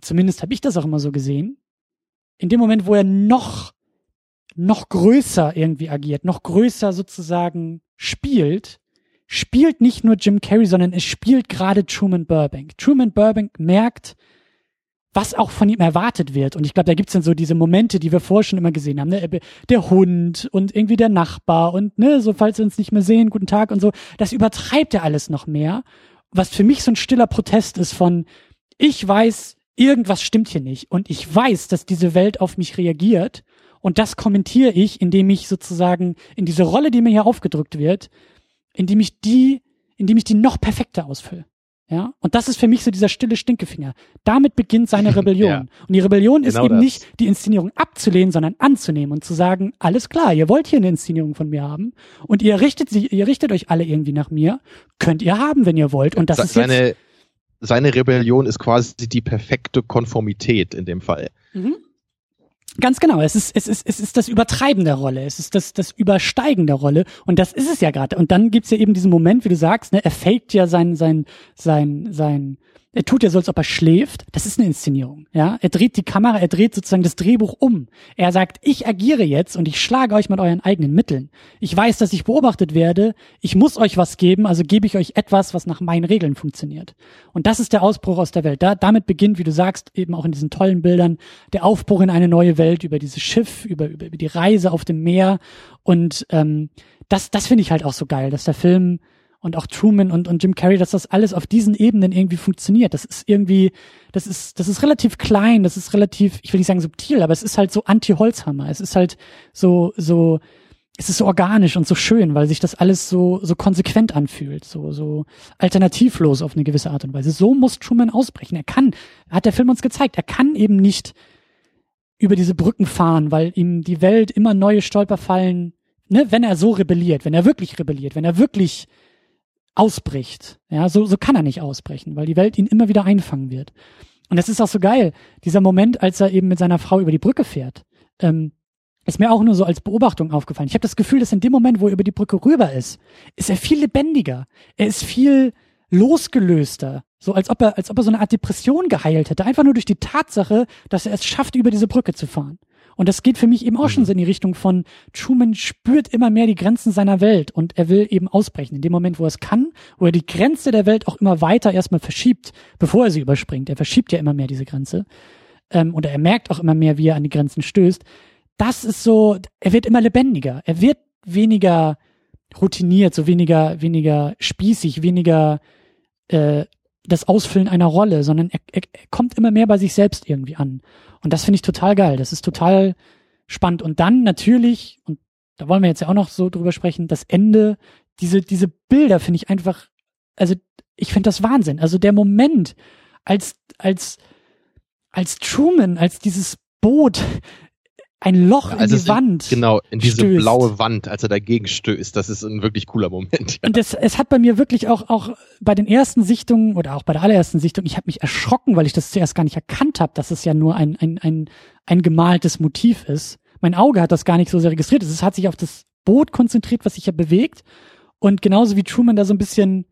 zumindest habe ich das auch immer so gesehen, in dem Moment, wo er noch, noch größer irgendwie agiert, noch größer sozusagen spielt, spielt nicht nur Jim Carrey, sondern es spielt gerade Truman Burbank. Truman Burbank merkt, was auch von ihm erwartet wird. Und ich glaube, da gibt's dann so diese Momente, die wir vorher schon immer gesehen haben. Ne? Der Hund und irgendwie der Nachbar und ne, so falls wir uns nicht mehr sehen, guten Tag und so. Das übertreibt er alles noch mehr. Was für mich so ein stiller Protest ist von, ich weiß, irgendwas stimmt hier nicht. Und ich weiß, dass diese Welt auf mich reagiert. Und das kommentiere ich, indem ich sozusagen in diese Rolle, die mir hier aufgedrückt wird, indem ich die, indem ich die noch perfekter ausfülle. Ja, und das ist für mich so dieser stille Stinkefinger. Damit beginnt seine Rebellion. Ja. Und die Rebellion ist Genau eben das. nicht die Inszenierung abzulehnen, sondern anzunehmen und zu sagen, alles klar, ihr wollt hier eine Inszenierung von mir haben und ihr richtet sie, ihr richtet euch alle irgendwie nach mir, könnt ihr haben, wenn ihr wollt. Und das Se- ist jetzt, seine, seine Rebellion ist quasi die perfekte Konformität in dem Fall. Mhm. Ganz genau. Es ist, es ist, es ist das Übertreiben der Rolle. Es ist das, das Übersteigen der Rolle. Und das ist es ja gerade. Und dann gibt's ja eben diesen Moment, wie du sagst, ne, er faked ja sein, sein, sein, sein, er tut ja so, als ob er schläft. Das ist eine Inszenierung. Ja, er dreht die Kamera, er dreht sozusagen das Drehbuch um. Er sagt, ich agiere jetzt und ich schlage euch mit euren eigenen Mitteln. Ich weiß, dass ich beobachtet werde. Ich muss euch was geben, also gebe ich euch etwas, was nach meinen Regeln funktioniert. Und das ist der Ausbruch aus der Welt. Da, damit beginnt, wie du sagst, eben auch in diesen tollen Bildern, der Aufbruch in eine neue Welt über dieses Schiff, über, über, über die Reise auf dem Meer. Und ähm, das, das finde ich halt auch so geil, dass der Film und auch Truman und, und Jim Carrey, dass das alles auf diesen Ebenen irgendwie funktioniert. Das ist irgendwie, das ist, das ist relativ klein, das ist relativ, ich will nicht sagen subtil, aber es ist halt so Anti-Holzhammer. Es ist halt so, so, es ist so organisch und so schön, weil sich das alles so, so konsequent anfühlt, so, so alternativlos auf eine gewisse Art und Weise. So muss Truman ausbrechen. Er kann, hat der Film uns gezeigt, er kann eben nicht über diese Brücken fahren, weil ihm die Welt immer neue Stolperfallen, ne, wenn er so rebelliert, wenn er wirklich rebelliert, wenn er wirklich ausbricht. Ja, so, so kann er nicht ausbrechen, weil die Welt ihn immer wieder einfangen wird. Und das ist auch so geil, dieser Moment, als er eben mit seiner Frau über die Brücke fährt. Ähm, ist mir auch nur so als Beobachtung aufgefallen. Ich habe das Gefühl, dass in dem Moment, wo er über die Brücke rüber ist, ist er viel lebendiger. Er ist viel losgelöster. So als ob er, als ob er so eine Art Depression geheilt hätte. Einfach nur durch die Tatsache, dass er es schafft, über diese Brücke zu fahren. Und das geht für mich eben auch schon so in die Richtung von Truman spürt immer mehr die Grenzen seiner Welt und er will eben ausbrechen. In dem Moment, wo er es kann, wo er die Grenze der Welt auch immer weiter erstmal verschiebt, bevor er sie überspringt. Er verschiebt ja immer mehr diese Grenze. Ähm, und er merkt auch immer mehr, wie er an die Grenzen stößt. Das ist so, er wird immer lebendiger. Er wird weniger routiniert, so weniger, weniger spießig, weniger äh, das Ausfüllen einer Rolle, sondern er, er, er kommt immer mehr bei sich selbst irgendwie an. Und das finde ich total geil. Das ist total spannend. Und dann natürlich, und da wollen wir jetzt ja auch noch so drüber sprechen, das Ende, diese, diese Bilder finde ich einfach, also ich finde das Wahnsinn. Also der Moment, als, als, als Truman, als dieses Boot ein Loch Also in die Wand. In, genau, in diese stößt. blaue Wand, als er dagegen stößt. Das ist ein wirklich cooler Moment. Ja. Und das, es hat bei mir wirklich auch, auch bei den ersten Sichtungen oder auch bei der allerersten Sichtung, ich habe mich erschrocken, weil ich das zuerst gar nicht erkannt habe, dass es ja nur ein, ein, ein, ein gemaltes Motiv ist. Mein Auge hat das gar nicht so sehr registriert. Es hat sich auf das Boot konzentriert, was sich ja bewegt. Und genauso wie Truman da so ein bisschen,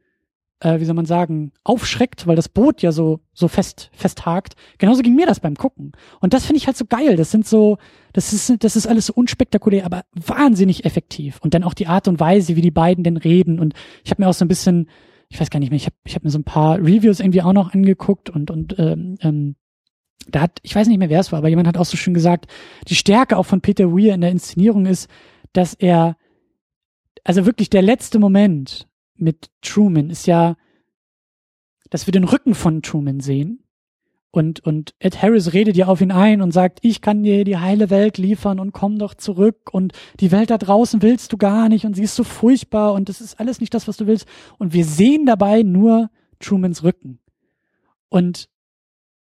äh, wie soll man sagen, aufschreckt, weil das Boot ja so, so fest, festhakt. Genauso ging mir das beim Gucken. Und das finde ich halt so geil. Das sind so, das ist, das ist alles so unspektakulär, aber wahnsinnig effektiv. Und dann auch die Art und Weise, wie die beiden denn reden. Und ich habe mir auch so ein bisschen, ich weiß gar nicht mehr, ich habe ich hab mir so ein paar Reviews irgendwie auch noch angeguckt und, und ähm, ähm, da hat, ich weiß nicht mehr, wer es war, aber jemand hat auch so schön gesagt, die Stärke auch von Peter Weir in der Inszenierung ist, dass er, also wirklich der letzte Moment, mit Truman ist ja, dass wir den Rücken von Truman sehen. Und, und Ed Harris redet ja auf ihn ein und sagt, ich kann dir die heile Welt liefern und komm doch zurück und die Welt da draußen willst du gar nicht und sie ist so furchtbar und das ist alles nicht das, was du willst. Und wir sehen dabei nur Trumans Rücken. Und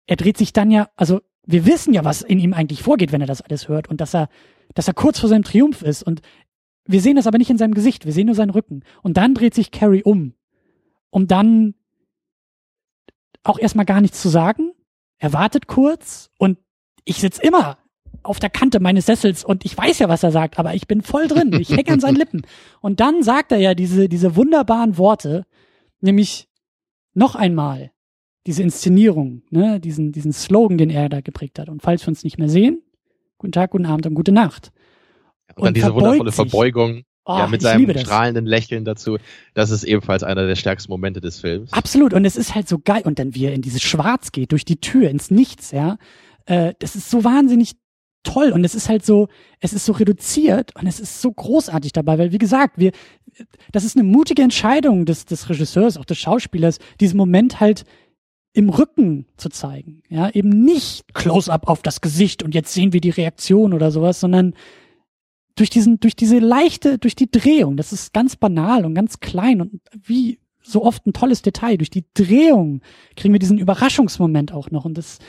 er dreht sich dann ja, also wir wissen ja, was in ihm eigentlich vorgeht, wenn er das alles hört und dass er, dass er kurz vor seinem Triumph ist und wir sehen das aber nicht in seinem Gesicht, wir sehen nur seinen Rücken. Und dann dreht sich Carrie um, um dann auch erstmal gar nichts zu sagen. Er wartet kurz und ich sitze immer auf der Kante meines Sessels und ich weiß ja, was er sagt, aber ich bin voll drin. Ich hänge an seinen Lippen. Und dann sagt er ja diese, diese wunderbaren Worte, nämlich noch einmal diese Inszenierung, ne, diesen, diesen Slogan, den er da geprägt hat. Und falls wir uns nicht mehr sehen, guten Tag, guten Abend und gute Nacht. Und, dann diese wundervolle Verbeugung. Oh, ja, mit seinem strahlenden Lächeln dazu. Das ist ebenfalls einer der stärksten Momente des Films. Absolut. Und es ist halt so geil. Und dann, wie er in dieses Schwarz geht, durch die Tür, ins Nichts, ja. Äh, das ist so wahnsinnig toll. Und es ist halt so, es ist so reduziert und es ist so großartig dabei, weil, wie gesagt, wir, das ist eine mutige Entscheidung des, des Regisseurs, auch des Schauspielers, diesen Moment halt im Rücken zu zeigen. Ja, eben nicht Close-up auf das Gesicht und jetzt sehen wir die Reaktion oder sowas, sondern durch diesen, durch diese leichte, durch die Drehung, das ist ganz banal und ganz klein und wie so oft ein tolles Detail, durch die Drehung kriegen wir diesen Überraschungsmoment auch noch und das,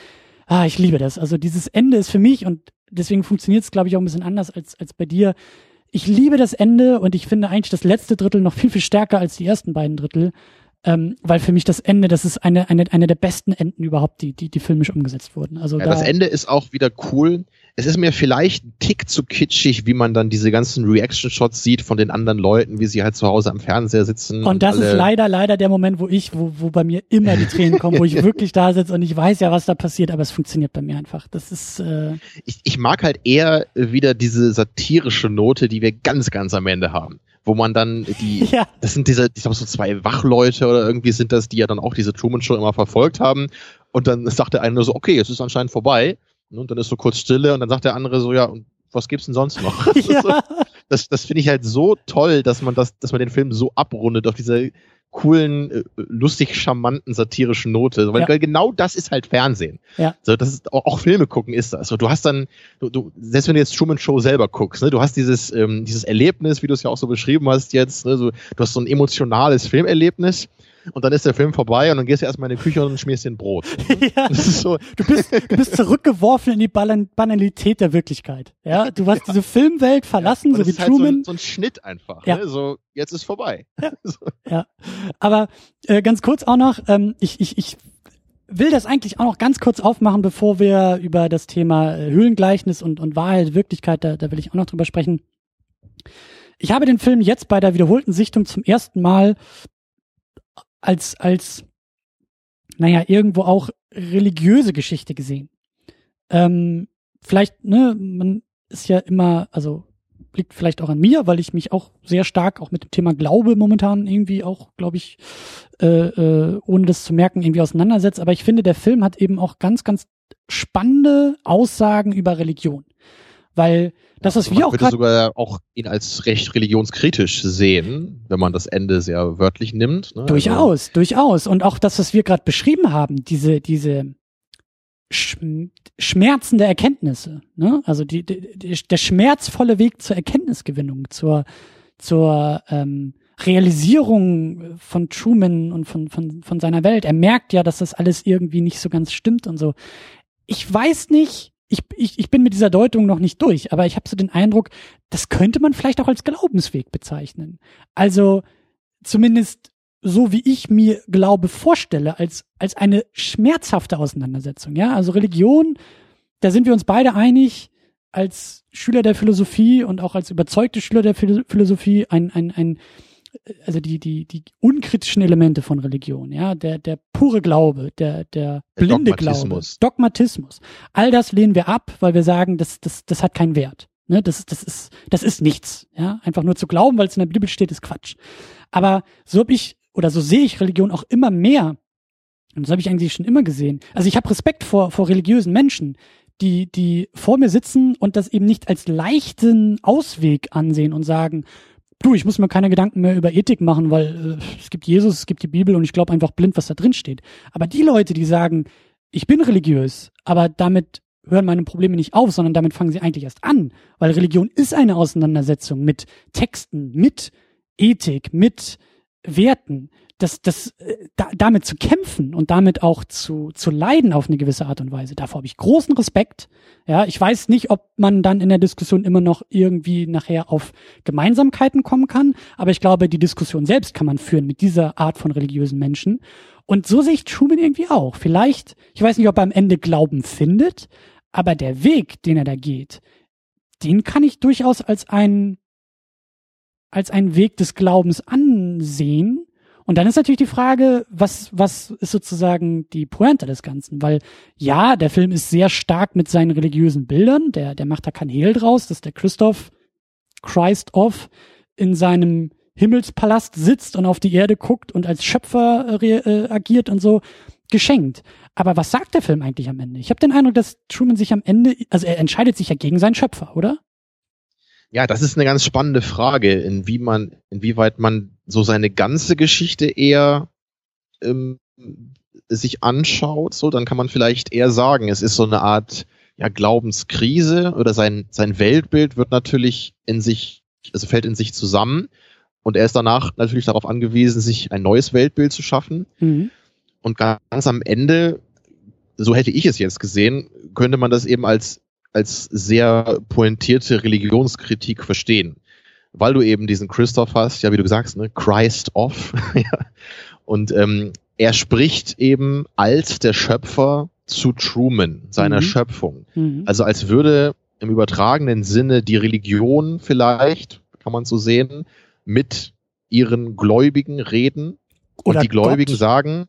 ah, ich liebe das. Also dieses Ende ist für mich und deswegen funktioniert es, glaube ich, auch ein bisschen anders als, als bei dir. Ich liebe das Ende und ich finde eigentlich das letzte Drittel noch viel, viel stärker als die ersten beiden Drittel ähm, weil für mich das Ende, das ist eine, eine, eine der besten Enden überhaupt, die, die, die filmisch umgesetzt wurden. Also ja, da, das Ende ist auch wieder cool. Es ist mir vielleicht ein Tick zu kitschig, wie man dann diese ganzen Reaction-Shots sieht von den anderen Leuten, wie sie halt zu Hause am Fernseher sitzen. Und das ist leider, leider der Moment, wo ich, wo, wo bei mir immer die Tränen kommen, wo ich wirklich da sitze und ich weiß ja, was da passiert, aber es funktioniert bei mir einfach. Das ist. Äh ich, ich mag halt eher wieder diese satirische Note, die wir ganz, ganz am Ende haben wo man dann die, ja. das sind diese, ich glaube so zwei Wachleute oder irgendwie sind das, die ja dann auch diese Truman Show immer verfolgt haben. Und dann sagt der eine nur so, okay, jetzt ist anscheinend vorbei. Und dann ist so kurz Stille und dann sagt der andere so, ja, und was gibt's denn sonst noch? Ja. das das finde ich halt so toll, dass man das, dass man den Film so abrundet auf diese coolen, äh, lustig charmanten satirischen Note, weil, ja. genau das ist halt Fernsehen. Ja. So, das ist auch, auch Filme gucken ist das. So, du hast dann, du, du, selbst wenn du jetzt Truman Show selber guckst, ne, du hast dieses ähm, dieses Erlebnis, wie du es ja auch so beschrieben hast jetzt, ne, so, du hast so ein emotionales Filmerlebnis und dann ist der Film vorbei und dann gehst du erstmal in die Küche und schmierst dir ein Brot. ja. So. Du, bist, du bist zurückgeworfen in die Banalität der Wirklichkeit. Ja, du hast ja. diese Filmwelt verlassen, ja, so wie Truman. Halt so, ein, so ein Schnitt einfach. Ja. Ne? So, jetzt ist vorbei. Ja. so. ja. Aber äh, ganz kurz auch noch, ähm, ich, ich, ich will das eigentlich auch noch ganz kurz aufmachen, bevor wir über das Thema äh, Höhlengleichnis und, und Wahrheit, Wirklichkeit, da, da will ich auch noch drüber sprechen. Ich habe den Film jetzt bei der wiederholten Sichtung zum ersten Mal als, als, naja, irgendwo auch religiöse Geschichte gesehen. Ähm, vielleicht, ne, man ist ja immer, also liegt vielleicht auch an mir, weil ich mich auch sehr stark auch mit dem Thema Glaube momentan irgendwie auch, glaube ich, äh, äh, ohne das zu merken, irgendwie auseinandersetzt. Aber ich finde, der Film hat eben auch ganz, ganz spannende Aussagen über Religion. Weil das, was also wir auch gerade sogar auch ihn als recht religionskritisch sehen, wenn man das Ende sehr wörtlich nimmt. Ne? Durchaus, also, durchaus. Und auch das, was wir gerade beschrieben haben, diese, diese schmerzende Erkenntnisse, ne? Also die, die, der schmerzvolle Weg zur Erkenntnisgewinnung, zur, zur ähm, Realisierung von Truman und von, von, von seiner Welt. Er merkt ja, dass das alles irgendwie nicht so ganz stimmt und so. Ich weiß nicht, ich, ich, ich bin mit dieser Deutung noch nicht durch, aber ich habe so den Eindruck, das könnte man vielleicht auch als Glaubensweg bezeichnen. Also zumindest so wie ich mir Glaube vorstelle, als, als eine schmerzhafte Auseinandersetzung. Ja, also Religion, da sind wir uns beide einig, als Schüler der Philosophie und auch als überzeugte Schüler der Philosophie ein, ein, ein also die, die, die unkritischen Elemente von Religion, ja, der, der pure Glaube, der, der blinde Dogmatismus. Glaube, Dogmatismus. All das lehnen wir ab, weil wir sagen, das, das, das hat keinen Wert. Ne, das, das ist, das ist nichts. Ja, einfach nur zu glauben, weil es in der Bibel steht, ist Quatsch. Aber so habe ich oder so sehe ich Religion auch immer mehr. Und das habe ich eigentlich schon immer gesehen. Also ich habe Respekt vor, vor religiösen Menschen, die, die vor mir sitzen und das eben nicht als leichten Ausweg ansehen und sagen, du, ich muss mir keine Gedanken mehr über Ethik machen, weil äh, es gibt Jesus, es gibt die Bibel und ich glaube einfach blind, was da drin steht. Aber die Leute, die sagen, ich bin religiös, aber damit hören meine Probleme nicht auf, sondern damit fangen sie eigentlich erst an, weil Religion ist eine Auseinandersetzung mit Texten, mit Ethik, mit Werten das, das, äh, da, damit zu kämpfen und damit auch zu, zu leiden auf eine gewisse Art und Weise, davor habe ich großen Respekt. Ja, ich weiß nicht, ob man dann in der Diskussion immer noch irgendwie nachher auf Gemeinsamkeiten kommen kann, aber ich glaube, die Diskussion selbst kann man führen mit dieser Art von religiösen Menschen. Und so sehe ich Truman irgendwie auch. Vielleicht, ich weiß nicht, ob er am Ende Glauben findet, aber der Weg, den er da geht, den kann ich durchaus als ein als einen Weg des Glaubens ansehen, und dann ist natürlich die Frage, was, was ist sozusagen die Pointe des Ganzen? Weil ja, der Film ist sehr stark mit seinen religiösen Bildern, der, der macht da kein Hehl draus, dass der Christoph Christoph in seinem Himmelspalast sitzt und auf die Erde guckt und als Schöpfer äh, äh, agiert und so geschenkt. Aber was sagt der Film eigentlich am Ende? Ich habe den Eindruck, dass Truman sich am Ende, also er entscheidet sich ja gegen seinen Schöpfer, oder? Ja, das ist eine ganz spannende Frage, inwie man, inwieweit man so seine ganze Geschichte eher ähm, sich anschaut, so, dann kann man vielleicht eher sagen, es ist so eine Art ja, Glaubenskrise oder sein, sein Weltbild wird natürlich in sich, also fällt in sich zusammen und er ist danach natürlich darauf angewiesen, sich ein neues Weltbild zu schaffen. Mhm. Und ganz am Ende, so hätte ich es jetzt gesehen, könnte man das eben als als sehr pointierte Religionskritik verstehen. Weil du eben diesen Christoph hast, ja, wie du sagst, ne, Christ off. und ähm, er spricht eben als der Schöpfer zu Truman, seiner mhm. Schöpfung. Mhm. Also als würde im übertragenen Sinne die Religion vielleicht, kann man so sehen, mit ihren Gläubigen reden Oder und die Gläubigen Gott. sagen,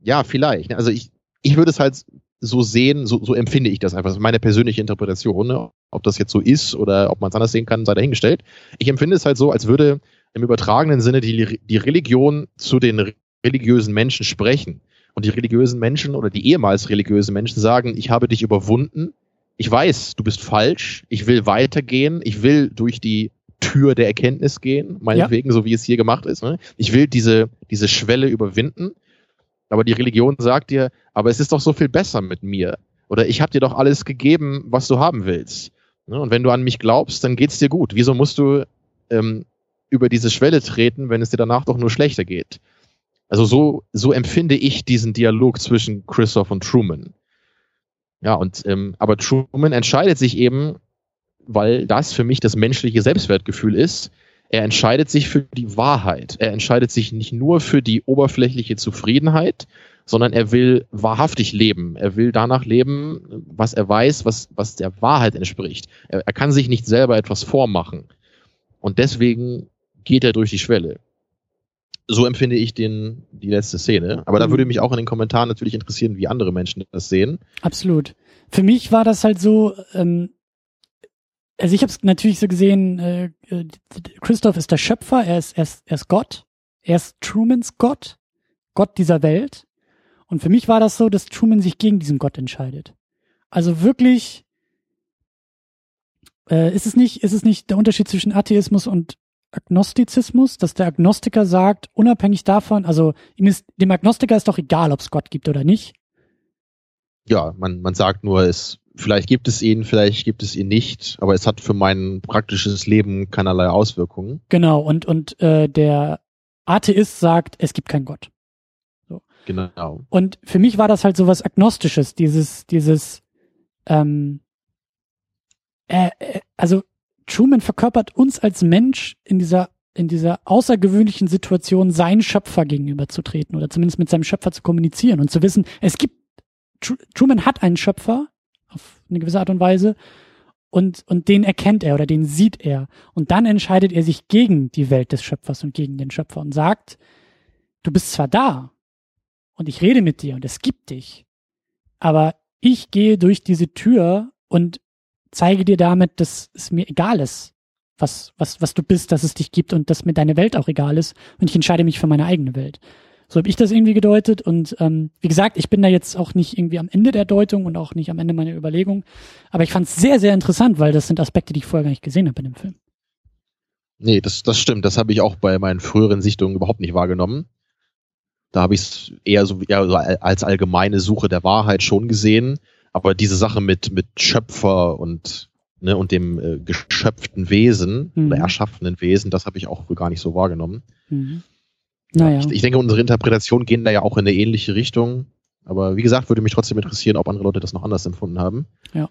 ja, vielleicht. Ne, also ich, ich würde es halt so sehen, so, so empfinde ich das einfach. Das ist meine persönliche Interpretation. Ne? Ob das jetzt so ist oder ob man es anders sehen kann, sei dahingestellt. Ich empfinde es halt so, als würde im übertragenen Sinne die, die Religion zu den religiösen Menschen sprechen. Und die religiösen Menschen oder die ehemals religiösen Menschen sagen, ich habe dich überwunden, ich weiß, du bist falsch, ich will weitergehen, ich will durch die Tür der Erkenntnis gehen, meinetwegen, ja. so wie es hier gemacht ist. Ne? Ich will diese, diese Schwelle überwinden aber die Religion sagt dir, aber es ist doch so viel besser mit mir. Oder ich habe dir doch alles gegeben, was du haben willst. Ne? Und wenn du an mich glaubst, dann geht's dir gut. Wieso musst du ähm, über diese Schwelle treten, wenn es dir danach doch nur schlechter geht? Also so, so empfinde ich diesen Dialog zwischen Christoph und Truman. Ja, und ähm, aber Truman entscheidet sich eben, weil das für mich das menschliche Selbstwertgefühl ist, er entscheidet sich für die Wahrheit. Er entscheidet sich nicht nur für die oberflächliche Zufriedenheit, sondern er will wahrhaftig leben. Er will danach leben, was er weiß, was, was der Wahrheit entspricht. Er, er kann sich nicht selber etwas vormachen. Und deswegen geht er durch die Schwelle. So empfinde ich den, die letzte Szene. Aber da mhm. würde mich auch in den Kommentaren natürlich interessieren, wie andere Menschen das sehen. Absolut. Für mich war das halt so, ähm, also ich habe es natürlich so gesehen, äh, äh, Christoph ist der Schöpfer, er ist, er, ist, er ist Gott, er ist Trumans Gott, Gott dieser Welt. Und für mich war das so, dass Truman sich gegen diesen Gott entscheidet. Also wirklich, äh, ist es nicht, ist es nicht der Unterschied zwischen Atheismus und Agnostizismus, dass der Agnostiker sagt, unabhängig davon, also ihm ist, dem Agnostiker ist doch egal, ob es Gott gibt oder nicht. Ja, man, man sagt nur, es vielleicht gibt es ihn, vielleicht gibt es ihn nicht, aber es hat für mein praktisches Leben keinerlei Auswirkungen. Genau, und, und äh, der Atheist sagt, es gibt keinen Gott. So. Genau. Und für mich war das halt so was Agnostisches, dieses, dieses, ähm, äh, äh, also Truman verkörpert uns als Mensch in dieser in dieser außergewöhnlichen Situation seinen Schöpfer gegenüberzutreten oder zumindest mit seinem Schöpfer zu kommunizieren und zu wissen, es gibt Truman hat einen Schöpfer, auf eine gewisse Art und Weise. Und, und den erkennt er oder den sieht er. Und dann entscheidet er sich gegen die Welt des Schöpfers und gegen den Schöpfer und sagt, du bist zwar da und ich rede mit dir und es gibt dich, aber ich gehe durch diese Tür und zeige dir damit, dass es mir egal ist, was, was, was du bist, dass es dich gibt und dass mir deine Welt auch egal ist und ich entscheide mich für meine eigene Welt. So habe ich das irgendwie gedeutet. Und ähm, wie gesagt, ich bin da jetzt auch nicht irgendwie am Ende der Deutung und auch nicht am Ende meiner Überlegung. Aber ich fand es sehr, sehr interessant, weil das sind Aspekte, die ich vorher gar nicht gesehen habe in dem Film. Nee, das, das stimmt. Das habe ich auch bei meinen früheren Sichtungen überhaupt nicht wahrgenommen. Da habe ich es eher so, eher so als allgemeine Suche der Wahrheit schon gesehen. Aber diese Sache mit, mit Schöpfer und, ne, und dem äh, geschöpften Wesen mhm. oder erschaffenen Wesen, das habe ich auch gar nicht so wahrgenommen. Mhm. Naja. Ich, ich denke, unsere Interpretationen gehen da ja auch in eine ähnliche Richtung. Aber wie gesagt, würde mich trotzdem interessieren, ob andere Leute das noch anders empfunden haben. Ja.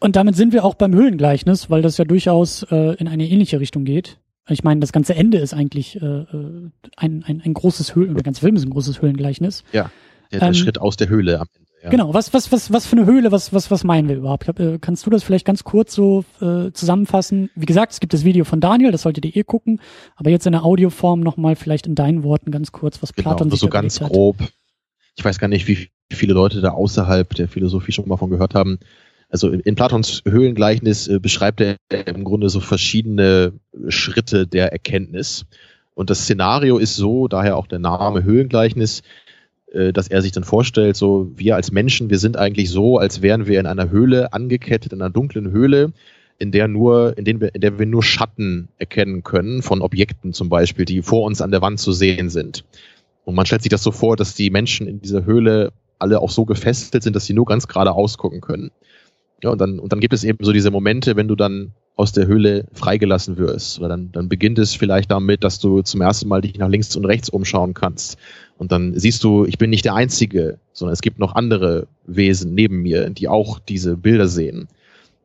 Und damit sind wir auch beim Höhlengleichnis, weil das ja durchaus äh, in eine ähnliche Richtung geht. Ich meine, das ganze Ende ist eigentlich äh, äh ein, ein, ein großes Höhlen, der ganze Film ist ein großes Höhlengleichnis. Ja, der, der ähm, Schritt aus der Höhle am Ende. Ja. Genau, was, was, was, was für eine Höhle, was, was, was meinen wir überhaupt? Äh, kannst du das vielleicht ganz kurz so äh, zusammenfassen? Wie gesagt, es gibt das Video von Daniel, das solltet ihr eh gucken, aber jetzt in der Audioform nochmal vielleicht in deinen Worten ganz kurz, was genau, Platon sich so ganz hat. grob. Ich weiß gar nicht, wie viele Leute da außerhalb der Philosophie schon mal von gehört haben. Also in, in Platons Höhlengleichnis äh, beschreibt er im Grunde so verschiedene Schritte der Erkenntnis. Und das Szenario ist so, daher auch der Name Höhlengleichnis, äh, dass er sich dann vorstellt, so wir als Menschen, wir sind eigentlich so, als wären wir in einer Höhle angekettet, in einer dunklen Höhle, in der nur, in, denen wir, in der wir nur Schatten erkennen können von Objekten zum Beispiel, die vor uns an der Wand zu sehen sind. Und man stellt sich das so vor, dass die Menschen in dieser Höhle alle auch so gefesselt sind, dass sie nur ganz gerade ausgucken können. Ja, und dann, und dann gibt es eben so diese Momente, wenn du dann aus der Höhle freigelassen wirst. Oder dann, dann beginnt es vielleicht damit, dass du zum ersten Mal dich nach links und rechts umschauen kannst. Und dann siehst du, ich bin nicht der Einzige, sondern es gibt noch andere Wesen neben mir, die auch diese Bilder sehen.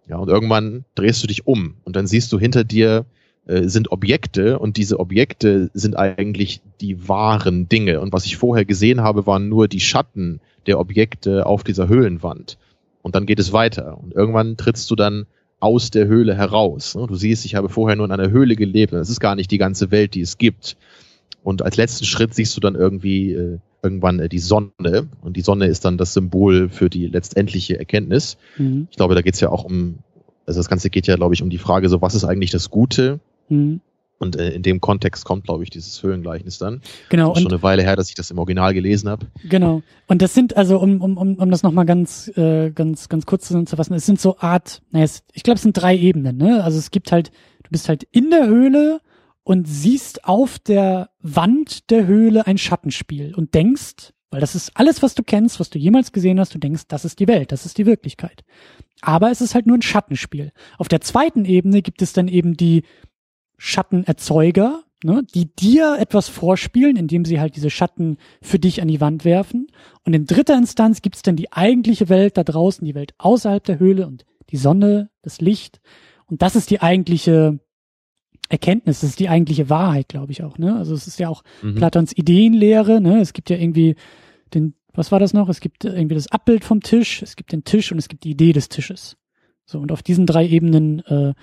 Ja, und irgendwann drehst du dich um und dann siehst du hinter dir äh, sind Objekte und diese Objekte sind eigentlich die wahren Dinge. Und was ich vorher gesehen habe, waren nur die Schatten der Objekte auf dieser Höhlenwand. Und dann geht es weiter. Und irgendwann trittst du dann aus der Höhle heraus. Du siehst, ich habe vorher nur in einer Höhle gelebt. Und das ist gar nicht die ganze Welt, die es gibt. Und als letzten Schritt siehst du dann irgendwie äh, irgendwann äh, die Sonne. Und die Sonne ist dann das Symbol für die letztendliche Erkenntnis. Mhm. Ich glaube, da geht es ja auch um, also das Ganze geht ja, glaube ich, um die Frage, so was ist eigentlich das Gute? Mhm. Und äh, in dem Kontext kommt, glaube ich, dieses Höhlengleichnis dann. Genau. Das ist schon eine Weile her, dass ich das im Original gelesen habe. Genau. Und das sind, also um, um, um, um das nochmal ganz, äh, ganz, ganz kurz zusammenzufassen, es sind so Art, naja, es, ich glaube, es sind drei Ebenen, ne? Also es gibt halt, du bist halt in der Höhle und siehst auf der Wand der Höhle ein Schattenspiel und denkst, weil das ist alles, was du kennst, was du jemals gesehen hast, du denkst, das ist die Welt, das ist die Wirklichkeit. Aber es ist halt nur ein Schattenspiel. Auf der zweiten Ebene gibt es dann eben die Schattenerzeuger, ne, die dir etwas vorspielen, indem sie halt diese Schatten für dich an die Wand werfen. Und in dritter Instanz gibt's dann die eigentliche Welt da draußen, die Welt außerhalb der Höhle und die Sonne, das Licht. Und das ist die eigentliche Erkenntnis, das ist die eigentliche Wahrheit, glaube ich auch. Ne? Also es ist ja auch mhm. Platons Ideenlehre. Ne? Es gibt ja irgendwie den, was war das noch? Es gibt irgendwie das Abbild vom Tisch, es gibt den Tisch und es gibt die Idee des Tisches. So und auf diesen drei Ebenen äh,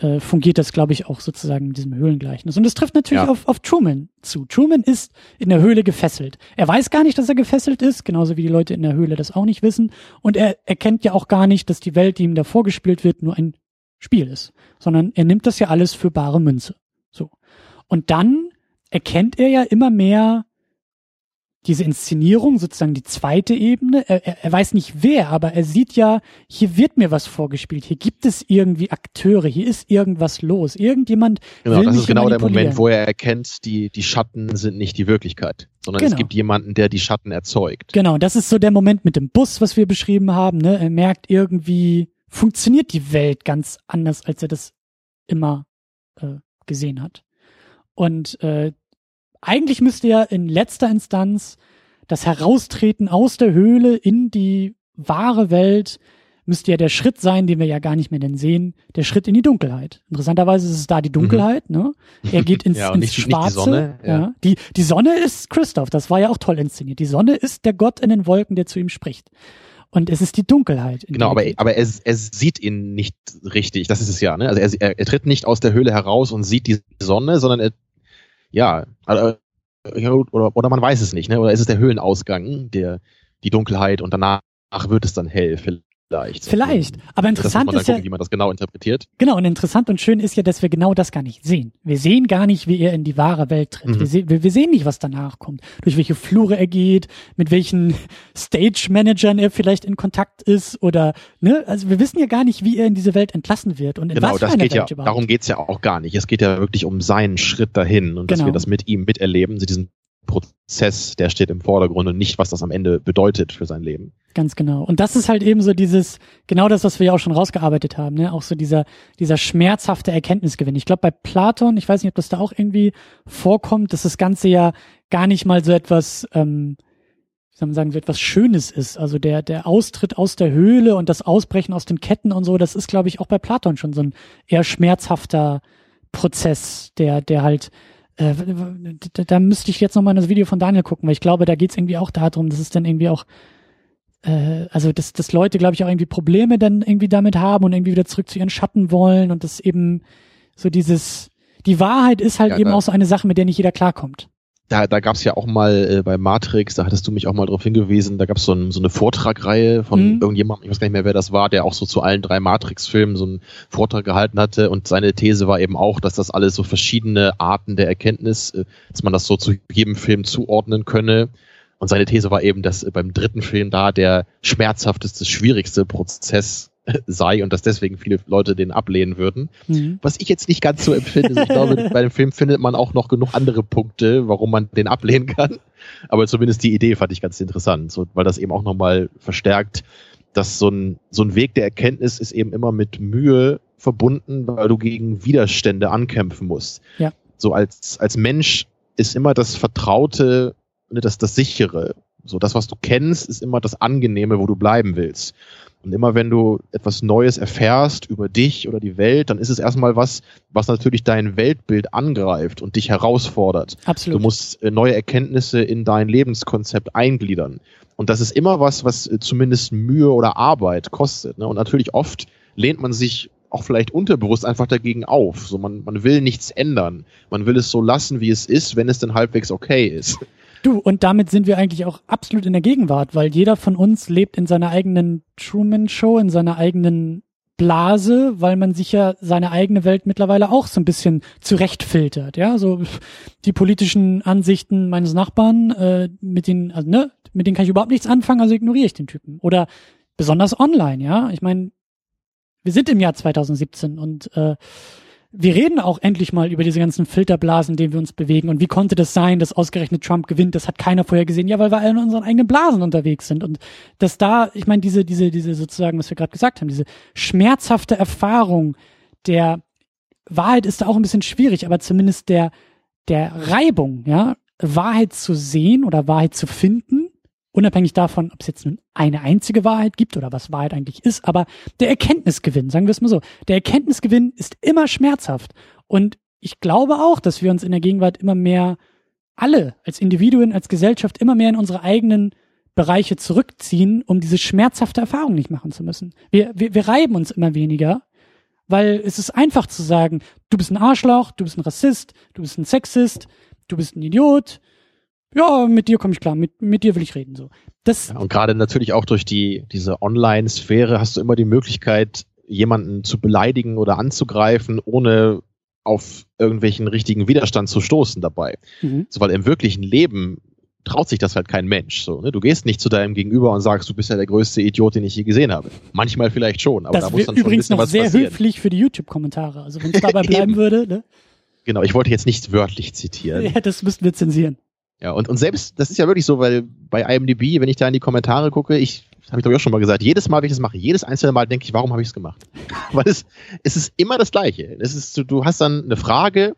äh, fungiert das, glaube ich, auch sozusagen in diesem Höhlengleichnis. Und das trifft natürlich ja. auf, auf Truman zu. Truman ist in der Höhle gefesselt. Er weiß gar nicht, dass er gefesselt ist, genauso wie die Leute in der Höhle das auch nicht wissen. Und er erkennt ja auch gar nicht, dass die Welt, die ihm da vorgespielt wird, nur ein Spiel ist, sondern er nimmt das ja alles für bare Münze. So. Und dann erkennt er ja immer mehr diese Inszenierung, sozusagen die zweite Ebene. Er, er, weiß nicht wer, aber er sieht ja, hier wird mir was vorgespielt. Hier gibt es irgendwie Akteure, hier ist irgendwas los. Irgendjemand. Genau, das ist genau der Moment, wo er erkennt, die, die Schatten sind nicht die Wirklichkeit, sondern genau. es gibt jemanden, der die Schatten erzeugt. Genau, das ist so der Moment mit dem Bus, was wir beschrieben haben. Ne? Er merkt irgendwie, funktioniert die Welt ganz anders, als er das immer äh, gesehen hat. Und äh, eigentlich müsste ja in letzter Instanz das Heraustreten aus der Höhle in die wahre Welt müsste ja der Schritt sein, den wir ja gar nicht mehr denn sehen, der Schritt in die Dunkelheit. Interessanterweise ist es da die Dunkelheit, mhm. ne? Er geht ins, ja, ins nicht, Schwarze. Nicht die, Sonne, ja. ja. Die, die Sonne ist Christoph, das war ja auch toll inszeniert. Die Sonne ist der Gott in den Wolken, der zu ihm spricht. Und es ist die Dunkelheit. Genau, aber, aber er, er sieht ihn nicht richtig. Das ist es ja. Ne? Also er, er, er tritt nicht aus der Höhle heraus und sieht die Sonne, sondern er, ja, also oder, oder man weiß es nicht, ne? Oder ist es der Höhlenausgang, der die Dunkelheit und danach wird es dann hell vielleicht. Vielleicht. Aber interessant ist gucken, ja, wie man das genau interpretiert. genau, und interessant und schön ist ja, dass wir genau das gar nicht sehen. Wir sehen gar nicht, wie er in die wahre Welt tritt. Mhm. Wir, se wir, wir sehen nicht, was danach kommt, durch welche Flure er geht, mit welchen Stage-Managern er vielleicht in Kontakt ist oder, ne, also wir wissen ja gar nicht, wie er in diese Welt entlassen wird und in Genau, was für das geht ja, Welt überhaupt. darum geht's ja auch gar nicht. Es geht ja wirklich um seinen Schritt dahin und dass Genau. wir das mit ihm miterleben, so diesen Prozess, der steht im Vordergrund und nicht, was das am Ende bedeutet für sein Leben. Ganz genau. Und das ist halt eben so dieses, genau das, was wir ja auch schon rausgearbeitet haben, ne? Auch so dieser, dieser schmerzhafte Erkenntnisgewinn. Ich glaube, bei Platon, ich weiß nicht, ob das da auch irgendwie vorkommt, dass das Ganze ja gar nicht mal so etwas, ähm, wie soll man sagen, so etwas Schönes ist. Also der, der Austritt aus der Höhle und das Ausbrechen aus den Ketten und so, das ist, glaube ich, auch bei Platon schon so ein eher schmerzhafter Prozess, der, der halt, äh, da, müsste ich jetzt nochmal das Video von Daniel gucken, weil ich glaube, da geht's irgendwie auch darum, dass es dann irgendwie auch äh, also dass, dass Leute, glaube ich, auch irgendwie Probleme dann irgendwie damit haben und irgendwie wieder zurück zu ihren Schatten wollen und das eben so dieses, die Wahrheit ist halt Ja, eben auch so eine Sache, mit der nicht jeder klarkommt. Da, da gab's ja auch mal äh, bei Matrix, da hattest du mich auch mal drauf hingewiesen, da gab's so, ein, so eine Vortragreihe von Mhm. irgendjemandem, ich weiß gar nicht mehr, wer das war, der auch so zu allen drei Matrix-Filmen so einen Vortrag gehalten hatte und seine These war eben auch, dass das alles so verschiedene Arten der Erkenntnis, äh, dass man das so zu jedem Film zuordnen könne. Und seine These war eben, dass äh, beim dritten Film da der schmerzhafteste, schwierigste Prozess sei und dass deswegen viele Leute den ablehnen würden. Mhm. Was ich jetzt nicht ganz so empfinde, ich glaube, bei dem Film findet man auch noch genug andere Punkte, warum man den ablehnen kann. Aber zumindest die Idee fand ich ganz interessant, so, weil das eben auch nochmal verstärkt, dass so ein, so ein Weg der Erkenntnis ist eben immer mit Mühe verbunden, weil du gegen Widerstände ankämpfen musst. Ja. So als, als Mensch ist immer das Vertraute, ne, das, das Sichere. So das, was du kennst, ist immer das Angenehme, wo du bleiben willst. Und immer wenn du etwas Neues erfährst über dich oder die Welt, dann ist es erstmal was, was natürlich dein Weltbild angreift und dich herausfordert. Absolut. Du musst äh, neue Erkenntnisse in dein Lebenskonzept eingliedern. Und das ist immer was, was äh, zumindest Mühe oder Arbeit kostet. Ne? Und natürlich oft lehnt man sich auch vielleicht unterbewusst einfach dagegen auf. So man, man will nichts ändern. Man will es so lassen, wie es ist, wenn es dann halbwegs okay ist. Du, und damit sind wir eigentlich auch absolut in der Gegenwart, weil jeder von uns lebt in seiner eigenen Truman-Show, in seiner eigenen Blase, weil man sich ja seine eigene Welt mittlerweile auch so ein bisschen zurechtfiltert, ja, so die politischen Ansichten meines Nachbarn, äh, mit denen, also, ne, mit denen kann ich überhaupt nichts anfangen, also ignoriere ich den Typen. Oder besonders online, ja, ich meine, wir sind im Jahr 2017 und äh, wir reden auch endlich mal über diese ganzen Filterblasen, in denen wir uns bewegen. Und wie konnte das sein, dass ausgerechnet Trump gewinnt? Das hat keiner vorher gesehen. Ja, weil wir alle in unseren eigenen Blasen unterwegs sind. Und dass da, ich meine, diese, diese, diese sozusagen, was wir gerade gesagt haben, diese schmerzhafte Erfahrung der Wahrheit ist da auch ein bisschen schwierig, aber zumindest der, der Reibung, ja, Wahrheit zu sehen oder Wahrheit zu finden, unabhängig davon, ob es jetzt nun eine einzige Wahrheit gibt oder was Wahrheit eigentlich ist, aber der Erkenntnisgewinn, sagen wir es mal so, der Erkenntnisgewinn ist immer schmerzhaft. Und ich glaube auch, dass wir uns in der Gegenwart immer mehr alle als Individuen, als Gesellschaft immer mehr in unsere eigenen Bereiche zurückziehen, um diese schmerzhafte Erfahrung nicht machen zu müssen. Wir, wir, wir reiben uns immer weniger, weil es ist einfach zu sagen, du bist ein Arschloch, du bist ein Rassist, du bist ein Sexist, du bist ein Idiot. Ja, mit dir komme ich klar, mit, mit dir will ich reden. So. Das, Ja, und gerade natürlich auch durch die, diese Online-Sphäre hast du immer die Möglichkeit, jemanden zu beleidigen oder anzugreifen, ohne auf irgendwelchen richtigen Widerstand zu stoßen dabei. mhm. So, weil im wirklichen Leben traut sich das halt kein Mensch. So, ne? Du gehst nicht zu deinem Gegenüber und sagst, du bist ja der größte Idiot, den ich je gesehen habe. Manchmal vielleicht schon, aber da das muss wäre dann schon ein übrigens bisschen noch was sehr passieren. höflich für die YouTube-Kommentare. Also wenn es dabei bleiben würde, ne? Genau, ich wollte jetzt nicht wörtlich zitieren. ja, das müssten wir zensieren. Ja, und, und selbst, das ist ja wirklich so, weil bei IMDb, wenn ich da in die Kommentare gucke, ich habe ich glaube ich auch schon mal gesagt, jedes Mal, wenn ich das mache, jedes einzelne Mal denke ich, warum habe ich es gemacht? weil es, es ist immer das Gleiche. Es ist, du, hast dann eine Frage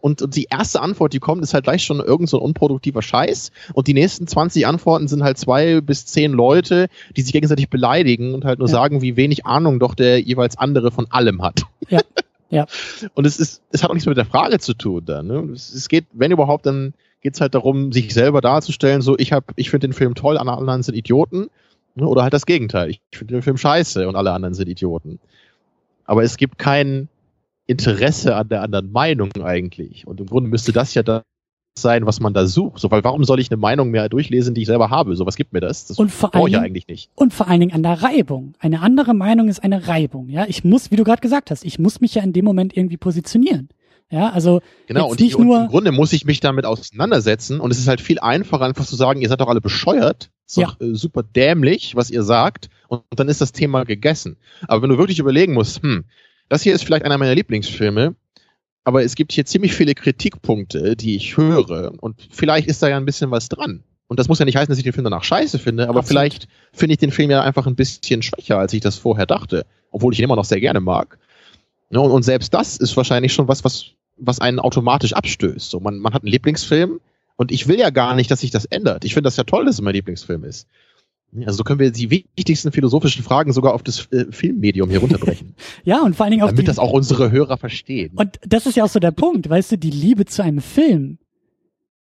und, und die erste Antwort, die kommt, ist halt gleich schon irgend so ein unproduktiver Scheiß und die nächsten 20 Antworten sind halt zwei bis zehn Leute, die sich gegenseitig beleidigen und halt nur Ja. sagen, wie wenig Ahnung doch der jeweils andere von allem hat. Ja. Ja. Und es ist, es hat auch nichts mit der Frage zu tun dann. Ne? Es, es geht, wenn überhaupt, dann geht's halt darum, sich selber darzustellen, so ich hab, ich finde den Film toll, alle anderen sind Idioten. Ne? Oder halt das Gegenteil. Ich finde den Film scheiße und alle anderen sind Idioten. Aber es gibt kein Interesse an der anderen Meinung eigentlich. Und im Grunde müsste das ja da sein, was man da sucht. So, weil warum soll ich eine Meinung mehr durchlesen, die ich selber habe? So was gibt mir das? Das und vor brauche ich ja eigentlich nicht. Und vor allen Dingen an der Reibung. Eine andere Meinung ist eine Reibung. Ja, ich muss, wie du gerade gesagt hast, ich muss mich ja in dem Moment irgendwie positionieren. Ja, also genau und, nicht ich, nur und im Grunde muss ich mich damit auseinandersetzen und es ist halt viel einfacher einfach zu sagen, ihr seid doch alle bescheuert, ist ja. doch äh, super dämlich, was ihr sagt und, und dann ist das Thema gegessen. Aber wenn du wirklich überlegen musst, hm, das hier ist vielleicht einer meiner Lieblingsfilme, aber es gibt hier ziemlich viele Kritikpunkte, die ich höre. Und vielleicht ist da ja ein bisschen was dran. Und das muss ja nicht heißen, dass ich den Film danach scheiße finde, aber Absolut. vielleicht finde ich den Film ja einfach ein bisschen schwächer, als ich das vorher dachte. Obwohl ich ihn immer noch sehr gerne mag. Und, und selbst das ist wahrscheinlich schon was, was, was einen automatisch abstößt. So, man, man hat einen Lieblingsfilm und ich will ja gar nicht, dass sich das ändert. Ich finde das ja toll, dass es mein Lieblingsfilm ist. Also so können wir die wichtigsten philosophischen Fragen sogar auf das äh, Filmmedium hier runterbrechen. ja, und vor allen Dingen auch Damit die, das auch unsere Hörer verstehen. Und das ist ja auch so der Punkt, weißt du, die Liebe zu einem Film,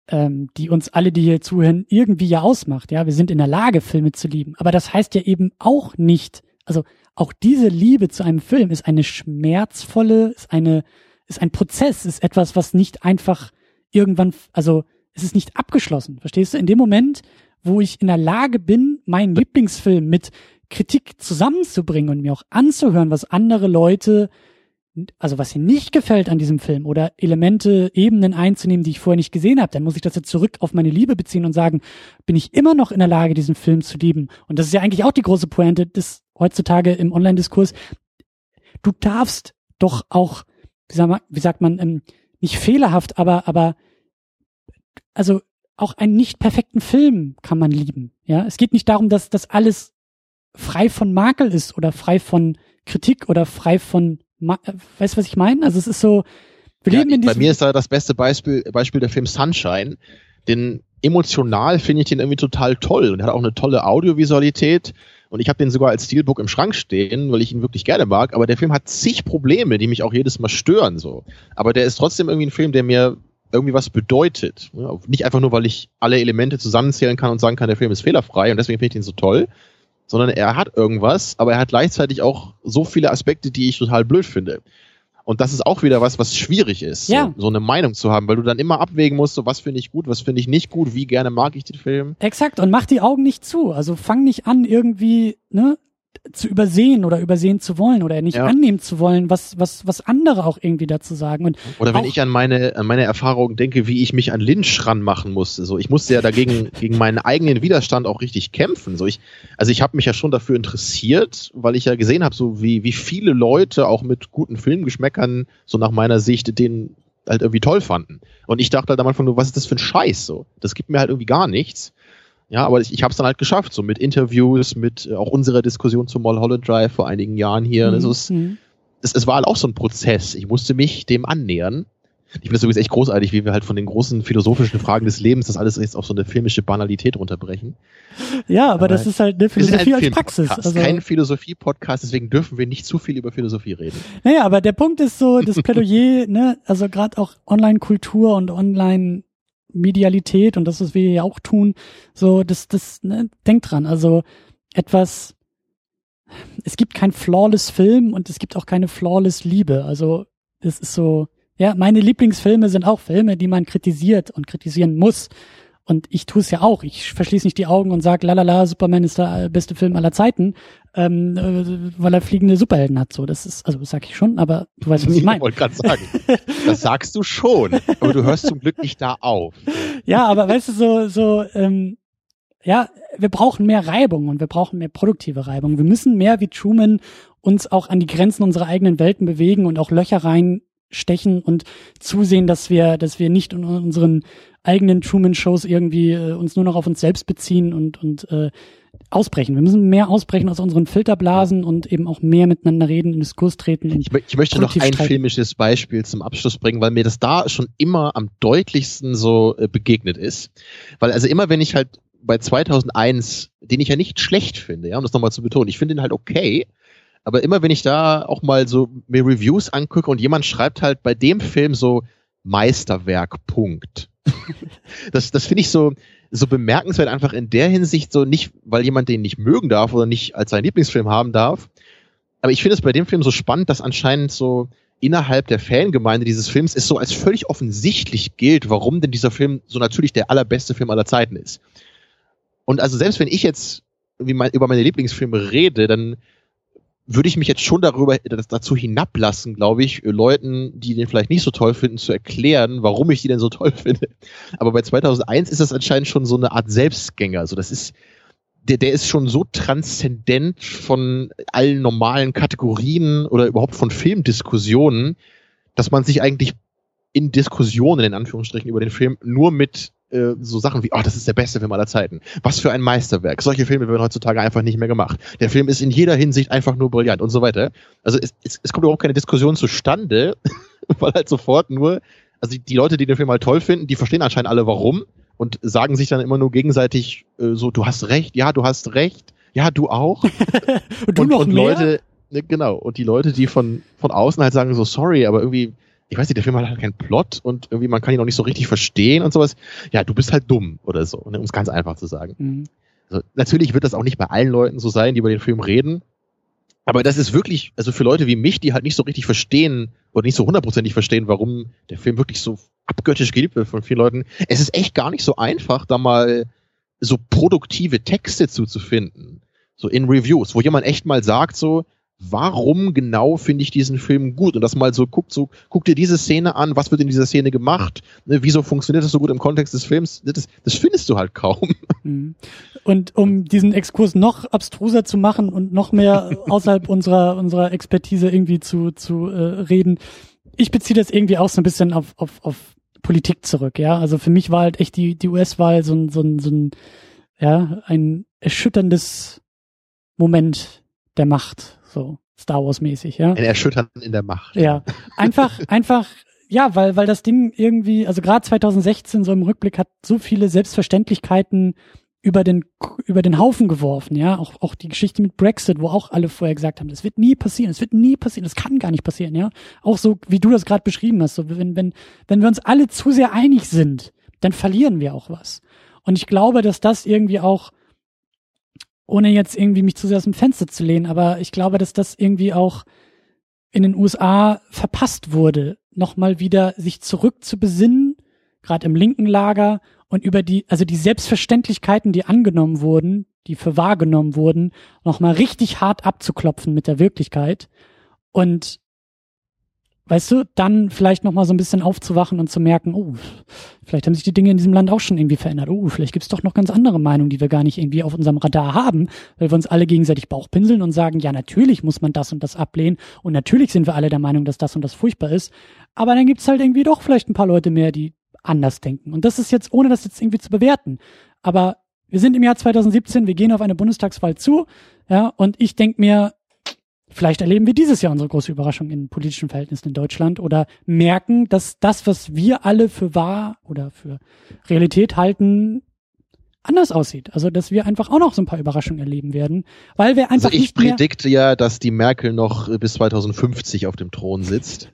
ähm, die uns alle, die hier zuhören, irgendwie ja ausmacht. Ja, wir sind in der Lage, Filme zu lieben. Aber das heißt ja eben auch nicht, also auch diese Liebe zu einem Film ist eine schmerzvolle, ist eine, ist ein Prozess, ist etwas, was nicht einfach irgendwann, also es ist nicht abgeschlossen. Verstehst du? In dem Moment, wo ich in der Lage bin, meinen Lieblingsfilm mit Kritik zusammenzubringen und mir auch anzuhören, was andere Leute, also was ihnen nicht gefällt an diesem Film oder Elemente, Ebenen einzunehmen, die ich vorher nicht gesehen habe, dann muss ich das jetzt zurück auf meine Liebe beziehen und sagen, bin ich immer noch in der Lage, diesen Film zu lieben? Und das ist ja eigentlich auch die große Pointe des heutzutage im Online-Diskurs. Du darfst doch auch, wie sagt man, wie sagt man ähm, nicht fehlerhaft, aber, aber, also auch einen nicht perfekten Film kann man lieben. Ja, es geht nicht darum, dass das alles frei von Makel ist oder frei von Kritik oder frei von, Ma äh, weißt du, was ich meine? Also es ist so, wir ja, leben in diesem Bei mir ist da das beste Beispiel, Beispiel der Film Sunshine. Den emotional finde ich den irgendwie total toll und er hat auch eine tolle Audiovisualität. Und ich habe den sogar als Steelbook im Schrank stehen, weil ich ihn wirklich gerne mag. Aber der Film hat zig Probleme, die mich auch jedes Mal stören. So. Aber der ist trotzdem irgendwie ein Film, der mir irgendwie was bedeutet. Nicht einfach nur, weil ich alle Elemente zusammenzählen kann und sagen kann, der Film ist fehlerfrei und deswegen finde ich den so toll, sondern er hat irgendwas, aber er hat gleichzeitig auch so viele Aspekte, die ich total blöd finde. Und das ist auch wieder was, was schwierig ist, ja. so, so, eine Meinung zu haben, weil du dann immer abwägen musst, so was finde ich gut, was finde ich nicht gut, wie gerne mag ich den Film. Exakt, und mach die Augen nicht zu. Also fang nicht an, irgendwie, ne, zu übersehen oder übersehen zu wollen oder nicht ja. annehmen zu wollen, was, was, was andere auch irgendwie dazu sagen. Und oder wenn ich an meine, an meine Erfahrungen denke, wie ich mich an Lynch ranmachen musste. So, ich musste ja dagegen, gegen meinen eigenen Widerstand auch richtig kämpfen. So, ich, also ich habe mich ja schon dafür interessiert, weil ich ja gesehen habe, so wie, wie viele Leute auch mit guten Filmgeschmäckern, so nach meiner Sicht, den halt irgendwie toll fanden. Und ich dachte halt am Anfang nur, was ist das für ein Scheiß? So, das gibt mir halt irgendwie gar nichts. Ja, aber ich, ich habe es dann halt geschafft, so mit Interviews, mit äh, auch unserer Diskussion zum Mulholland Drive vor einigen Jahren hier. Mhm. Also es, es, es war halt auch so ein Prozess. Ich musste mich dem annähern. Ich finde es übrigens echt großartig, wie wir halt von den großen philosophischen Fragen des Lebens das alles jetzt auf so eine filmische Banalität runterbrechen. Ja, aber, aber das ist halt eine Philosophie als Praxis. Also kein Philosophie-Podcast, deswegen dürfen wir nicht zu viel über Philosophie reden. Naja, aber der Punkt ist so, das Plädoyer, ne, also gerade auch Online-Kultur und Online- Medialität und das, was wir ja auch tun, so, das, das, ne, denkt dran, also etwas, es gibt kein flawless Film und es gibt auch keine flawless Liebe. Also, es ist so, ja, meine Lieblingsfilme sind auch Filme, die man kritisiert und kritisieren muss. Und ich tue es ja auch. Ich verschließe nicht die Augen und sage, lalala, Superman ist der beste Film aller Zeiten, ähm, äh, weil er fliegende Superhelden hat. So, das ist, also das sag ich schon, aber du weißt, was ich meine. Ich wollte gerade sagen, das sagst du schon, aber du hörst zum Glück nicht da auf. Ja, aber weißt du, so, so, ähm, ja, wir brauchen mehr Reibung und wir brauchen mehr produktive Reibung. Wir müssen mehr wie Truman uns auch an die Grenzen unserer eigenen Welten bewegen und auch Löcher reinstechen und zusehen, dass wir, dass wir nicht in unseren eigenen Truman-Shows irgendwie äh, uns nur noch auf uns selbst beziehen und, und äh, ausbrechen. Wir müssen mehr ausbrechen aus unseren Filterblasen und eben auch mehr miteinander reden, in Diskurs treten. Ich, ich, möchte noch ein streiten. filmisches Beispiel zum Abschluss bringen, weil mir das da schon immer am deutlichsten so äh, begegnet ist. Weil also immer, wenn ich halt bei 2001, den ich ja nicht schlecht finde, ja, um das nochmal zu betonen, ich finde ihn halt okay, aber immer wenn ich da auch mal so mir Reviews angucke und jemand schreibt halt bei dem Film so Meisterwerk, Punkt das das finde ich so, so bemerkenswert einfach in der Hinsicht so nicht, weil jemand den nicht mögen darf oder nicht als seinen Lieblingsfilm haben darf. Aber ich finde es bei dem Film so spannend, dass anscheinend so innerhalb der Fangemeinde dieses Films es so als völlig offensichtlich gilt, warum denn dieser Film so natürlich der allerbeste Film aller Zeiten ist. Und also selbst wenn ich jetzt über meine Lieblingsfilme rede, dann würde ich mich jetzt schon darüber dazu hinablassen, glaube ich, Leuten, die den vielleicht nicht so toll finden, zu erklären, warum ich die denn so toll finde. Aber bei 2001 ist das anscheinend schon so eine Art Selbstgänger. Also das ist der, der ist schon so transzendent von allen normalen Kategorien oder überhaupt von Filmdiskussionen, dass man sich eigentlich in Diskussionen, in Anführungsstrichen, über den Film nur mit äh, so Sachen wie, oh, das ist der beste Film aller Zeiten. Was für ein Meisterwerk. Solche Filme werden heutzutage einfach nicht mehr gemacht. Der Film ist in jeder Hinsicht einfach nur brillant und so weiter. Also es, es, es kommt überhaupt keine Diskussion zustande, weil halt sofort nur, also die Leute, die den Film halt toll finden, die verstehen anscheinend alle warum und sagen sich dann immer nur gegenseitig äh, so, du hast recht, ja, du hast recht, ja, du auch. und du und, noch und mehr? Leute, ne, genau, und die Leute, die von, von außen halt sagen so, sorry, aber irgendwie, ich weiß nicht, der Film hat halt keinen Plot und irgendwie man kann ihn auch nicht so richtig verstehen und sowas. Ja, du bist halt dumm oder so, ne, um es ganz einfach zu sagen. Mhm. Also, natürlich wird das auch nicht bei allen Leuten so sein, die über den Film reden. Aber das ist wirklich, also für Leute wie mich, die halt nicht so richtig verstehen oder nicht so hundertprozentig verstehen, warum der Film wirklich so abgöttisch geliebt wird von vielen Leuten. Es ist echt gar nicht so einfach, da mal so produktive Texte zuzufinden. So in Reviews, wo jemand echt mal sagt so, warum genau finde ich diesen Film gut? Und das mal so guckt, so, guck dir diese Szene an, was wird in dieser Szene gemacht? Ne, wieso funktioniert das so gut im Kontext des Films? Das, das findest du halt kaum. Mhm. Und um diesen Exkurs noch abstruser zu machen und noch mehr außerhalb unserer, unserer Expertise irgendwie zu, zu äh, reden, ich beziehe das irgendwie auch so ein bisschen auf, auf, auf Politik zurück, ja. Also für mich war halt echt die, die US-Wahl so ein, so ein, so ein, ja, ein erschütterndes Moment der Macht, so Star Wars mäßig, ja. Ein Erschüttern in der Macht. Ja, einfach, einfach, ja, weil, weil das Ding irgendwie, also gerade 2016 so im Rückblick hat so viele Selbstverständlichkeiten über den, über den Haufen geworfen, ja. Auch, auch die Geschichte mit Brexit, wo auch alle vorher gesagt haben, das wird nie passieren, das wird nie passieren, das kann gar nicht passieren, ja. Auch so, wie du das gerade beschrieben hast, so, wenn, wenn, wenn wir uns alle zu sehr einig sind, dann verlieren wir auch was. Und ich glaube, dass das irgendwie auch, ohne jetzt irgendwie mich zu sehr aus dem Fenster zu lehnen, aber ich glaube, dass das irgendwie auch in den USA verpasst wurde, nochmal wieder sich zurück zu besinnen, gerade im linken Lager und über die, also die Selbstverständlichkeiten, die angenommen wurden, die für wahrgenommen wurden, nochmal richtig hart abzuklopfen mit der Wirklichkeit. Und weißt du, dann vielleicht nochmal so ein bisschen aufzuwachen und zu merken, oh, vielleicht haben sich die Dinge in diesem Land auch schon irgendwie verändert. Oh, vielleicht gibt's doch noch ganz andere Meinungen, die wir gar nicht irgendwie auf unserem Radar haben, weil wir uns alle gegenseitig Bauchpinseln und sagen, ja, natürlich muss man das und das ablehnen und natürlich sind wir alle der Meinung, dass das und das furchtbar ist. Aber dann gibt's halt irgendwie doch vielleicht ein paar Leute mehr, die anders denken. Und das ist jetzt, ohne das jetzt irgendwie zu bewerten. Aber wir sind im Jahr 2017, wir gehen auf eine Bundestagswahl zu, ja, und ich denk mir, Vielleicht erleben wir dieses Jahr unsere große Überraschung in politischen Verhältnissen in Deutschland oder merken, dass das, was wir alle für wahr oder für Realität halten, anders aussieht. Also, dass wir einfach auch noch so ein paar Überraschungen erleben werden, weil wir einfach Also ich predikte ja, dass die Merkel noch bis 2050 auf dem Thron sitzt.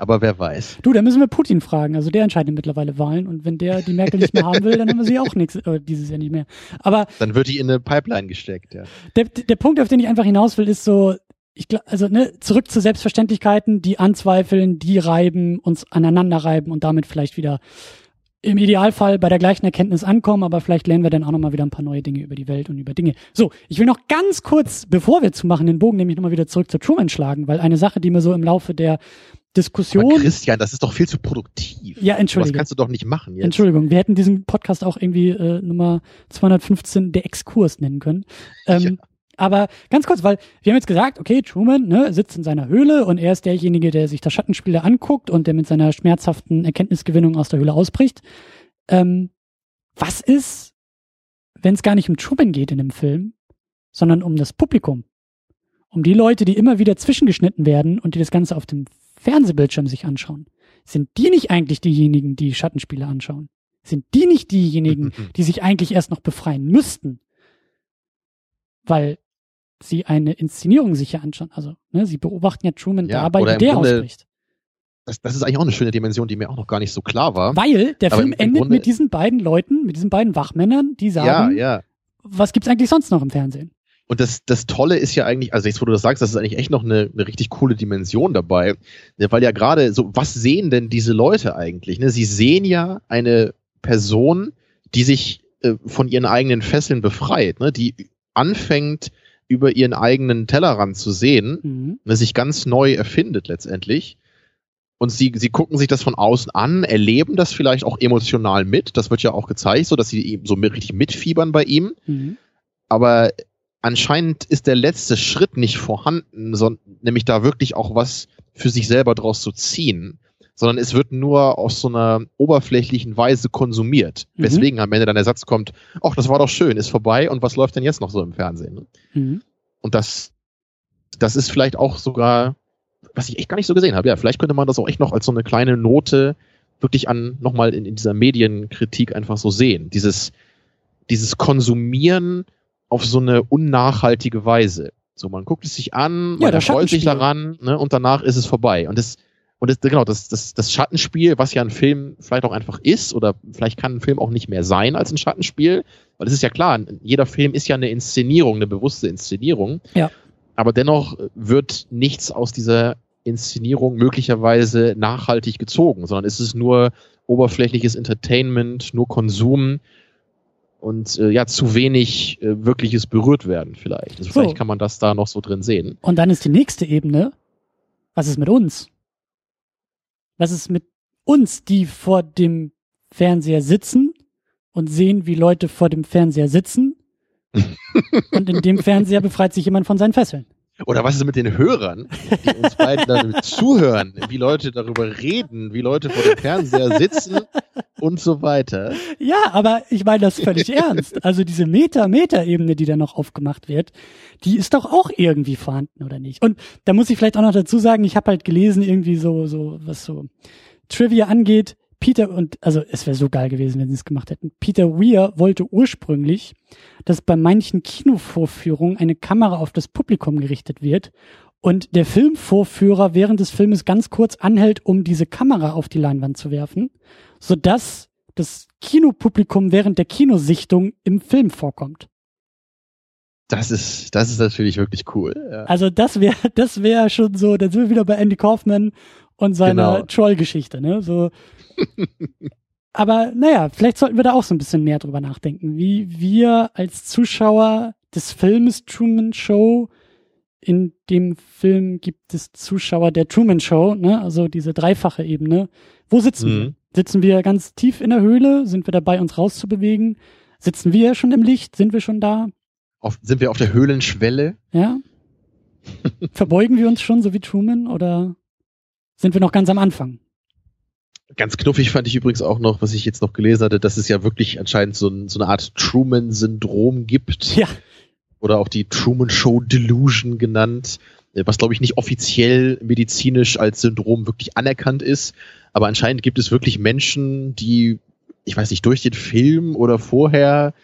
Aber wer weiß. Du, da müssen wir Putin fragen. Also der entscheidet mittlerweile Wahlen und wenn der die Merkel nicht mehr haben will, dann haben wir sie auch nichts, äh, dieses Jahr nicht mehr. Aber Dann wird die in eine Pipeline gesteckt, ja. der, der Punkt, auf den ich einfach hinaus will, ist so, ich glaube, also ne, zurück zu Selbstverständlichkeiten, die anzweifeln, die reiben, uns aneinander reiben und damit vielleicht wieder im Idealfall bei der gleichen Erkenntnis ankommen, aber vielleicht lernen wir dann auch nochmal wieder ein paar neue Dinge über die Welt und über Dinge. So, ich will noch ganz kurz, bevor wir zu machen, den Bogen nämlich nochmal wieder zurück zu Truman schlagen, weil eine Sache, die mir so im Laufe der Diskussion. Aber Christian, das ist doch viel zu produktiv. Ja, Was entschuldige. kannst du doch nicht machen jetzt. Entschuldigung, wir hätten diesen Podcast auch irgendwie äh, Nummer 215 der Exkurs nennen können. Ähm, Ja. Aber ganz kurz, weil wir haben jetzt gesagt, okay, Truman ne, sitzt in seiner Höhle und er ist derjenige, der sich das Schattenspiel anguckt und der mit seiner schmerzhaften Erkenntnisgewinnung aus der Höhle ausbricht. Ähm, was ist, wenn es gar nicht um Truman geht in dem Film, sondern um das Publikum? Um die Leute, die immer wieder zwischengeschnitten werden und die das Ganze auf dem Fernsehbildschirm sich anschauen. Sind die nicht eigentlich diejenigen, die Schattenspiele anschauen? Sind die nicht diejenigen, die sich eigentlich erst noch befreien müssten? Weil sie eine Inszenierung sich ja anschauen. Also, ne, sie beobachten ja Truman Ja, dabei, wie der Grunde- ausbricht. Das, das ist eigentlich auch eine schöne Dimension, die mir auch noch gar nicht so klar war. Weil der Aber Film endet Grunde- mit diesen beiden Leuten, mit diesen beiden Wachmännern, die Ja, sagen, ja. was gibt's eigentlich sonst noch im Fernsehen? Und das, das Tolle ist ja eigentlich, also jetzt, wo du das sagst, das ist eigentlich echt noch eine, eine richtig coole Dimension dabei. Weil ja gerade so, was sehen denn diese Leute eigentlich? Ne? Sie sehen ja eine Person, die sich äh, von ihren eigenen Fesseln befreit, ne? die anfängt, über ihren eigenen Tellerrand zu sehen, mhm. ne? sich ganz neu erfindet letztendlich. Und sie, sie gucken sich das von außen an, erleben das vielleicht auch emotional mit. Das wird ja auch gezeigt, so dass sie so richtig mitfiebern bei ihm. Mhm. Aber anscheinend ist der letzte Schritt nicht vorhanden, sondern nämlich da wirklich auch was für sich selber draus zu ziehen, sondern es wird nur aus so einer oberflächlichen Weise konsumiert. Mhm. Weswegen am Ende dann der Satz kommt, ach, das war doch schön, ist vorbei und was läuft denn jetzt noch so im Fernsehen? Mhm. Und das, das ist vielleicht auch sogar, was ich echt gar nicht so gesehen habe. Ja, vielleicht könnte man das auch echt noch als so eine kleine Note wirklich an, nochmal in, in dieser Medienkritik einfach so sehen. Dieses, dieses Konsumieren auf so eine unnachhaltige Weise. So, man guckt es sich an, man ja, freut sich daran, ne, und danach ist es vorbei. Und das, und das, genau, das, das, das Schattenspiel, was ja ein Film vielleicht auch einfach ist, oder vielleicht kann ein Film auch nicht mehr sein als ein Schattenspiel, weil es ist ja klar, jeder Film ist ja eine Inszenierung, eine bewusste Inszenierung. Ja. Aber dennoch wird nichts aus dieser Inszenierung möglicherweise nachhaltig gezogen, sondern es ist nur oberflächliches Entertainment, nur Konsum und äh, ja, zu wenig äh, wirkliches berührt werden vielleicht. Also so. Vielleicht kann man das da noch so drin sehen. Und dann ist die nächste Ebene, was ist mit uns? Was ist mit uns, die vor dem Fernseher sitzen und sehen, wie Leute vor dem Fernseher sitzen? und in dem Fernseher befreit sich jemand von seinen Fesseln. Oder was ist mit den Hörern, die uns beiden dann zuhören, wie Leute darüber reden, wie Leute vor dem Fernseher sitzen und so weiter. Ja, aber ich meine das völlig ernst. Also diese Meta-Meta-Ebene, die da noch aufgemacht wird, die ist doch auch irgendwie vorhanden, oder nicht? Und da muss ich vielleicht auch noch dazu sagen, ich habe halt gelesen, irgendwie so, so, was so Trivia angeht, Peter und, also es wäre so geil gewesen, wenn sie es gemacht hätten. Peter Weir wollte ursprünglich, dass bei manchen Kinovorführungen eine Kamera auf das Publikum gerichtet wird und der Filmvorführer während des Filmes ganz kurz anhält, um diese Kamera auf die Leinwand zu werfen, sodass das Kinopublikum während der Kinosichtung im Film vorkommt. Das ist, das ist natürlich wirklich cool. Ja. Also das wäre, das wäre schon so, dann sind wir wieder bei Andy Kaufman und seiner genau. Troll-Geschichte, ne? So, aber naja, vielleicht sollten wir da auch so ein bisschen mehr drüber nachdenken, wie wir als Zuschauer des Filmes Truman Show in dem Film gibt es Zuschauer der Truman Show, ne? also diese dreifache Ebene. Wo sitzen mhm. wir? Sitzen wir ganz tief in der Höhle? Sind wir dabei, uns rauszubewegen? Sitzen wir schon im Licht? Sind wir schon da? Auf, sind wir auf der Höhlenschwelle? Ja. Verbeugen wir uns schon so wie Truman oder sind wir noch ganz am Anfang? Ganz knuffig fand ich übrigens auch noch, was ich jetzt noch gelesen hatte, dass es ja wirklich anscheinend so, ein, so eine Art Truman-Syndrom gibt. Ja. Oder auch die Truman Show Delusion genannt, äh, was glaube ich nicht offiziell medizinisch als Syndrom wirklich anerkannt ist. Aber anscheinend gibt es wirklich Menschen, die, ich weiß nicht, durch den Film oder vorher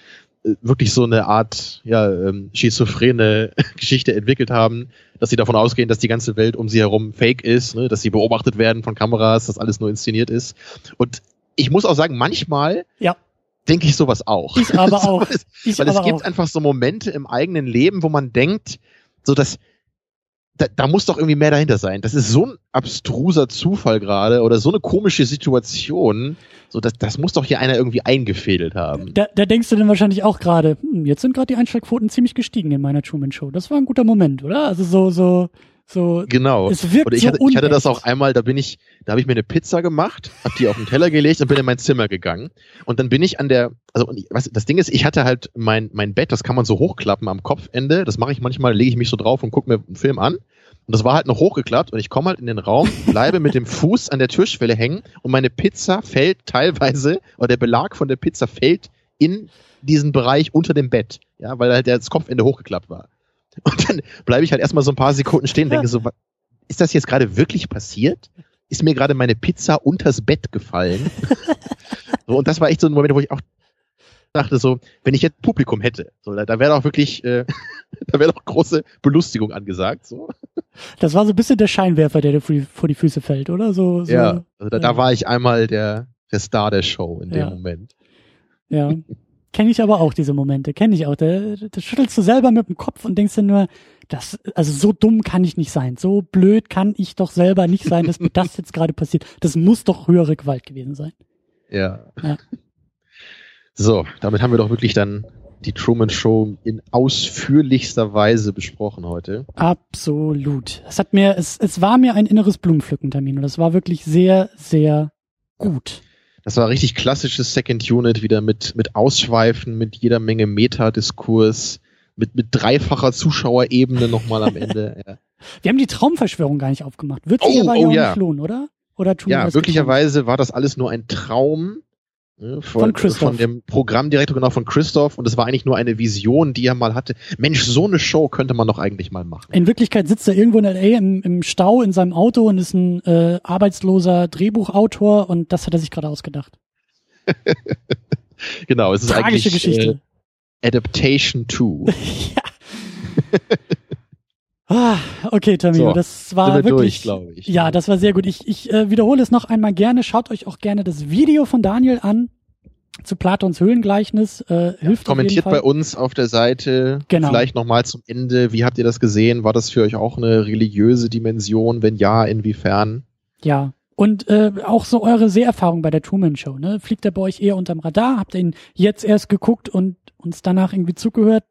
wirklich so eine Art ja, ähm, schizophrene Geschichte entwickelt haben, dass sie davon ausgehen, dass die ganze Welt um sie herum fake ist, ne, dass sie beobachtet werden von Kameras, dass alles nur inszeniert ist. Und ich muss auch sagen, manchmal ja. denke ich sowas auch. Ich aber auch. ich weil es gibt auch. einfach so Momente im eigenen Leben, wo man denkt, so dass da, da muss doch irgendwie mehr dahinter sein. Das ist so ein abstruser Zufall gerade oder so eine komische Situation. So, das, das muss doch hier einer irgendwie eingefädelt haben. Da, da denkst du dann wahrscheinlich auch gerade, hm, jetzt sind gerade die Einschlagquoten ziemlich gestiegen in meiner Truman Show. Das war ein guter Moment, oder? Also so, so, so. Genau. Es wirkt Oder ich, so hatte, ich hatte das auch einmal, da bin ich, da habe ich mir eine Pizza gemacht, hab die auf den Teller gelegt und bin in mein Zimmer gegangen. Und dann bin ich an der, also was, das Ding ist, ich hatte halt mein, mein Bett, das kann man so hochklappen am Kopfende. Das mache ich manchmal, lege ich mich so drauf und gucke mir einen Film an. Und das war halt noch hochgeklappt und ich komme halt in den Raum, bleibe mit dem Fuß an der Türschwelle hängen und meine Pizza fällt teilweise, oder der Belag von der Pizza fällt in diesen Bereich unter dem Bett, ja, weil halt das Kopfende hochgeklappt war. Und dann bleibe ich halt erstmal so ein paar Sekunden stehen und denke so, ist das jetzt gerade wirklich passiert? Ist mir gerade meine Pizza unters Bett gefallen? so, und das war echt so ein Moment, wo ich auch dachte so, wenn ich jetzt Publikum hätte, so, da, da wäre doch wirklich, äh, da wäre doch große Belustigung angesagt. So. Das war so ein bisschen der Scheinwerfer, der dir vor die, Füße fällt, oder? So, so ja, also da, ja. da war ich einmal der, der Star der Show in dem ja. Moment. Ja. Kenne ich aber auch, diese Momente. Kenne ich auch. Da, da schüttelst du selber mit dem Kopf und denkst dir nur, das, also so dumm kann ich nicht sein. So blöd kann ich doch selber nicht sein, dass mir das jetzt gerade passiert. Das muss doch höhere Gewalt gewesen sein. Ja. ja. So, damit haben wir doch wirklich dann die Truman Show in ausführlichster Weise besprochen heute. Absolut. Es hat mir, es, es war mir ein inneres Blumenpflückentermin und das war wirklich sehr, sehr gut. Das war richtig klassisches Second Unit, wieder mit, mit Ausschweifen, mit jeder Menge Metadiskurs, mit, mit dreifacher Zuschauerebene nochmal am Ende. Ja. Wir haben die Traumverschwörung gar nicht aufgemacht. Wird sich oh, aber oh, ja nicht lohnen, oder? Oder tun ja, möglicherweise war das alles nur ein Traum ne, von, von, von, dem Programmdirektor, genau, von Christoph. Und es war eigentlich nur eine Vision, die er mal hatte. Mensch, so eine Show könnte man doch eigentlich mal machen. In Wirklichkeit sitzt er irgendwo in L.A. im, im Stau in seinem Auto und ist ein äh, arbeitsloser Drehbuchautor und das hat er sich gerade ausgedacht. genau, es ist Tragische eigentlich Geschichte. Äh, Adaptation 2. ja. Ah, okay, Tamio, so, das war wirklich, glaube ich. Ja, das war sehr gut. Ich, ich äh, wiederhole es noch einmal gerne. Schaut euch auch gerne das Video von Daniel an zu Platons Höhlengleichnis. Äh, hilft Kommentiert bei uns auf der Seite. Genau. Vielleicht nochmal zum Ende. Wie habt ihr das gesehen? War das für euch auch eine religiöse Dimension? Wenn ja, inwiefern? Ja. Und äh, auch so eure Seherfahrung bei der Truman Show. Ne? Fliegt er bei euch eher unterm Radar? Habt ihr ihn jetzt erst geguckt und uns danach irgendwie zugehört?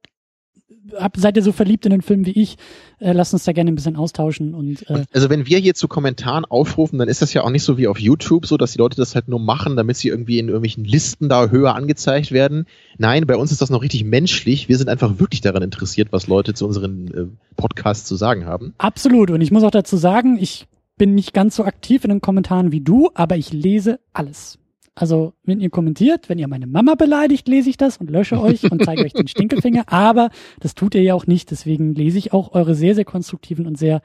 Hab, seid ihr so verliebt in den Film wie ich? Äh, lasst uns da gerne ein bisschen austauschen. Und, äh also wenn wir hier zu Kommentaren aufrufen, dann ist das ja auch nicht so wie auf YouTube, so dass die Leute das halt nur machen, damit sie irgendwie in irgendwelchen Listen da höher angezeigt werden. Nein, bei uns ist das noch richtig menschlich. Wir sind einfach wirklich daran interessiert, was Leute zu unseren äh, Podcasts zu sagen haben. Absolut. Und ich muss auch dazu sagen, ich bin nicht ganz so aktiv in den Kommentaren wie du, aber ich lese alles. Also, wenn ihr kommentiert, wenn ihr meine Mama beleidigt, lese ich das und lösche euch und zeige euch den Stinkefinger. Aber das tut ihr ja auch nicht. Deswegen lese ich auch eure sehr, sehr konstruktiven und sehr,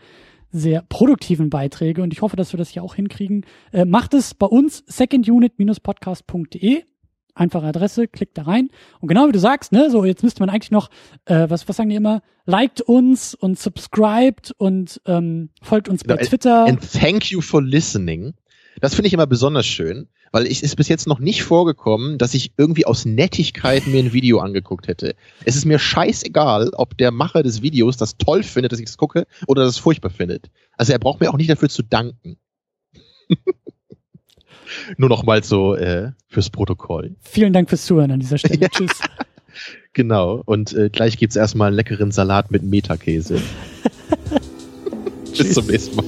sehr produktiven Beiträge. Und ich hoffe, dass wir das hier auch hinkriegen. Äh, macht es bei uns secondunit-podcast.de. Einfache Adresse, klickt da rein. Und genau wie du sagst, ne, so jetzt müsste man eigentlich noch, äh, was, was sagen die immer? Liked uns und subscribed und ähm, folgt uns bei Twitter. And thank you for listening. Das finde ich immer besonders schön, weil ich ist bis jetzt noch nicht vorgekommen, dass ich irgendwie aus Nettigkeit mir ein Video angeguckt hätte. Es ist mir scheißegal, ob der Macher des Videos das toll findet, dass ich das gucke, oder das furchtbar findet. Also er braucht mir auch nicht dafür zu danken. Nur noch mal so äh, fürs Protokoll. Vielen Dank fürs Zuhören an dieser Stelle. Ja. Tschüss. Genau. Und äh, gleich gibt's erstmal einen leckeren Salat mit Metakäse. Bis zum nächsten Mal.